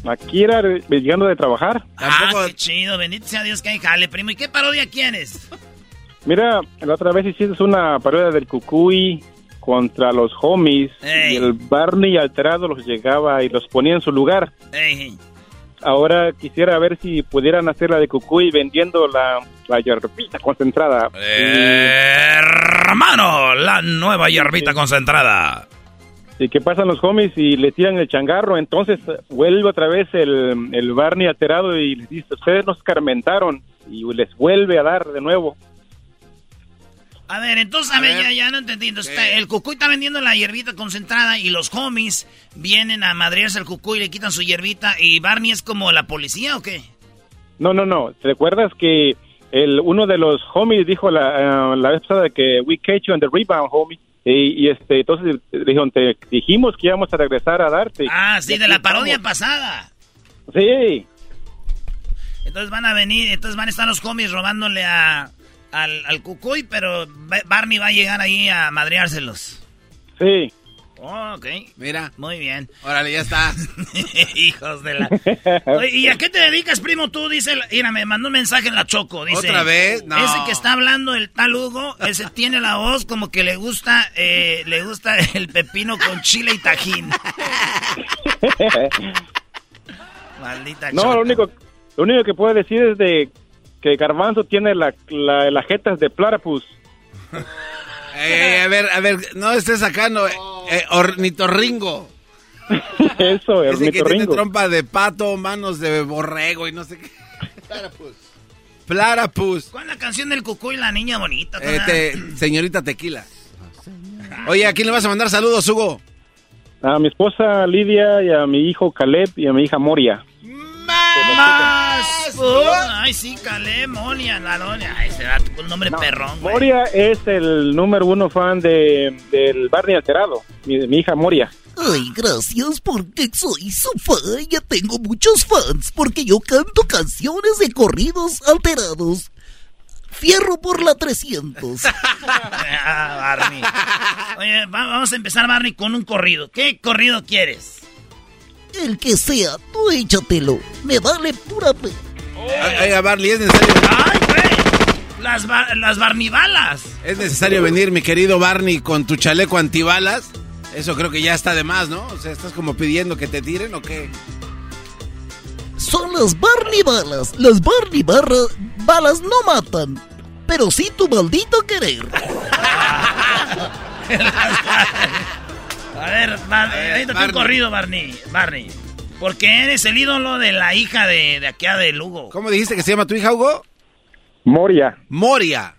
aquí era llegando de trabajar. Ah, qué chido. Bendito sea Dios que hay jale, primo. ¿Y qué parodia quieres? Mira, la otra vez hiciste una parodia del Cucuy contra los homies Ey. y el Barney alterado los llegaba y los ponía en su lugar. Ey, Ahora quisiera ver si pudieran hacer la de Cucuy vendiendo la, la yerbita concentrada. Hermano, la nueva hierbita concentrada. ¿Y qué pasan los homies y le tiran el changarro? Entonces vuelve otra vez el, el Barney alterado y les dice, ustedes nos carmentaron y les vuelve a dar de nuevo. A ver, entonces, a, ver, ya, ya no entendí. Entonces, está- el cucuy está vendiendo la hierbita concentrada y los homies vienen a madrearse al cucuy, le quitan su hierbita y Barney es como la policía o qué? No, no, no. ¿Te recuerdas que el, uno de los homies dijo la, eh, la vez pasada que we catch you on the rebound, homie? Y, y, este, entonces dijeron, te dijimos que íbamos a regresar a darte. Ah, sí, de la parodia estamos. pasada. Sí. Entonces van a venir, entonces van a estar los homies robándole a, al, al cucuy, pero Ba- Barney va a llegar ahí a madreárselos. Sí. Oh, ok. Mira. Muy bien. Órale, ya está. <laughs> Hijos de la... Oye, ¿Y a qué te dedicas, primo? Tú, dice... Mira, me mandó un mensaje en la Choco. Dice, ¿Otra vez? No. Ese que está hablando, el tal Hugo, ese tiene la voz como que le gusta, eh, le gusta <laughs> el pepino con chile y tajín. <laughs> Maldita No, Choco. lo único, lo único que puedo decir es de que Garbanzo tiene la, la, las jetas de platypus. <laughs> Eh, a ver, a ver, no estés sacando eh, eh, ornitorringo. <laughs> Eso, Ese que tiene trompa de pato, manos de borrego y no sé qué. <laughs> Platypus. Platypus. ¿Cuál es la canción del cucuy y la niña bonita? Eh, te- señorita Tequila. Oye, ¿a quién le vas a mandar saludos, Hugo? A mi esposa Lidia y a mi hijo Caleb y a mi hija Moria. Ay, sí, Caleb, Moria, la doña. Ay, se da un nombre perrón, güey. Moria es el número uno fan de, del Barney Alterado, mi, mi hija Moria. Ay, gracias porque soy su fan. Ya tengo muchos fans porque yo canto canciones de corridos alterados. Fierro por la 300. <laughs> Ah, Barney. Oye, va- vamos a empezar, Barney, con un corrido. ¿Qué corrido quieres? El que sea, tú échatelo. Me vale pura pe... Oiga, Barney, es necesario. ¡Ay, güey! Las, ba- las barnibalas. Es necesario venir, mi querido Barney, con tu chaleco antibalas. Eso creo que ya está de más, ¿no? O sea, ¿estás como pidiendo que te tiren o qué? Son las Barney balas. Las Barney barra- balas no matan. Pero sí tu maldito querer. <laughs> A ver, Bar- ahí te un corrido, Barney. Barney. Porque eres el ídolo de la hija de, de aquí de Lugo. ¿Cómo dijiste que se llama tu hija, Hugo? Moria. Moria.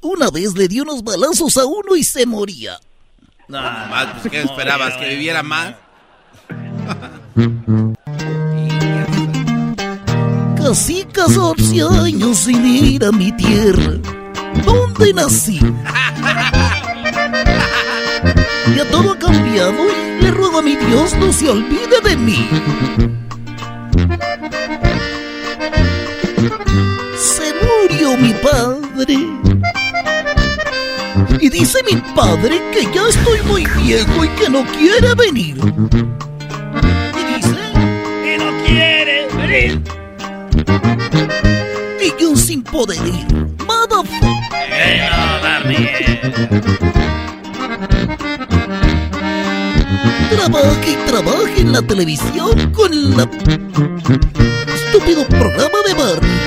Una vez le di unos balazos a uno y se moría. No, más, pues, ¿qué esperabas? ¿Que viviera más? <laughs> Casi 14 años sin ir a mi tierra, donde nací. <laughs> Ya todo ha cambiado y le ruego a mi Dios no se olvide de mí. Se murió mi padre. Y dice mi padre que ya estoy muy viejo y que no quiere venir. Y no quiere venir. Y yo sin poder ir. Motherfucker. Eh. Trabaje y trabaje en la televisión con la estúpido programa de Barney.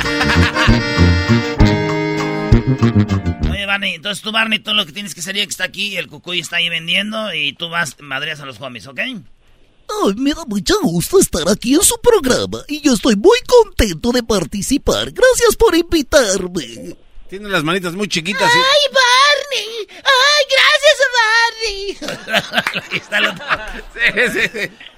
Oye, Barney, entonces tú, Barney, todo lo que tienes que sería que está aquí, el cucuy está ahí vendiendo y tú vas, madreas a los homies, ¿ok? Ay, me da mucho gusto estar aquí en su programa y yo estoy muy contento de participar. Gracias por invitarme. Tiene las manitas muy chiquitas. y- ¡Ay, Barney! ¡Ay, gracias! Ahí está el otro.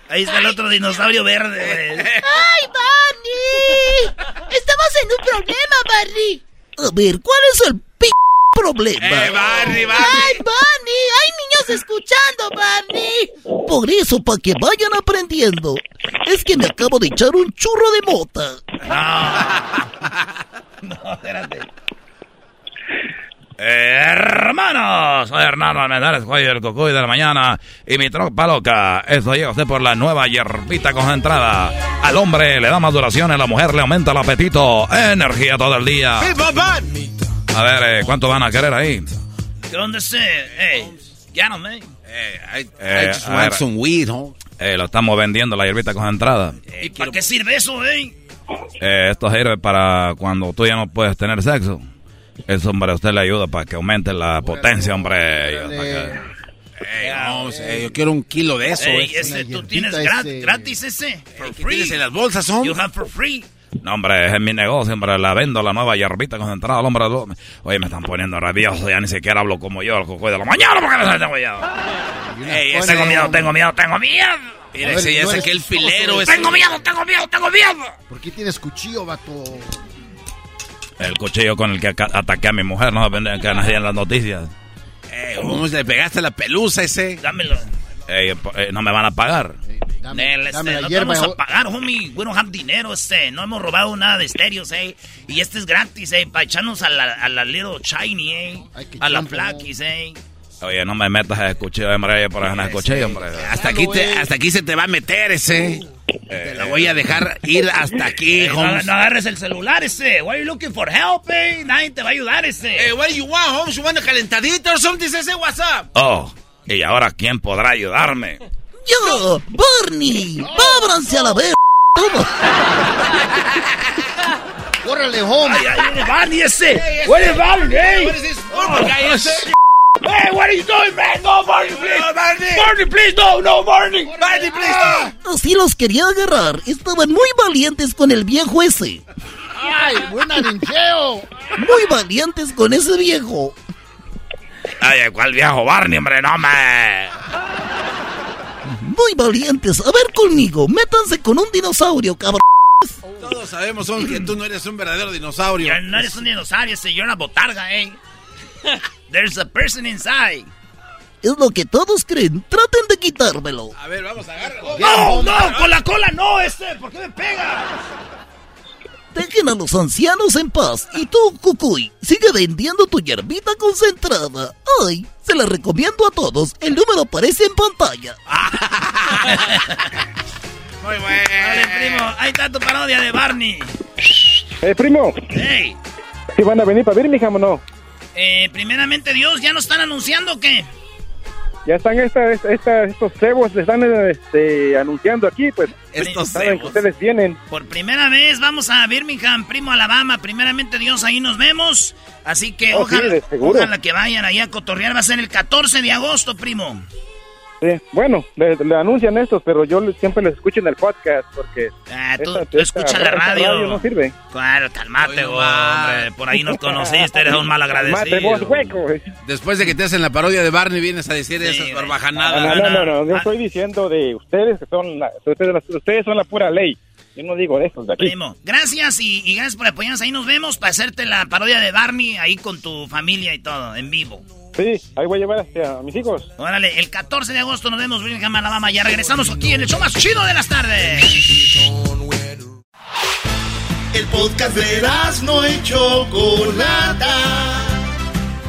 Ahí está el otro dinosaurio verde. ¡Ay, Barney! Estamos en un problema, Barney. A ver, ¿cuál es el p problema? ¡Eh, Barney, Barney! ¡Ay, Barney! ¡Hay niños escuchando, Barney! Por eso, para que vayan aprendiendo, es que me acabo de echar un churro de mota. No, <laughs> espérate. Eh, hermanos, soy Hernando Almendares, soy el cucuy de la mañana y mi tropa loca. Esto llega usted por la nueva hierbita concentrada. Al hombre le da más duración, a la mujer le aumenta el apetito. Energía todo el día. A ver, eh, ¿cuánto van a querer ahí? ¿Dónde se? Hey, llámame. I, I Eh, just want ver. some weed, ¿no? Eh, lo estamos vendiendo, la hierbita concentrada. ¿Y para qué sirve eso, eh? esto sirve para cuando tú ya no puedes tener sexo. Eso, hombre, a usted le ayuda para que aumente la potencia, hombre. Ey, no, o sea, yo quiero un kilo de eso. Ey, eh. ese, ¿tú tienes grat- gratis ese? For ¿Qué tienes en las bolsas, son? You have for free. No, hombre, es mi negocio, hombre. La vendo, la nueva hierbita concentrada, el hombre. Oye, me están poniendo rabioso. Ya ni siquiera hablo como yo, el cocoy de la mañana, porque no tengo miedo. Ey, pone- tengo miedo, tengo miedo, tengo miedo. Mira, ese ya es aquel filero. ese. Tengo miedo, tengo miedo, tengo miedo. ¿Por qué tienes cuchillo, vato? El cuchillo con el que ataqué a mi mujer, no depende que en las noticias. ¿Cómo le pegaste la pelusa ese? Dámelo. Po- eh, no me van a pagar. Dame, Nel, dame este, la no te vamos a pagar, homie. We don't have dinero, este. No hemos robado nada de estéreos, eh. Y este es gratis, eh. Para echarnos a la, a la Little Shiny, eh. A la chompo. Flaquis, eh. Oye, no me metas el cuchillo, hombre, por el cuchillo, hombre. Hasta aquí, te, hasta aquí se te va a meter ese. Te lo voy a dejar ir hasta aquí, Eh, no, Holmes. no agarres el celular ese. Why are you looking for help, eh? Nadie te va a ayudar ese. Eh, what do you want, Holmes? You want a calentadito or something? Ese WhatsApp. Oh, y ahora, ¿quién podrá ayudarme? ¡Yo! ¡Barney! ¡Ábranse a la ver! ¡Todo! <laughs> ¡Córrele, home! Ay, ay, ay, Barney ese. Where is Barney, eh? What is this? Oh, guy ese. Hey, what are you doing, man? No, Barney, please. Barney, please, no, no, Barney. Barney, please, no. Así los quería agarrar. Estaban muy valientes con el viejo ese. ¡Ay, buena ninjeo! Muy valientes con ese viejo. Ay, ¿cuál viejo Barney, hombre? No me. Muy valientes. A ver conmigo. Métanse con un dinosaurio, cabrón. Todos sabemos son, que tú no eres un verdadero dinosaurio. Yo no eres un dinosaurio, señor, una botarga, eh. There's a person inside. Es lo que todos creen. Traten de quitármelo. A ver, vamos a agarrar. No, no, con la cola no, este. ¿Por qué me pega? Dejen a los ancianos en paz. Y tú, Cucuy, sigue vendiendo tu hierbita concentrada. Ay, se la recomiendo a todos. El número aparece en pantalla. <laughs> Muy bueno. Dale, primo. Ahí está tu parodia de Barney. Eh, primo. Hey. ¿Sí van a venir para Birmingham o no? Eh, primeramente Dios, ¿ya nos están anunciando o qué? Ya están esta, esta, estos cebos, le están este, anunciando aquí, pues. Estos saben que ustedes vienen. Por primera vez vamos a Birmingham, primo Alabama. Primeramente Dios, ahí nos vemos. Así que Oh, ojalá, ojalá que vayan allá a cotorrear. Va a ser el 14 de agosto, primo. Sí, bueno, le, le anuncian estos, pero yo siempre les escucho en el podcast porque. Ah, tú, esta- tú esta- escuchas la radio. no sirve. Claro, calmate, hombre. Por ahí nos conociste, eres un mal vos, agradecido. hueco. Después de que te hacen la parodia de Barney, vienes a decir esas No, barbajanadas. no, no, no, yo estoy diciendo de ustedes que son la, ustedes, ustedes son la pura ley. Yo no digo de estos de aquí. Primo, gracias y, y gracias por apoyarnos. Ahí nos vemos para hacerte la parodia de Barney ahí con tu familia y todo, en vivo. Sí, ahí voy a llevar a, a mis hijos. Órale, el 14 de agosto nos vemos, Birmingham, Alabama. Ya regresamos aquí en el show más chido de las tardes. El podcast de no y Chocolata.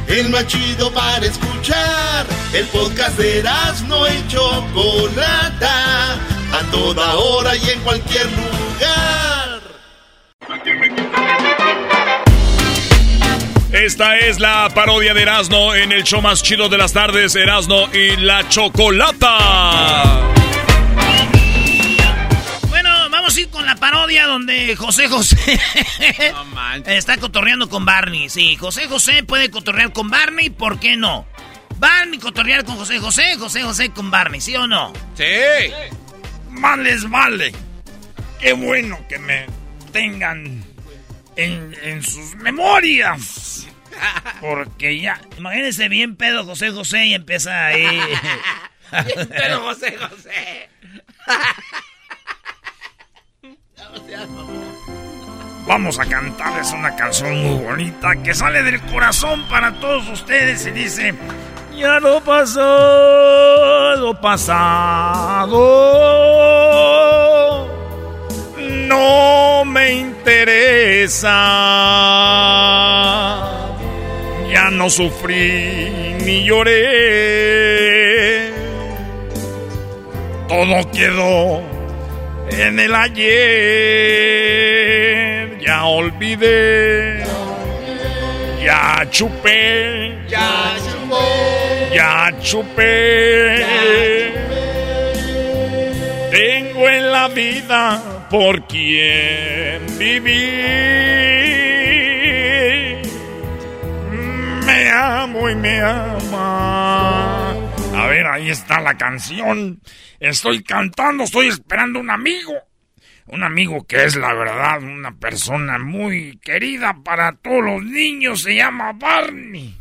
El más chido para escuchar. El podcast de no y Chocolata. A toda hora y en cualquier lugar. Esta es la parodia de Erasmo en el show más chido de las tardes, Erasmo y la Chocolata. Bueno, vamos a ir con la parodia donde José José <laughs> está cotorreando con Barney. Sí, José José puede cotorrear con Barney, ¿por qué no? Barney cotorrear con José José, José José con Barney, ¿sí o no? Sí. Más les vale. Qué bueno que me tengan en, en sus memorias. Porque ya, imagínense bien pedo José José y empieza ahí. <laughs> Pero José José. Vamos a cantarles una canción muy bonita que sale del corazón para todos ustedes y dice... Ya lo pasado, pasado, no me interesa. Ya no sufrí ni lloré. Todo quedó en el ayer. Ya olvidé. Ya chupé. Ya Ya chupé. Tengo en la vida por quien vivir. Me amo y me ama. A ver, ahí está la canción. Estoy cantando, estoy esperando un amigo. Un amigo que es la verdad una persona muy querida para todos los niños. Se llama Barney.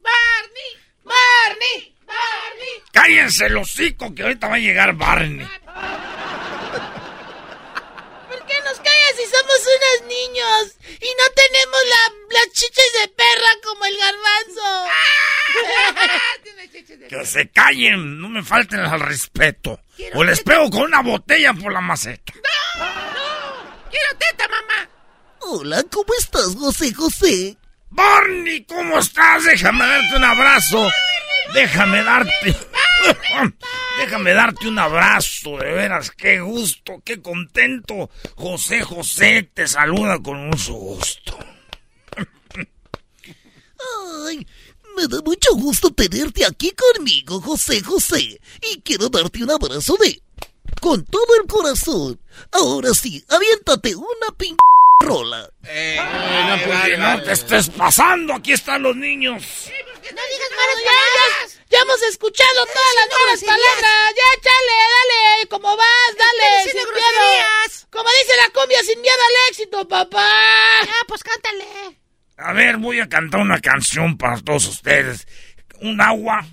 Barney, Barney, Barney. Cállense el hocico que ahorita va a llegar Barney. ¿Por qué nos callas si somos unos niños y no tenemos la, las chiches de perra como el garbanzo? Que se callen, no me falten al respeto. O les pego con una botella por la maceta. ¡Quiero teta, mamá! Hola, ¿cómo estás, José José? Barney, ¿cómo estás? Déjame darte un abrazo. Déjame darte. <laughs> Déjame darte un abrazo, de veras, qué gusto, qué contento. José José te saluda con mucho gusto. Ay, me da mucho gusto tenerte aquí conmigo, José José. Y quiero darte un abrazo de... Con todo el corazón. Ahora sí, aviéntate una pin... rola. no, porque no te estés pasando, aquí están los niños. ¡No digas malas palabras! Ya hemos escuchado todas las malas palabras. Ya, chale, dale. ¿Cómo vas? Dale, sin miedo. Como dice la cumbia, sin miedo al éxito, papá. Ya, pues cántale. A ver, voy a cantar una canción para todos ustedes. ¿Un agua?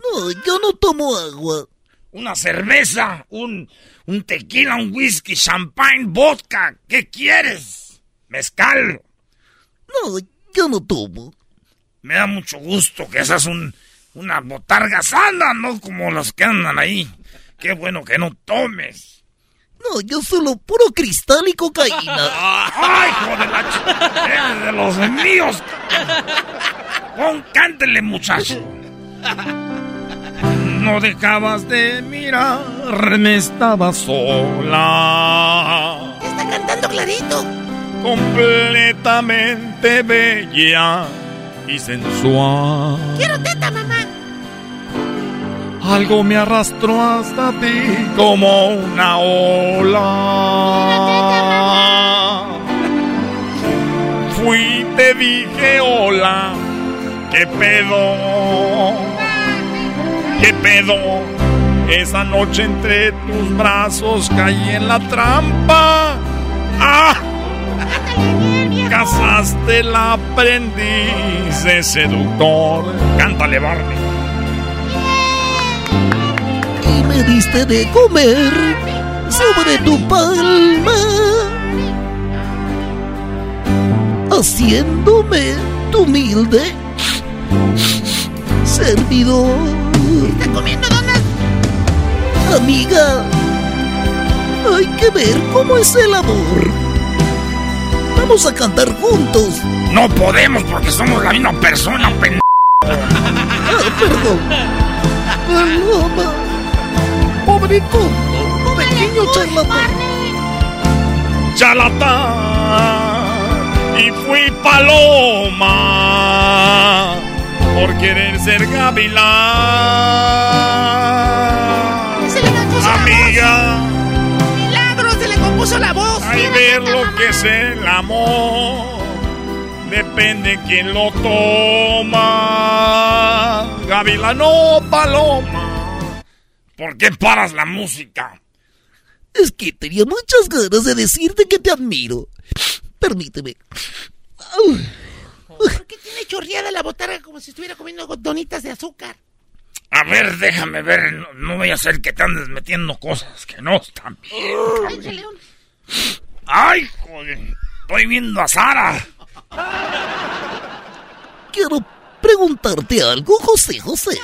No, yo no tomo agua. ¿Una cerveza? ¿Un, un tequila? ¿Un whisky? ¿Champagne? ¿Vodka? ¿Qué quieres? ¿Mezcal? No, yo no tomo. Me da mucho gusto que seas un, una botarga sana, no como los que andan ahí. Qué bueno que no tomes. No, yo solo puro cristal y cocaína. <laughs> ¡Ay, hijo de la ch... Eres de los míos! Pon, cántele, muchacho. No dejabas de mirarme, estaba sola. Está cantando clarito. Completamente bella y sensual. Quiero teta, mamá. Algo me arrastró hasta ti como una ola. Fui te dije hola, qué pedo, qué pedo. Esa noche entre tus brazos caí en la trampa. ¡Ah! Casaste la aprendiz de seductor. Cántale, Barney. Diste de comer sobre tu palma. Haciéndome tu humilde servidor. ¿Está comiendo donas? Amiga, hay que ver cómo es el amor. Vamos a cantar juntos. No podemos porque somos la misma persona, pen... Ah, perdón. Paloma. Tonto. Pequeño charlatán. charlatán y fui paloma por querer ser gavilán. Se le compuso Amiga, la voz. Milagro, se le compuso la voz. hay ver lo mamá. que es el amor. Depende quién lo toma. Gavilán o paloma. ¿Por qué paras la música? Es que tenía muchas ganas de decirte que te admiro. Permíteme. ¿Por qué tiene chorreada la botarga como si estuviera comiendo donitas de azúcar? A ver, déjame ver. No, no voy a hacer que te andes metiendo cosas que no están bien. Échale un- ¡Ay, joder! Estoy viendo a Sara. Quiero preguntarte algo, José José.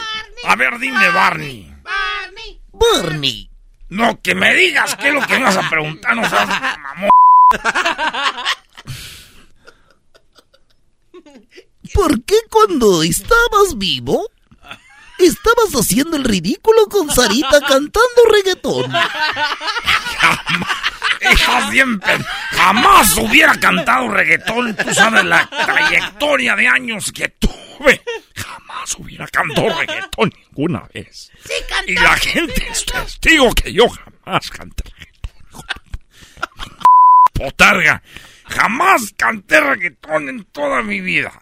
A ver, dime, Barney. Barney. Barney, No, que me digas qué es lo que me vas a preguntar, no seas mamón. ¿por qué cuando estabas vivo estabas haciendo el ridículo con Sarita cantando reggaetón? Siempre. Jamás hubiera cantado reggaetón. Tú sabes la trayectoria de años que tuve. Jamás hubiera cantado reggaetón ninguna vez. Sí. Y la gente es testigo que yo jamás canté reggaetón. Potarga. Jamás canté reggaetón en toda mi vida.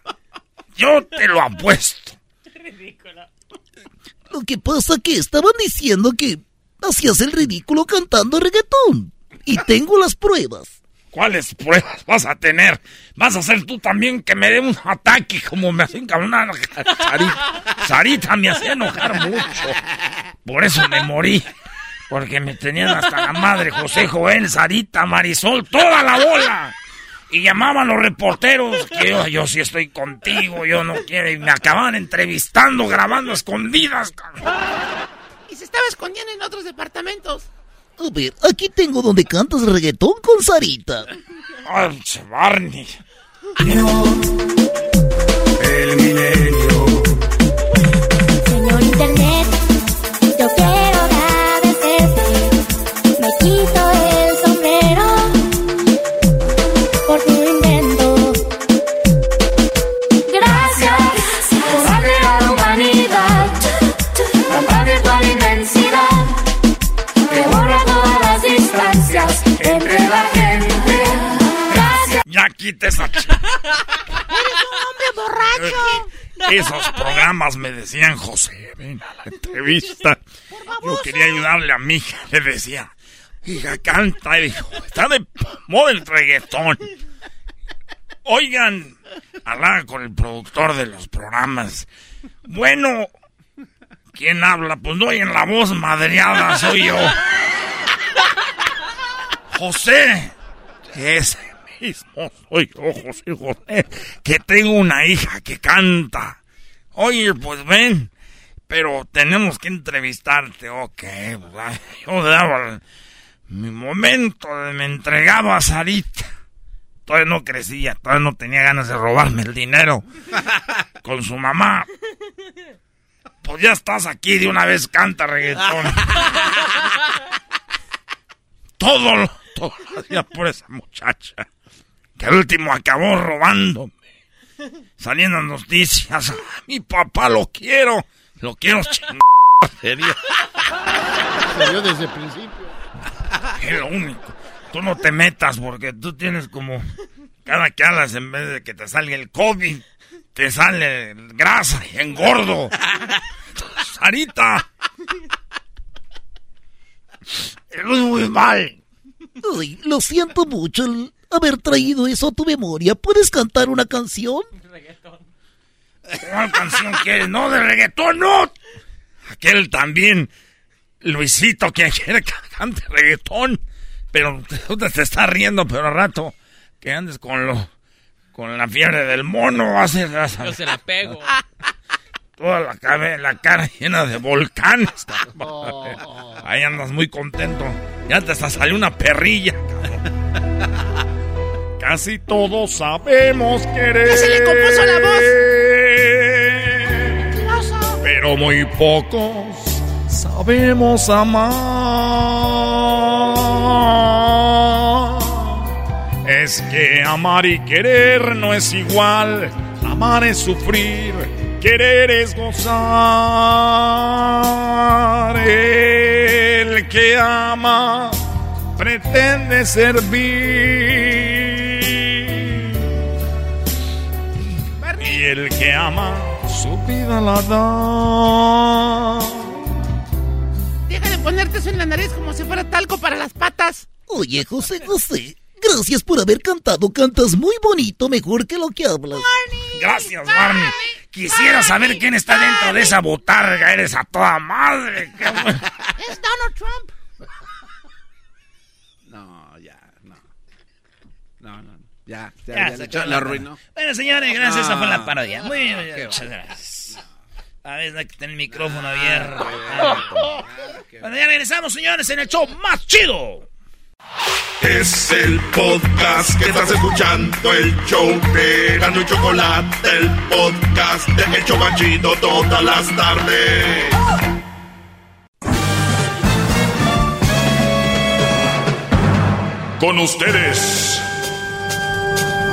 Yo te lo apuesto. Lo que pasa que estaban diciendo que hacías el ridículo cantando reggaetón. Y tengo las pruebas. ¿Cuáles pruebas vas a tener? ¿Vas a hacer tú también que me dé un ataque como me hacen cabronar Sarita? Sarita me hacía enojar mucho. Por eso me morí. Porque me tenían hasta la madre José Joel, Sarita, Marisol, toda la bola. Y llamaban los reporteros que yo, yo sí estoy contigo, yo no quiero. Y me acababan entrevistando, grabando a escondidas. Y se estaba escondiendo en otros departamentos. A ver, aquí tengo donde cantas reggaetón con Sarita. Ay, Barney. El milenio. Quita esa ch- <laughs> ¡Eres un hombre borracho! Esos programas me decían, José, ven a la entrevista. Yo quería ayudarle a mi hija. Le decía, hija, canta. Y dijo, está de moda el reggaetón. Oigan, hablaba con el productor de los programas. Bueno, ¿quién habla? Pues no en la voz madreada, soy yo. <laughs> José. Ese mismo soy yo, José José. Que tengo una hija que canta. Oye, pues ven. Pero tenemos que entrevistarte. Ok, pues, yo daba mi momento, me entregaba a Sarita. Todavía no crecía, todavía no tenía ganas de robarme el dinero con su mamá. Pues ya estás aquí, de una vez canta reggaetón. <laughs> todo, lo- todo lo hacía por esa muchacha. Que al último acabó robándome. Saliendo en noticias. Mi papá lo quiero. Lo quiero chingar. Serio. Se vio desde el principio. Es lo único. Tú no te metas porque tú tienes como... Cada que hablas, en vez de que te salga el COVID, te sale grasa y engordo. Sarita. Es muy mal. Ay, lo siento mucho haber traído eso a tu memoria. ¿Puedes cantar una canción? ¿Cuál canción quieres? No, de reggaetón, no. Aquel también, Luisito, que quiere que cante reggaetón. Pero tú te, te estás riendo, pero al rato que andes con lo con la fiebre del mono, a- Yo se la pego. <laughs> toda la, cabe- la cara llena de volcanes. Ahí andas muy contento. Ya te hasta salió una perrilla. Casi todos sabemos querer. ¡Ya se le compuso la voz! Pero muy pocos sabemos amar. Es que amar y querer no es igual. Amar es sufrir, querer es gozar. El que ama pretende servir. Y el que ama su vida la da. Deja de ponerte eso en la nariz como si fuera talco para las patas. Oye, José José, gracias por haber cantado. Cantas muy bonito, mejor que lo que hablas. Gracias, Barney. Quisiera saber quién está dentro de esa botarga. Eres a toda madre. Es Donald Trump. No, ya, no. No, no, no. Ya, ya, Ya, ya, se la la arruinó. Bueno, señores, gracias. Esa fue Ah, la parodia. Muy bien, muchas gracias. A ver, hay que tener el micrófono abierto. Bueno, ya regresamos, señores, en el show más chido. Es el podcast que estás escuchando, el show de Gano y Chocolate, el podcast de El Chobachito todas las tardes. Con ustedes.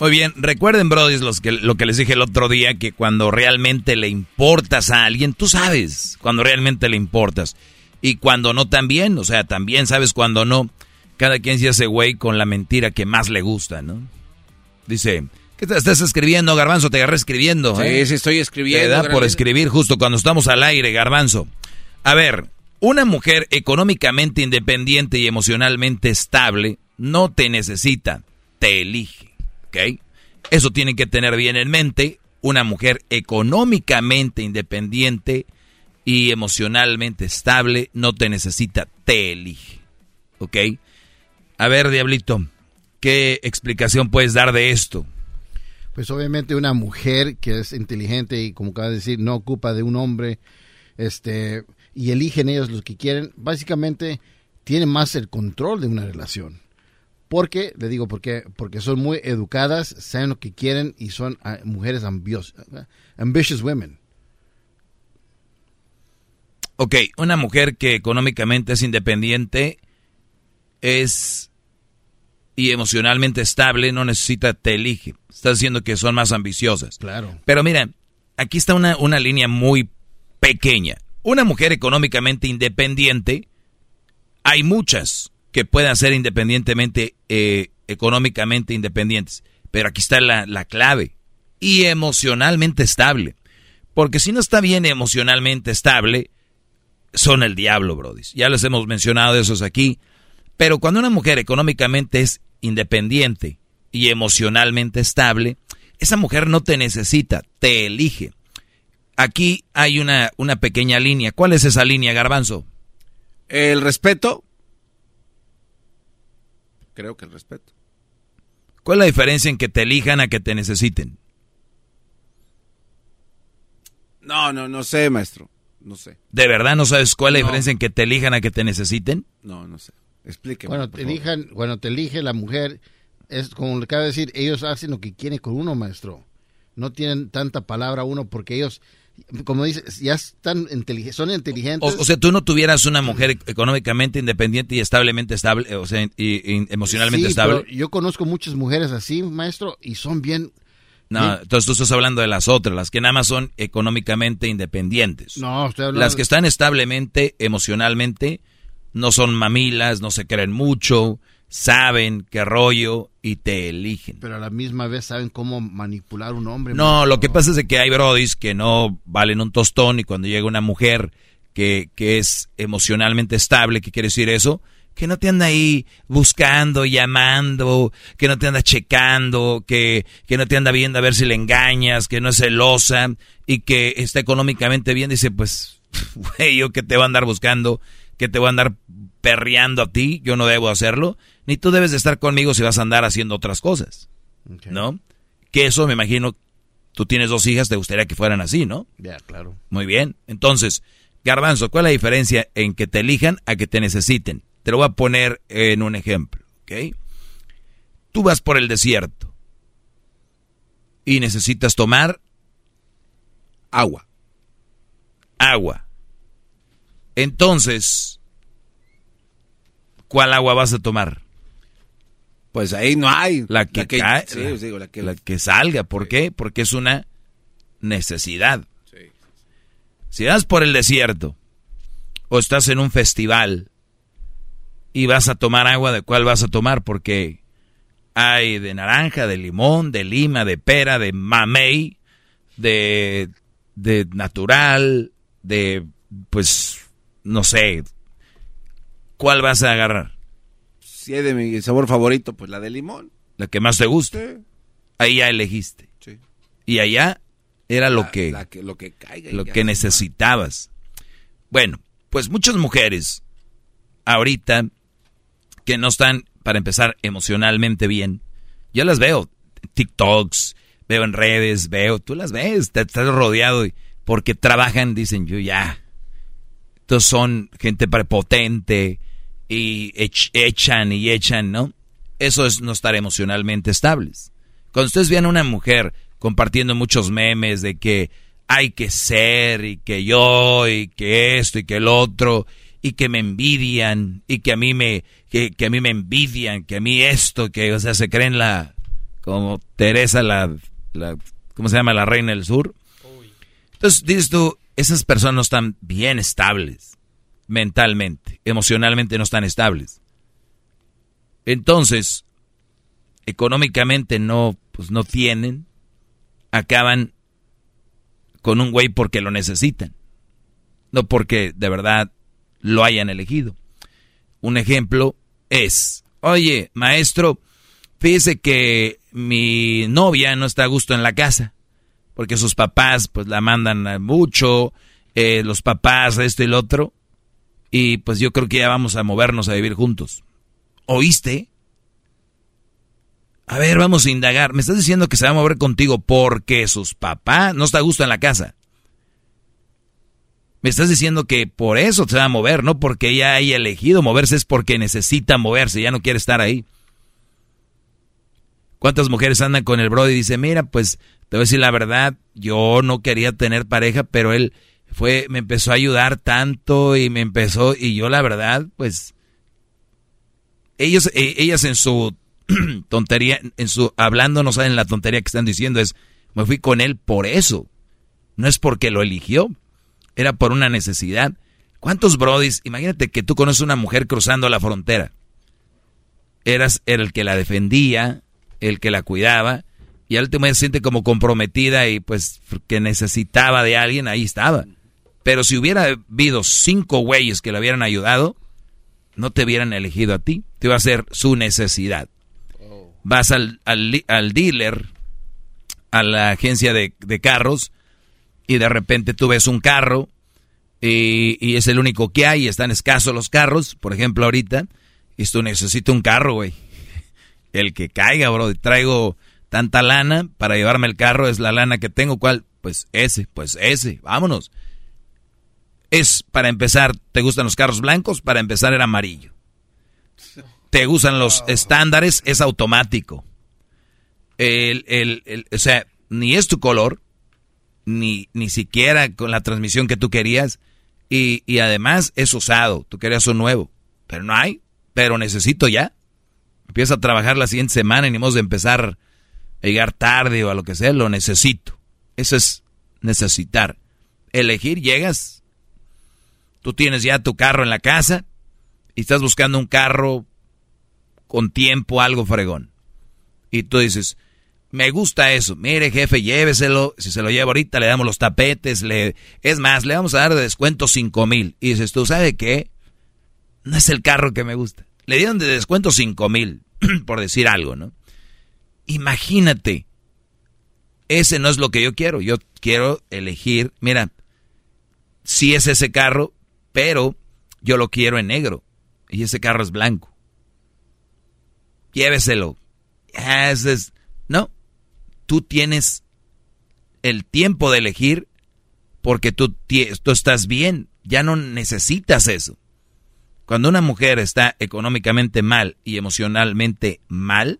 Muy bien, recuerden, Brody, los que, lo que les dije el otro día, que cuando realmente le importas a alguien, tú sabes cuando realmente le importas. Y cuando no también, o sea, también sabes cuando no. Cada quien se hace güey con la mentira que más le gusta, ¿no? Dice, ¿qué te estás escribiendo, Garbanzo? Te agarré escribiendo. Sí, ¿eh? sí, estoy escribiendo, Te da por escribir justo cuando estamos al aire, Garbanzo. A ver, una mujer económicamente independiente y emocionalmente estable no te necesita, te elige, Eso tienen que tener bien en mente. Una mujer económicamente independiente y emocionalmente estable no te necesita, te elige, ¿ok? A ver, Diablito, ¿qué explicación puedes dar de esto? Pues obviamente una mujer que es inteligente y como acaba de decir, no ocupa de un hombre, este, y eligen ellos los que quieren, básicamente tienen más el control de una relación. Porque, le digo, porque, porque son muy educadas, saben lo que quieren y son ah, mujeres ambios, ambitious women. Ok, una mujer que económicamente es independiente es y emocionalmente estable, no necesita, te elige. Estás diciendo que son más ambiciosas. Claro. Pero mira, aquí está una, una línea muy pequeña. Una mujer económicamente independiente Hay muchas que pueden ser independientemente, eh, económicamente independientes. Pero aquí está la, la clave. Y emocionalmente estable. Porque si no está bien emocionalmente estable, son el diablo, Brody. Ya les hemos mencionado esos aquí. Pero cuando una mujer económicamente es independiente y emocionalmente estable, esa mujer no te necesita, te elige. Aquí hay una, una pequeña línea. ¿Cuál es esa línea, Garbanzo? El respeto. Creo que el respeto. ¿Cuál es la diferencia en que te elijan a que te necesiten? No, no, no sé, maestro. No sé. ¿De verdad no sabes cuál es la diferencia en que te elijan a que te necesiten? No, no sé. Explíqueme. Cuando te, elijan, cuando te elige la mujer, es como le acaba de decir, ellos hacen lo que quieren con uno, maestro. No tienen tanta palabra uno porque ellos, como dices, ya están inteligentes, son inteligentes. O, sea, tú no tuvieras una mujer económicamente independiente y establemente estable, o sea, y, emocionalmente Sí, estable. pero yo conozco muchas mujeres así, maestro, y son bien... No, bien- entonces tú estás hablando de las otras, las que nada más son económicamente independientes. No, estoy hablando... Las que están establemente, emocionalmente, no son mamilas, no se creen mucho, saben qué rollo y te eligen. Pero a la misma vez saben cómo manipular un hombre. No, lo que pasa es que hay brodis que no valen un tostón y cuando llega una mujer que, que es emocionalmente estable, ¿qué quiere decir eso? Que no te anda ahí buscando, llamando, que no te anda checando, que, que no te anda viendo a ver si le engañas, que no es celosa y que está económicamente bien. Dice, pues, <laughs> güey, yo que te voy a andar buscando, que te voy a andar perreando a ti, yo no debo hacerlo, ni tú debes de estar conmigo si vas a andar haciendo otras cosas, ¿no? Que eso me imagino, tú tienes dos hijas, te gustaría que fueran así, ¿no? Ya, claro. Muy bien, entonces, Garbanzo, ¿cuál es la diferencia en que te elijan a que te necesiten? Te lo voy a poner en un ejemplo, ¿ok? Tú vas por el desierto y necesitas tomar agua. Agua. Entonces, ¿cuál agua vas a tomar? Pues ahí no hay. La que, La que- cae, sí, la, digo, la que- la que salga. ¿Por qué? Porque es una necesidad. Si vas por el desierto o estás en un festival y vas a tomar agua, ¿de cuál vas a tomar? Porque hay de naranja, de limón, de lima, de pera, de mamey, de, de natural, de, pues, no sé. ¿Cuál vas a agarrar? Si de mi sabor favorito, pues la de limón. La que más te guste. Ahí ya elegiste. Sí. Y allá era lo La- que, la que- lo que caiga lo que necesitabas. Bueno, pues muchas mujeres ahorita que no están, para empezar, emocionalmente bien, yo las veo, TikToks, veo en redes, veo, tú las ves, te estás rodeado y porque trabajan, dicen yo ya. Entonces son gente prepotente y ech- echan y echan, ¿no? Eso es no estar emocionalmente estables. Cuando ustedes vean a una mujer compartiendo muchos memes de que hay que ser y que yo y que esto y que el otro y que me envidian y que a mí me que, que a mí me envidian, que a mí esto, que o sea, se creen la como Teresa la, la ¿cómo se llama? la reina del sur. Entonces dices tú, esas personas no están bien estables mentalmente, emocionalmente no están estables. Entonces, económicamente no, pues no tienen, acaban con un güey porque lo necesitan, no porque de verdad lo hayan elegido. Un ejemplo es, oye, maestro, fíjese que mi novia no está a gusto en la casa, porque sus papás pues la mandan mucho, eh, los papás, esto y lo otro, y pues yo creo que ya vamos a movernos a vivir juntos. ¿Oíste? A ver, vamos a indagar. Me estás diciendo que se va a mover contigo porque sus papás no está a gusto en la casa. Me estás diciendo que por eso se va a mover, no porque ella haya elegido moverse, es porque necesita moverse, ya no quiere estar ahí. ¿Cuántas mujeres andan con el bro y dicen, mira, pues te voy a decir la verdad, yo no quería tener pareja, pero él fue, me empezó a ayudar tanto y me empezó, y yo la verdad, pues, ellos, eh, ellas en su <clears throat> tontería, en su hablando no saben la tontería que están diciendo, es, me fui con él por eso, no es porque lo eligió, era por una necesidad. ¿Cuántos brodis? Imagínate que tú conoces una mujer cruzando la frontera. Eras el que la defendía, el que la cuidaba, y al último se siente como comprometida y pues que necesitaba de alguien, ahí estaba. Pero si hubiera habido cinco güeyes que le hubieran ayudado, no te hubieran elegido a ti, te iba a ser su necesidad. Vas al, al, dealer, a la agencia de, de, carros, y de repente tú ves un carro y, y, es el único que hay, y están escasos los carros, por ejemplo ahorita, y tú necesitas un carro, güey. <laughs> El que caiga, bro, traigo tanta lana para llevarme el carro, es la lana que tengo, ¿cuál? Pues ese, pues ese, vámonos. Es, para empezar, ¿te gustan los carros blancos? Para empezar era amarillo. ¿Te gustan los estándares? Es automático. El, el, el, o sea, ni es tu color, ni, ni siquiera con la transmisión que tú querías, y, y además es usado, tú querías un nuevo, pero no hay, pero necesito ya. Empieza a trabajar la siguiente semana y ni modo de empezar a llegar tarde o a lo que sea, lo necesito. Eso es necesitar. Elegir, llegas, Tú tienes ya tu carro en la casa y estás buscando un carro con tiempo, algo fregón. Y tú dices, me gusta eso. Mire, jefe, lléveselo. Si se lo lleva ahorita, le damos los tapetes. Le... Es más, le vamos a dar de descuento cinco mil. Y dices, ¿tú sabes qué? No es el carro que me gusta. Le dieron de descuento cinco mil, <clears throat> por decir algo, ¿no? Imagínate. Ese no es lo que yo quiero. Yo quiero elegir, mira, si es ese carro, pero yo lo quiero en negro y ese carro es blanco. Lléveselo. no, tú tienes el tiempo de elegir porque tú, tú estás bien, ya no necesitas eso. Cuando una mujer está económicamente mal y emocionalmente mal,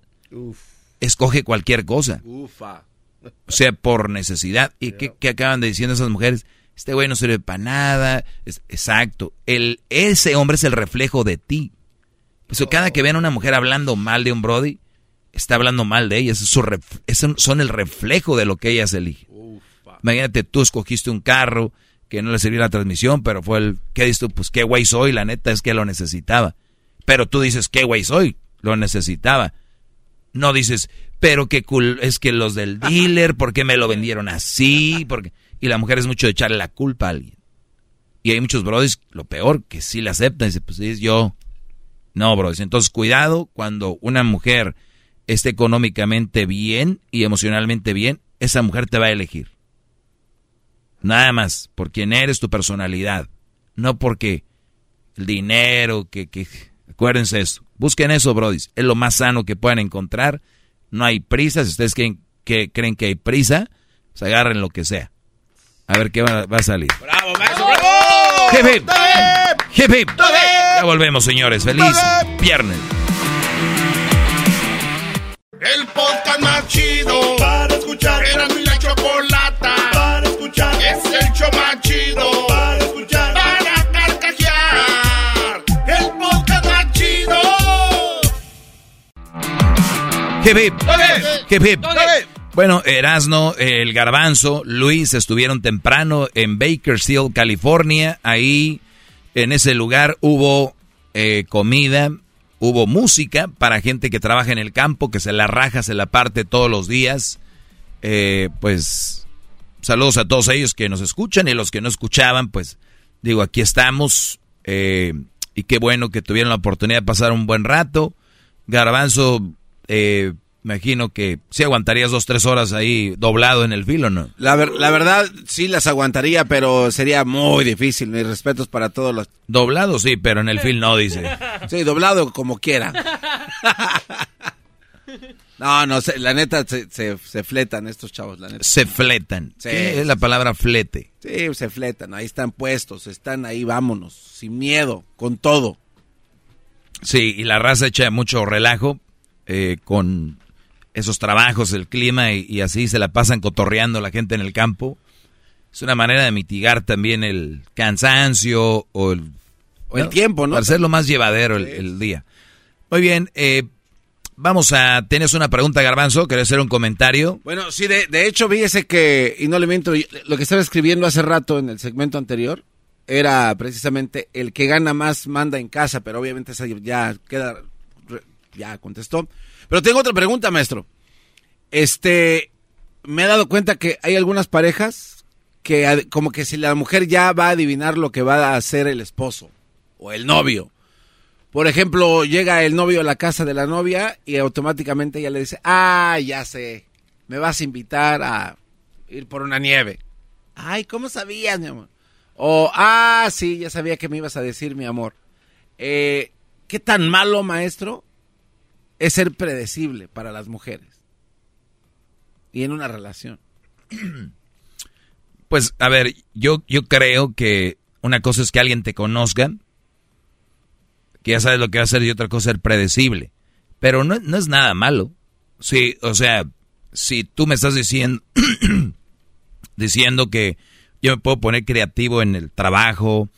escoge cualquier cosa. Ufa. O sea, por necesidad. ¿Y qué, qué, acaban de diciendo esas mujeres? Este güey no sirve para nada. Es, exacto. El, ese hombre es el reflejo de ti. Eso cada que vean a una mujer hablando mal de un Brody, está hablando mal de ella. Es son el reflejo de lo que ellas eligen. Imagínate, tú escogiste un carro que no le sirvió la transmisión, pero fue el, ¿qué dices tú? Pues qué güey soy, la neta es que lo necesitaba. Pero tú dices, qué güey soy, lo necesitaba. No dices, pero qué cool, es que los del dealer, ¿por qué me lo vendieron así? Porque y la mujer es mucho de echarle la culpa a alguien. Y hay muchos brodis, lo peor, que sí le aceptan. Dice, pues es yo. No, brodis. Entonces, cuidado cuando una mujer esté económicamente bien y emocionalmente bien, esa mujer te va a elegir. Nada más, por quién eres, tu personalidad. No porque el dinero, que, que... Acuérdense eso. Busquen eso, brodis. Es lo más sano que puedan encontrar. No hay prisa. Si ustedes creen que, creen que hay prisa, pues agarren lo que sea. A ver qué va, a salir. ¡Bravo, maestro! ¡Bravo! ¡Hip, hip! ¡Hip, hip! Ya volvemos, señores. ¡Feliz viernes! El podcast más chido para escuchar. Era mi la chocolata para escuchar. Es el show más chido para escuchar. Para carcajear. El podcast más chido. Hip, hip. Hip, hip. Bueno, Erasno, el Garbanzo, Luis estuvieron temprano en Bakersfield, California. Ahí, en ese lugar, hubo eh, comida, hubo música para gente que trabaja en el campo, que se la raja, se la parte todos los días. Eh, pues, saludos a todos ellos que nos escuchan y los que no escuchaban, pues, digo, aquí estamos. Eh, y qué bueno que tuvieron la oportunidad de pasar un buen rato. Garbanzo, eh, Imagino que sí aguantarías dos, tres horas ahí doblado en el filo, ¿no? La, la verdad, sí las aguantaría, pero sería muy difícil. Mis respetos para todos los... Doblado sí, pero en el fil no, dice. <laughs> Sí, doblado como quiera. <laughs> No, no, la neta se, fletan estos chavos, la neta. Se fletan. Sí, es la palabra flete? Sí, se fletan, ahí están puestos, están ahí, vámonos, sin miedo, con todo. Sí, y la raza echa mucho relajo eh, con esos trabajos, el clima y, así se la pasan cotorreando la gente en el campo. Es una manera de mitigar también el cansancio o el, el tiempo, ¿no? Para hacerlo más llevadero el, día. Muy bien, eh, vamos a... ¿Tienes una pregunta, Garbanzo? ¿Querés hacer un comentario? Bueno, sí, de, de hecho, fíjese que, y no le miento, lo que estaba escribiendo hace rato en el segmento anterior, era precisamente el que gana más manda en casa, pero obviamente esa ya queda, ya contestó. Pero tengo otra pregunta, maestro. Este, me he dado cuenta que hay algunas parejas que como que si la mujer ya va a adivinar lo que va a hacer el esposo o el novio. Por ejemplo, llega el novio a la casa de la novia y automáticamente ella le dice, ah, ya sé, me vas a invitar a ir por una nieve. Ay, ¿cómo sabías, mi amor? O, ah, sí, ya sabía que me ibas a decir, mi amor. Eh, ¿Qué tan malo, maestro, es ser predecible para las mujeres? Y en una relación. <clears throat> Pues, a ver, yo, yo creo que una cosa es que alguien te conozca, que ya sabes lo que va a hacer, y otra cosa es ser predecible. Pero no, no es nada malo. Sí, o sea, si tú me estás diciendo, <clears throat> diciendo que yo me puedo poner creativo en el trabajo,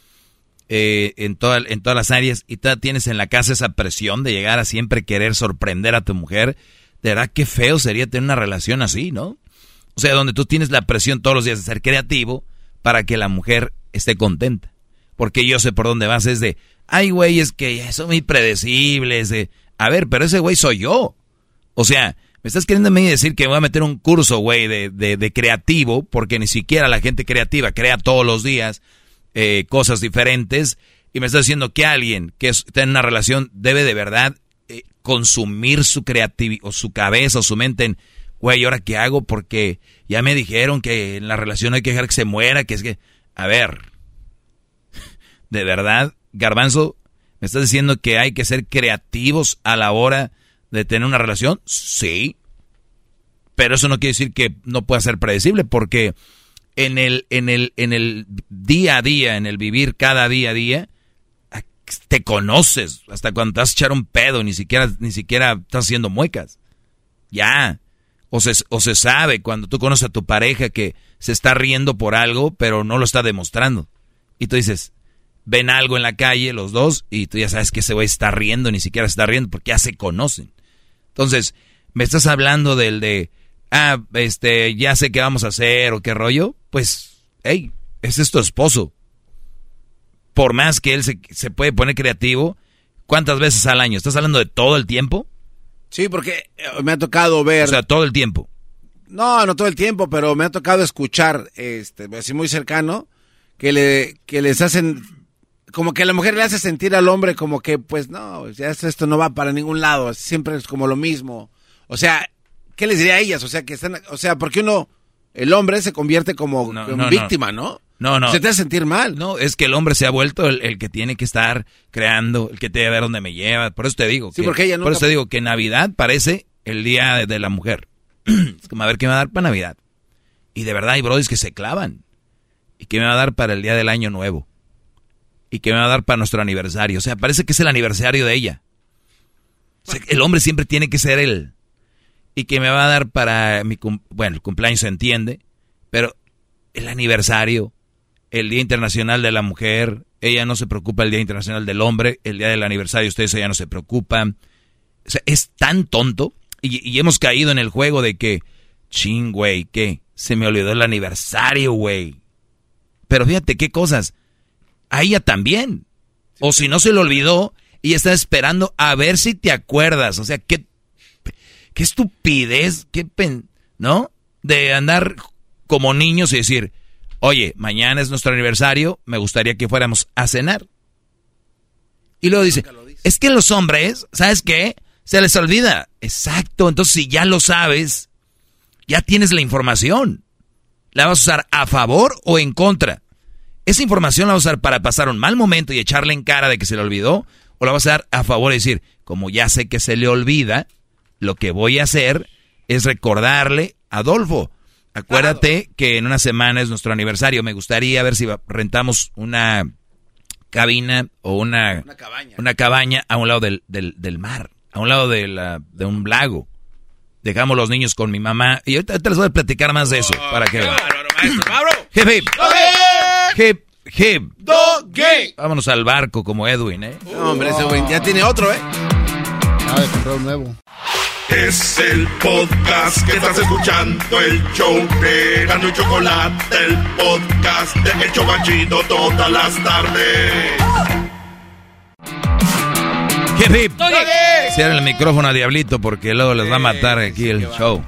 eh, en, toda, en todas las áreas, y tú tienes en la casa esa presión de llegar a siempre querer sorprender a tu mujer, de verdad qué feo sería tener una relación así, ¿no? O sea, donde tú tienes la presión todos los días de ser creativo para que la mujer esté contenta. Porque yo sé por dónde vas, es de, ay, güey, es que son muy predecibles, de, a ver, pero ese güey soy yo. O sea, me estás queriendo decir que voy a meter un curso, güey, de, de, creativo, porque ni siquiera la gente creativa crea todos los días eh, cosas diferentes, y me estás diciendo que alguien que está en una relación debe de verdad eh, consumir su creatividad, o su cabeza, o su mente en güey, ¿ahora qué hago? Porque ya me dijeron que en la relación hay que dejar que se muera, que es que... A ver, <laughs> de verdad, garbanzo, ¿me estás diciendo que hay que ser creativos a la hora de tener una relación? Sí. Pero eso no quiere decir que no pueda ser predecible, porque en el, en el, en el día a día, en el vivir cada día a día, te conoces. Hasta cuando te vas a echar un pedo, ni siquiera, ni siquiera estás haciendo muecas. Ya. O se, o se sabe cuando tú conoces a tu pareja que se está riendo por algo, pero no lo está demostrando. Y tú dices, ven algo en la calle los dos y tú ya sabes que ese güey está riendo, ni siquiera está riendo porque ya se conocen. Entonces, me estás hablando del de, ah, este, ya sé qué vamos a hacer o qué rollo. Pues, hey, ese es tu esposo. Por más que él se, se puede poner creativo, ¿cuántas veces al año? ¿Estás hablando de todo el tiempo? Sí, porque eh, me ha tocado ver. O sea, todo el tiempo. No, no todo el tiempo, pero me ha tocado escuchar, este, así muy cercano, que le, que les hacen, como que a la mujer le hace sentir al hombre como que, pues no, ya esto no va para ningún lado, siempre es como lo mismo. O sea, ¿qué les diría a ellas? O sea, que están, o sea, porque uno, el hombre se convierte como víctima, ¿no? No, no. Se te hace sentir mal. No, es que el hombre se ha vuelto el, que tiene que estar creando, el que tiene que ver dónde me lleva. Por eso te digo. Sí, porque ella Por eso te digo que Navidad parece el día de, la mujer. <clears throat> es como a ver qué me va a dar para Navidad. Y de verdad hay brodis que se clavan. ¿Y qué me va a dar para el día del año nuevo? ¿Y qué me va a dar para nuestro aniversario? O sea, parece que es el aniversario de ella. el hombre siempre tiene que ser él. ¿Y qué me va a dar para mi... Bueno, el cumpleaños se entiende. Pero el aniversario el Día Internacional de la Mujer, ella no se preocupa el Día Internacional del Hombre, el día del aniversario ustedes ella no se preocupan. O sea, es tan tonto y, hemos caído en el juego de que, ching, güey, ¿qué? Se me olvidó el aniversario, güey. Pero fíjate qué cosas. A ella también. O si no se le olvidó y está esperando a ver si te acuerdas. O sea, qué, qué estupidez, qué pen, ¿no? De andar como niños y decir, oye, mañana es nuestro aniversario, me gustaría que fuéramos a cenar. Y luego dice, es que los hombres, ¿sabes qué? Se les olvida. Exacto, entonces si ya lo sabes, ya tienes la información. ¿La vas a usar a favor o en contra? ¿Esa información la vas a usar para pasar un mal momento y echarle en cara de que se le olvidó? ¿O la vas a dar a favor y decir, como ya sé que se le olvida, lo que voy a hacer es recordarle a Adolfo, Acuérdate que en una semana es nuestro aniversario. Me gustaría ver si rentamos una cabina o una, una, cabaña. a un lado del, del, mar, a un lado de, la, de un lago. Dejamos los niños con mi mamá. Y ahorita, les voy a platicar más de eso. Oh, para que Hip, hip. Hip, hip. Vámonos al barco como Edwin, ¿eh? No, hombre, ese güey ya tiene otro, ¿eh? Ah, de comprar un nuevo. Es el podcast que estás escuchando, el show de Gano y Chocolate, el podcast de El Chobachito todas las tardes. Hip, hip. Cierra el micrófono a Diablito porque luego les va a matar aquí el show.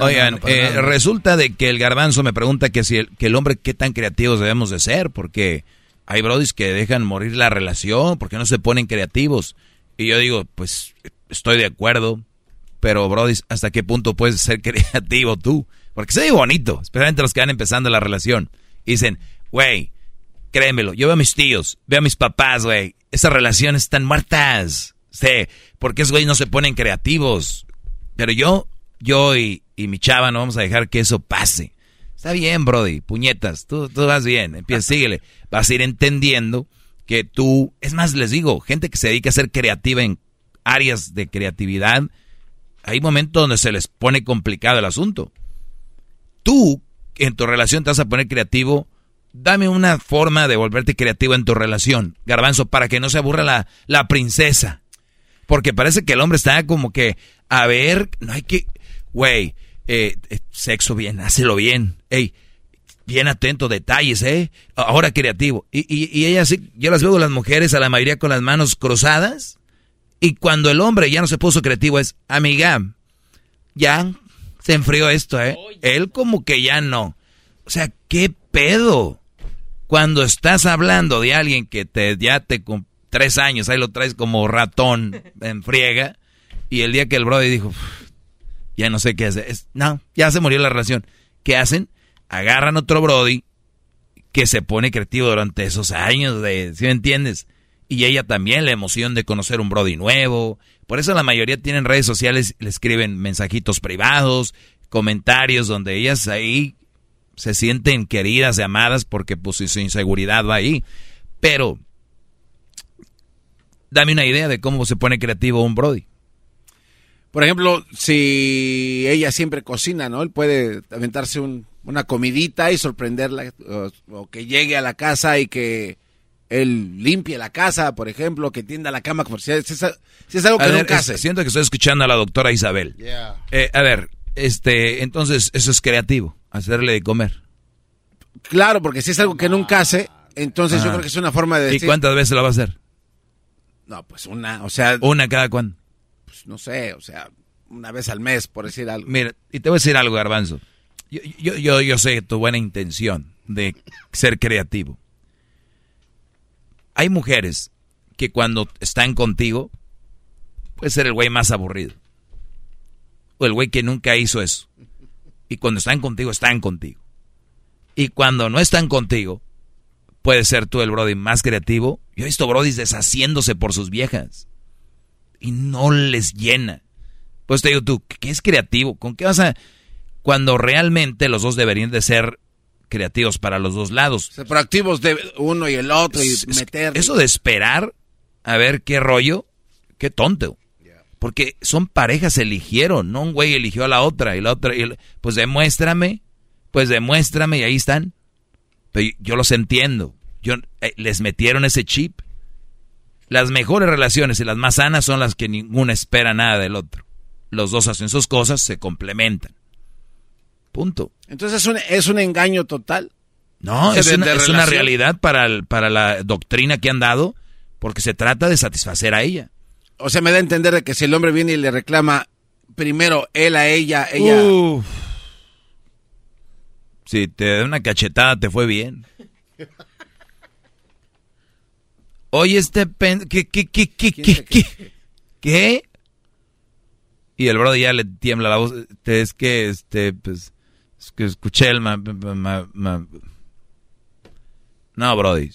Oigan, eh, resulta de que el garbanzo me pregunta que si el, que el hombre qué tan creativos debemos de ser, porque hay brodis que dejan morir la relación, porque no se ponen creativos. Y yo digo, pues estoy de acuerdo, pero brodis, ¿hasta qué punto puedes ser <laughs> creativo tú? Porque ve bonito, especialmente los que van empezando la relación. Y dicen, güey, créemelo, yo veo a mis tíos, veo a mis papás, güey, esas relaciones están muertas. Sí, porque esos güeyes no se ponen creativos. Pero yo, yo y, y mi chava no vamos a dejar que eso pase. Está bien, Brody, puñetas, tú, tú vas bien, empieza, <laughs> síguele. Vas a ir entendiendo que tú, es más, les digo, gente que se dedica a ser creativa en áreas de creatividad, hay momentos donde se les pone complicado el asunto. Tú, en tu relación, te vas a poner creativo, dame una forma de volverte creativo en tu relación, garbanzo, para que no se aburra la, la princesa. Porque parece que el hombre está como que, a ver, no hay que, güey, eh, eh, sexo bien, hácelo bien. Ey, bien atento, detalles, ¿eh? Ahora creativo. Y, y, y ella sí, yo las veo las mujeres a la mayoría con las manos cruzadas. Y cuando el hombre ya no se puso creativo es, amiga, ya se enfrió esto, ¿eh? Él como que ya no. O sea, ¿qué pedo? Cuando estás hablando de alguien que te ya te con tres años, ahí lo traes como ratón en friega, y el día que el brother dijo, ya no sé qué hacer. Es, no, ya se murió la relación. ¿Qué hacen? Agarran otro Brody que se pone creativo durante esos años, de, ¿sí me entiendes? Y ella también, la emoción de conocer un Brody nuevo. Por eso la mayoría tienen redes sociales, le escriben mensajitos privados, comentarios donde ellas ahí se sienten queridas y amadas porque pues su inseguridad va ahí. Pero, dame una idea de cómo se pone creativo un Brody. Por ejemplo, si ella siempre cocina, ¿no? Él puede aventarse un, una comidita y sorprenderla, o, o, que llegue a la casa y que él limpie la casa, por ejemplo, que tienda la cama, si es, si es algo que a nunca es, hace. Siento que estoy escuchando a la doctora Isabel. Yeah. Eh, a ver, este, entonces eso es creativo, hacerle de comer. Claro, porque si es algo que nunca hace, entonces Ah. yo creo que es una forma de decir... ¿Y cuántas veces la va a hacer? No, pues una, o sea... ¿Una cada cuándo? Pues no sé, o sea, una vez al mes, por decir algo. Mira, y te voy a decir algo, Garbanzo. Yo, yo, yo, yo sé tu buena intención de ser creativo. Hay mujeres que cuando están contigo, puede ser el güey más aburrido. O el güey que nunca hizo eso. Y cuando están contigo, están contigo. Y cuando no están contigo, puede ser tú el Brody más creativo. Yo he visto Brodis deshaciéndose por sus viejas. Y no les llena. Pues te digo tú, ¿qué es creativo? ¿Con qué vas a...? Cuando realmente los dos deberían de ser creativos para los dos lados. Ser proactivos de uno y el otro y es- meter... Eso de esperar a ver qué rollo, qué tonto. Porque son parejas eligieron, no un güey eligió a la otra y la otra, y el- pues demuéstrame, pues demuéstrame y ahí están. Pero yo los entiendo, yo, eh, les metieron ese chip. Las mejores relaciones y las más sanas son las que ninguna espera nada del otro. Los dos hacen sus cosas, se complementan. Punto. Entonces es un, es un engaño total. No, es, de- una, de es una relación. realidad para, el- para la doctrina que han dado, porque se trata de satisfacer a ella. O sea, me da a entender de que si el hombre viene y le reclama primero él a ella, ella... Uf. Si te da una cachetada, te fue bien. Oye, este pen... ¿Qué, qué, qué, qué, qué, qué? ¿Qué? Y el brother ya le tiembla la voz. Es que, este, pues... Escuché el... ma- ma- No, brody.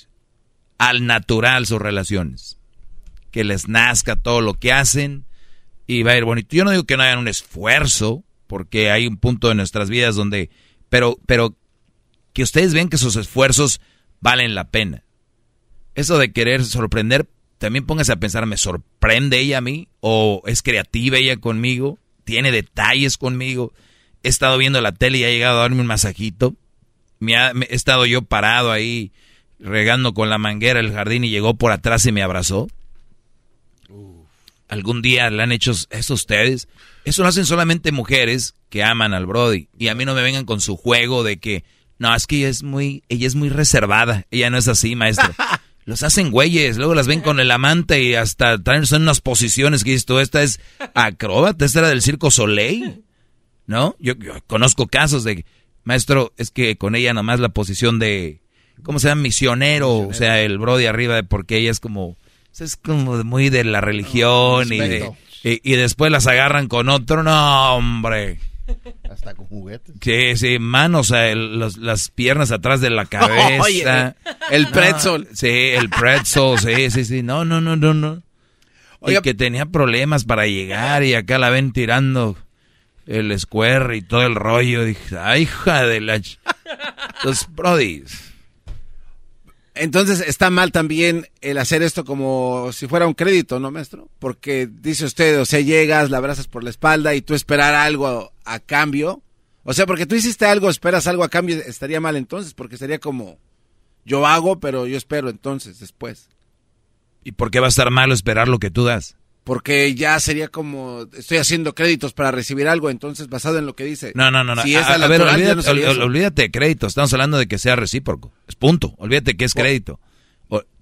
Al natural sus relaciones. Que les nazca todo lo que hacen y va a ir bonito. Yo no digo que no hagan un esfuerzo, porque hay un punto de nuestras vidas donde, pero, pero que ustedes ven que sus esfuerzos valen la pena. Eso de querer sorprender, también póngase a pensar, ¿me sorprende ella a mí? ¿O es creativa ella conmigo? ¿Tiene detalles conmigo? He estado viendo la tele y ha llegado a darme un masajito. Me ha- me- he estado yo parado ahí regando con la manguera el jardín y llegó por atrás y me abrazó. ¿Algún día le han hecho eso ustedes? Eso lo hacen solamente mujeres que aman al Brody. Y a mí no me vengan con su juego de que, no, es que ella es muy, ella es muy reservada. Ella no es así, maestro. <laughs> Los hacen güeyes, luego las ven con el amante y hasta traen en unas posiciones que dices tú, esta es acróbata, esta era del circo Soleil. ¿No? Yo, yo conozco casos de, maestro, es que con ella nomás la posición de, ¿cómo se llama? Misionero, o sea, el Brody arriba, porque ella es como, es como muy de la religión y, de, y, después las agarran con otro, no, hombre. Hasta con juguetes. Sí, sí, manos, las piernas atrás de la <laughs> cabeza. el pretzel. sí, el pretzel, sí, sí, sí. No, no, no, no, no. Oye, que tenía problemas para llegar y acá la ven tirando el square y todo el rollo. Dije, ay, hija de la... Los brodis. Entonces está mal también el hacer esto como si fuera un crédito, ¿no, maestro? Porque dice usted, o sea, llegas, la abrazas por la espalda y tú esperar algo a cambio. O sea, porque tú hiciste algo, esperas algo a cambio, estaría mal entonces, porque sería como, yo hago, pero yo espero entonces, después. ¿Y por qué va a estar malo esperar lo que tú das? Porque ya sería como estoy haciendo créditos para recibir algo, entonces basado en lo que dice. No, no, no, no. a, ver, olvídate, de crédito, estamos hablando de que sea recíproco. Es punto. Olvídate que es crédito.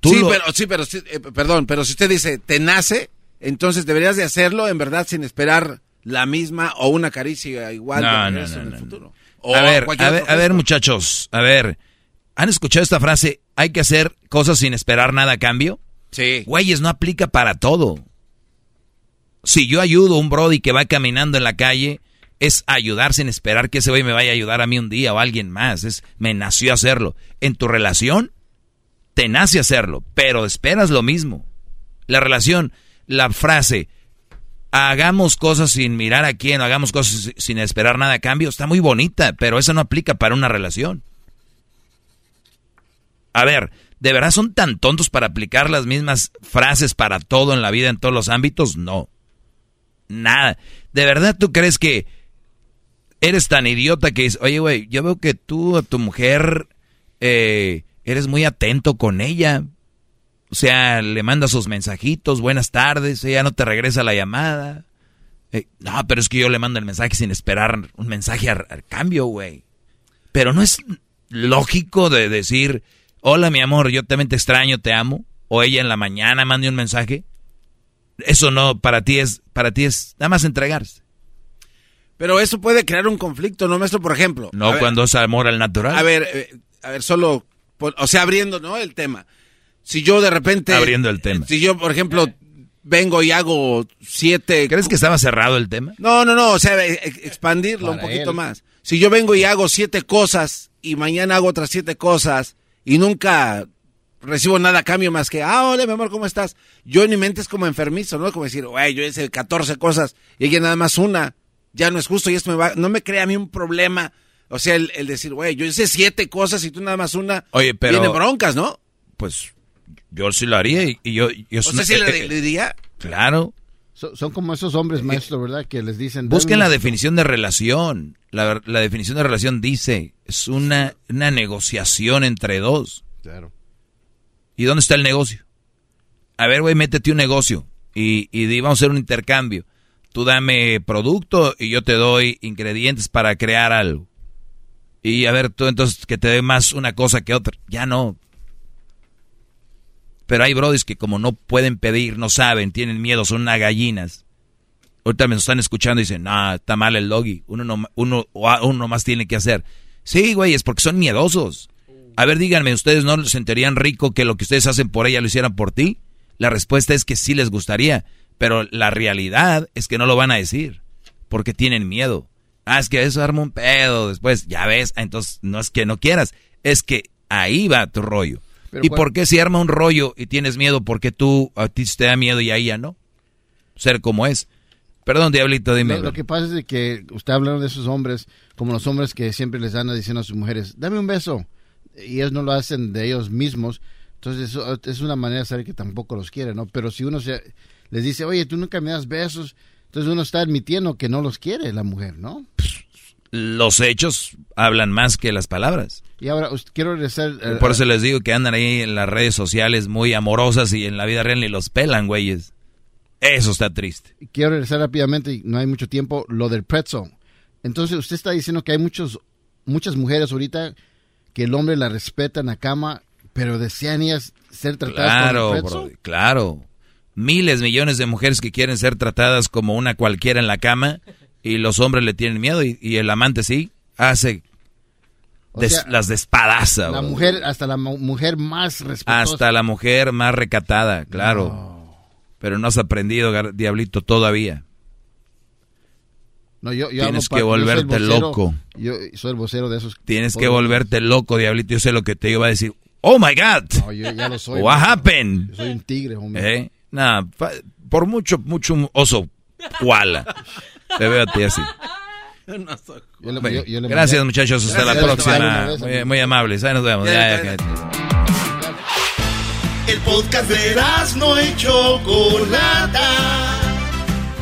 sí, pero sí, pero eh, perdón, pero si usted dice te nace, entonces deberías de hacerlo en verdad sin esperar la misma o una caricia igual en el futuro. a ver, a ver, a ver, muchachos, a ver, ¿han escuchado esta frase? Hay que hacer cosas sin esperar nada a cambio. Sí. Güeyes, no aplica para todo si yo ayudo a un Brody que va caminando en la calle, es ayudar sin esperar que ese güey me vaya a ayudar a mí un día o a alguien más. Es, me nació hacerlo. En tu relación, te nace hacerlo, pero esperas lo mismo. La relación, la frase, hagamos cosas sin mirar a quién, hagamos cosas sin esperar nada a cambio, está muy bonita, pero eso no aplica para una relación. A ver, ¿de verdad son tan tontos para aplicar las mismas frases para todo en la vida, en todos los ámbitos? No nada. ¿De verdad tú crees que eres tan idiota que es, oye, güey, yo veo que tú a tu mujer eh, eres muy atento con ella? O sea, le manda sus mensajitos, buenas tardes, ella no te regresa la llamada. Eh, no, pero es que yo le mando el mensaje sin esperar un mensaje al cambio, güey. Pero no es lógico de decir, hola mi amor, yo también te extraño, te amo. O ella en la mañana mande un mensaje. Eso no, para ti es, para ti es nada más entregarse. Pero eso puede crear un conflicto, ¿no, maestro? Por ejemplo. No cuando es amor al natural. A ver, eh, a ver, solo, o sea, abriendo, ¿no? El tema. Si yo de repente... Abriendo el tema. Si yo, por ejemplo, vengo y hago siete... ¿Crees que estaba cerrado el tema? No, no, no, o sea, e, e, expandirlo un poquito más. Si yo vengo y hago siete cosas y mañana hago otras siete cosas y nunca recibo nada a cambio más que, ah, hola, mi amor, ¿cómo estás? Yo en mi mente es como enfermizo, ¿no? Como decir, güey, yo hice 14 cosas y ella nada más una. Ya no es justo y esto me va, no me crea a mí un problema. O sea, el, decir, güey, yo hice siete cosas y tú nada más una. Oye, pero. Tiene broncas, ¿no? Pues yo sí lo haría y, yo. yo ¿O sea, sí le, diría? Claro. son como esos hombres, maestro, ¿verdad? Que les dicen... Busquen la definición de relación. La, la, definición de relación dice, es una, una negociación entre dos. Claro. ¿Y dónde está el negocio? A ver, güey, métete un negocio y, y vamos a hacer un intercambio. Tú dame producto y yo te doy ingredientes para crear algo. Y a ver, tú entonces que te dé más una cosa que otra. Ya no. Pero hay brodis que como no pueden pedir, no saben, tienen miedo, son unas gallinas. Ahorita me están escuchando y dicen, no, está mal el logi. Uno, no, uno, uno más tiene que hacer. Sí, güey, es porque son miedosos. A ver, díganme, ¿ustedes no les sentirían rico que lo que ustedes hacen por ella lo hicieran por ti? La respuesta es que sí les gustaría, pero la realidad es que no lo van a decir, porque tienen miedo. Ah, es que eso arma un pedo después, ya ves, ah, entonces no es que no quieras, es que ahí va tu rollo. ¿Y por qué si arma un rollo y tienes miedo, por qué tú a ti te da miedo y a ella no? Ser como es. Perdón, Diablito, dime. Lo, que pasa es que usted hablando de esos hombres, como los hombres que siempre les dan diciendo a sus mujeres, dame un beso y ellos no lo hacen de ellos mismos, entonces eso es una manera de saber que tampoco los quiere, ¿no? Pero si uno se, les dice, oye, tú nunca me das besos, entonces uno está admitiendo que no los quiere la mujer, ¿no? Los hechos hablan más que las palabras. Y ahora quiero regresar... Eh, Por eso les digo que andan ahí en las redes sociales muy amorosas y en la vida real ni los pelan, güeyes. Eso está triste. Quiero regresar rápidamente, y no hay mucho tiempo, lo del pretzel. Entonces, usted está diciendo que hay muchos, muchas mujeres ahorita que el hombre la respeta en la cama, pero desean ellas ser tratadas Claro, como. Brody, claro. Miles, millones de mujeres que quieren ser tratadas como una cualquiera en la cama y los hombres le tienen miedo y, y el amante sí hace O des- sea, las despadaza. La mujer, hasta la mu- mujer más respetuosa. Hasta la mujer más recatada, claro. Pero no has aprendido, diablito, todavía. No, yo, yo Tienes hablo que yo volverte vocero- loco. Yo soy el vocero de esos. Tienes que volverte loco, diablito. Yo sé lo que te iba a decir. Oh my God. No, yo ya lo soy. <laughs> What happened? Yo soy un tigre, hombre. ¿Eh? Nah, fa- por mucho, mucho oso koala. Te veo a ti así. Yo le- yo- yo le gracias, mandé- muchachos. Hasta Gracias, la próxima. vez, Muy, amables. Ahí nos vemos. Ya, Ya, ya, ya. El podcast de no y Chocolata.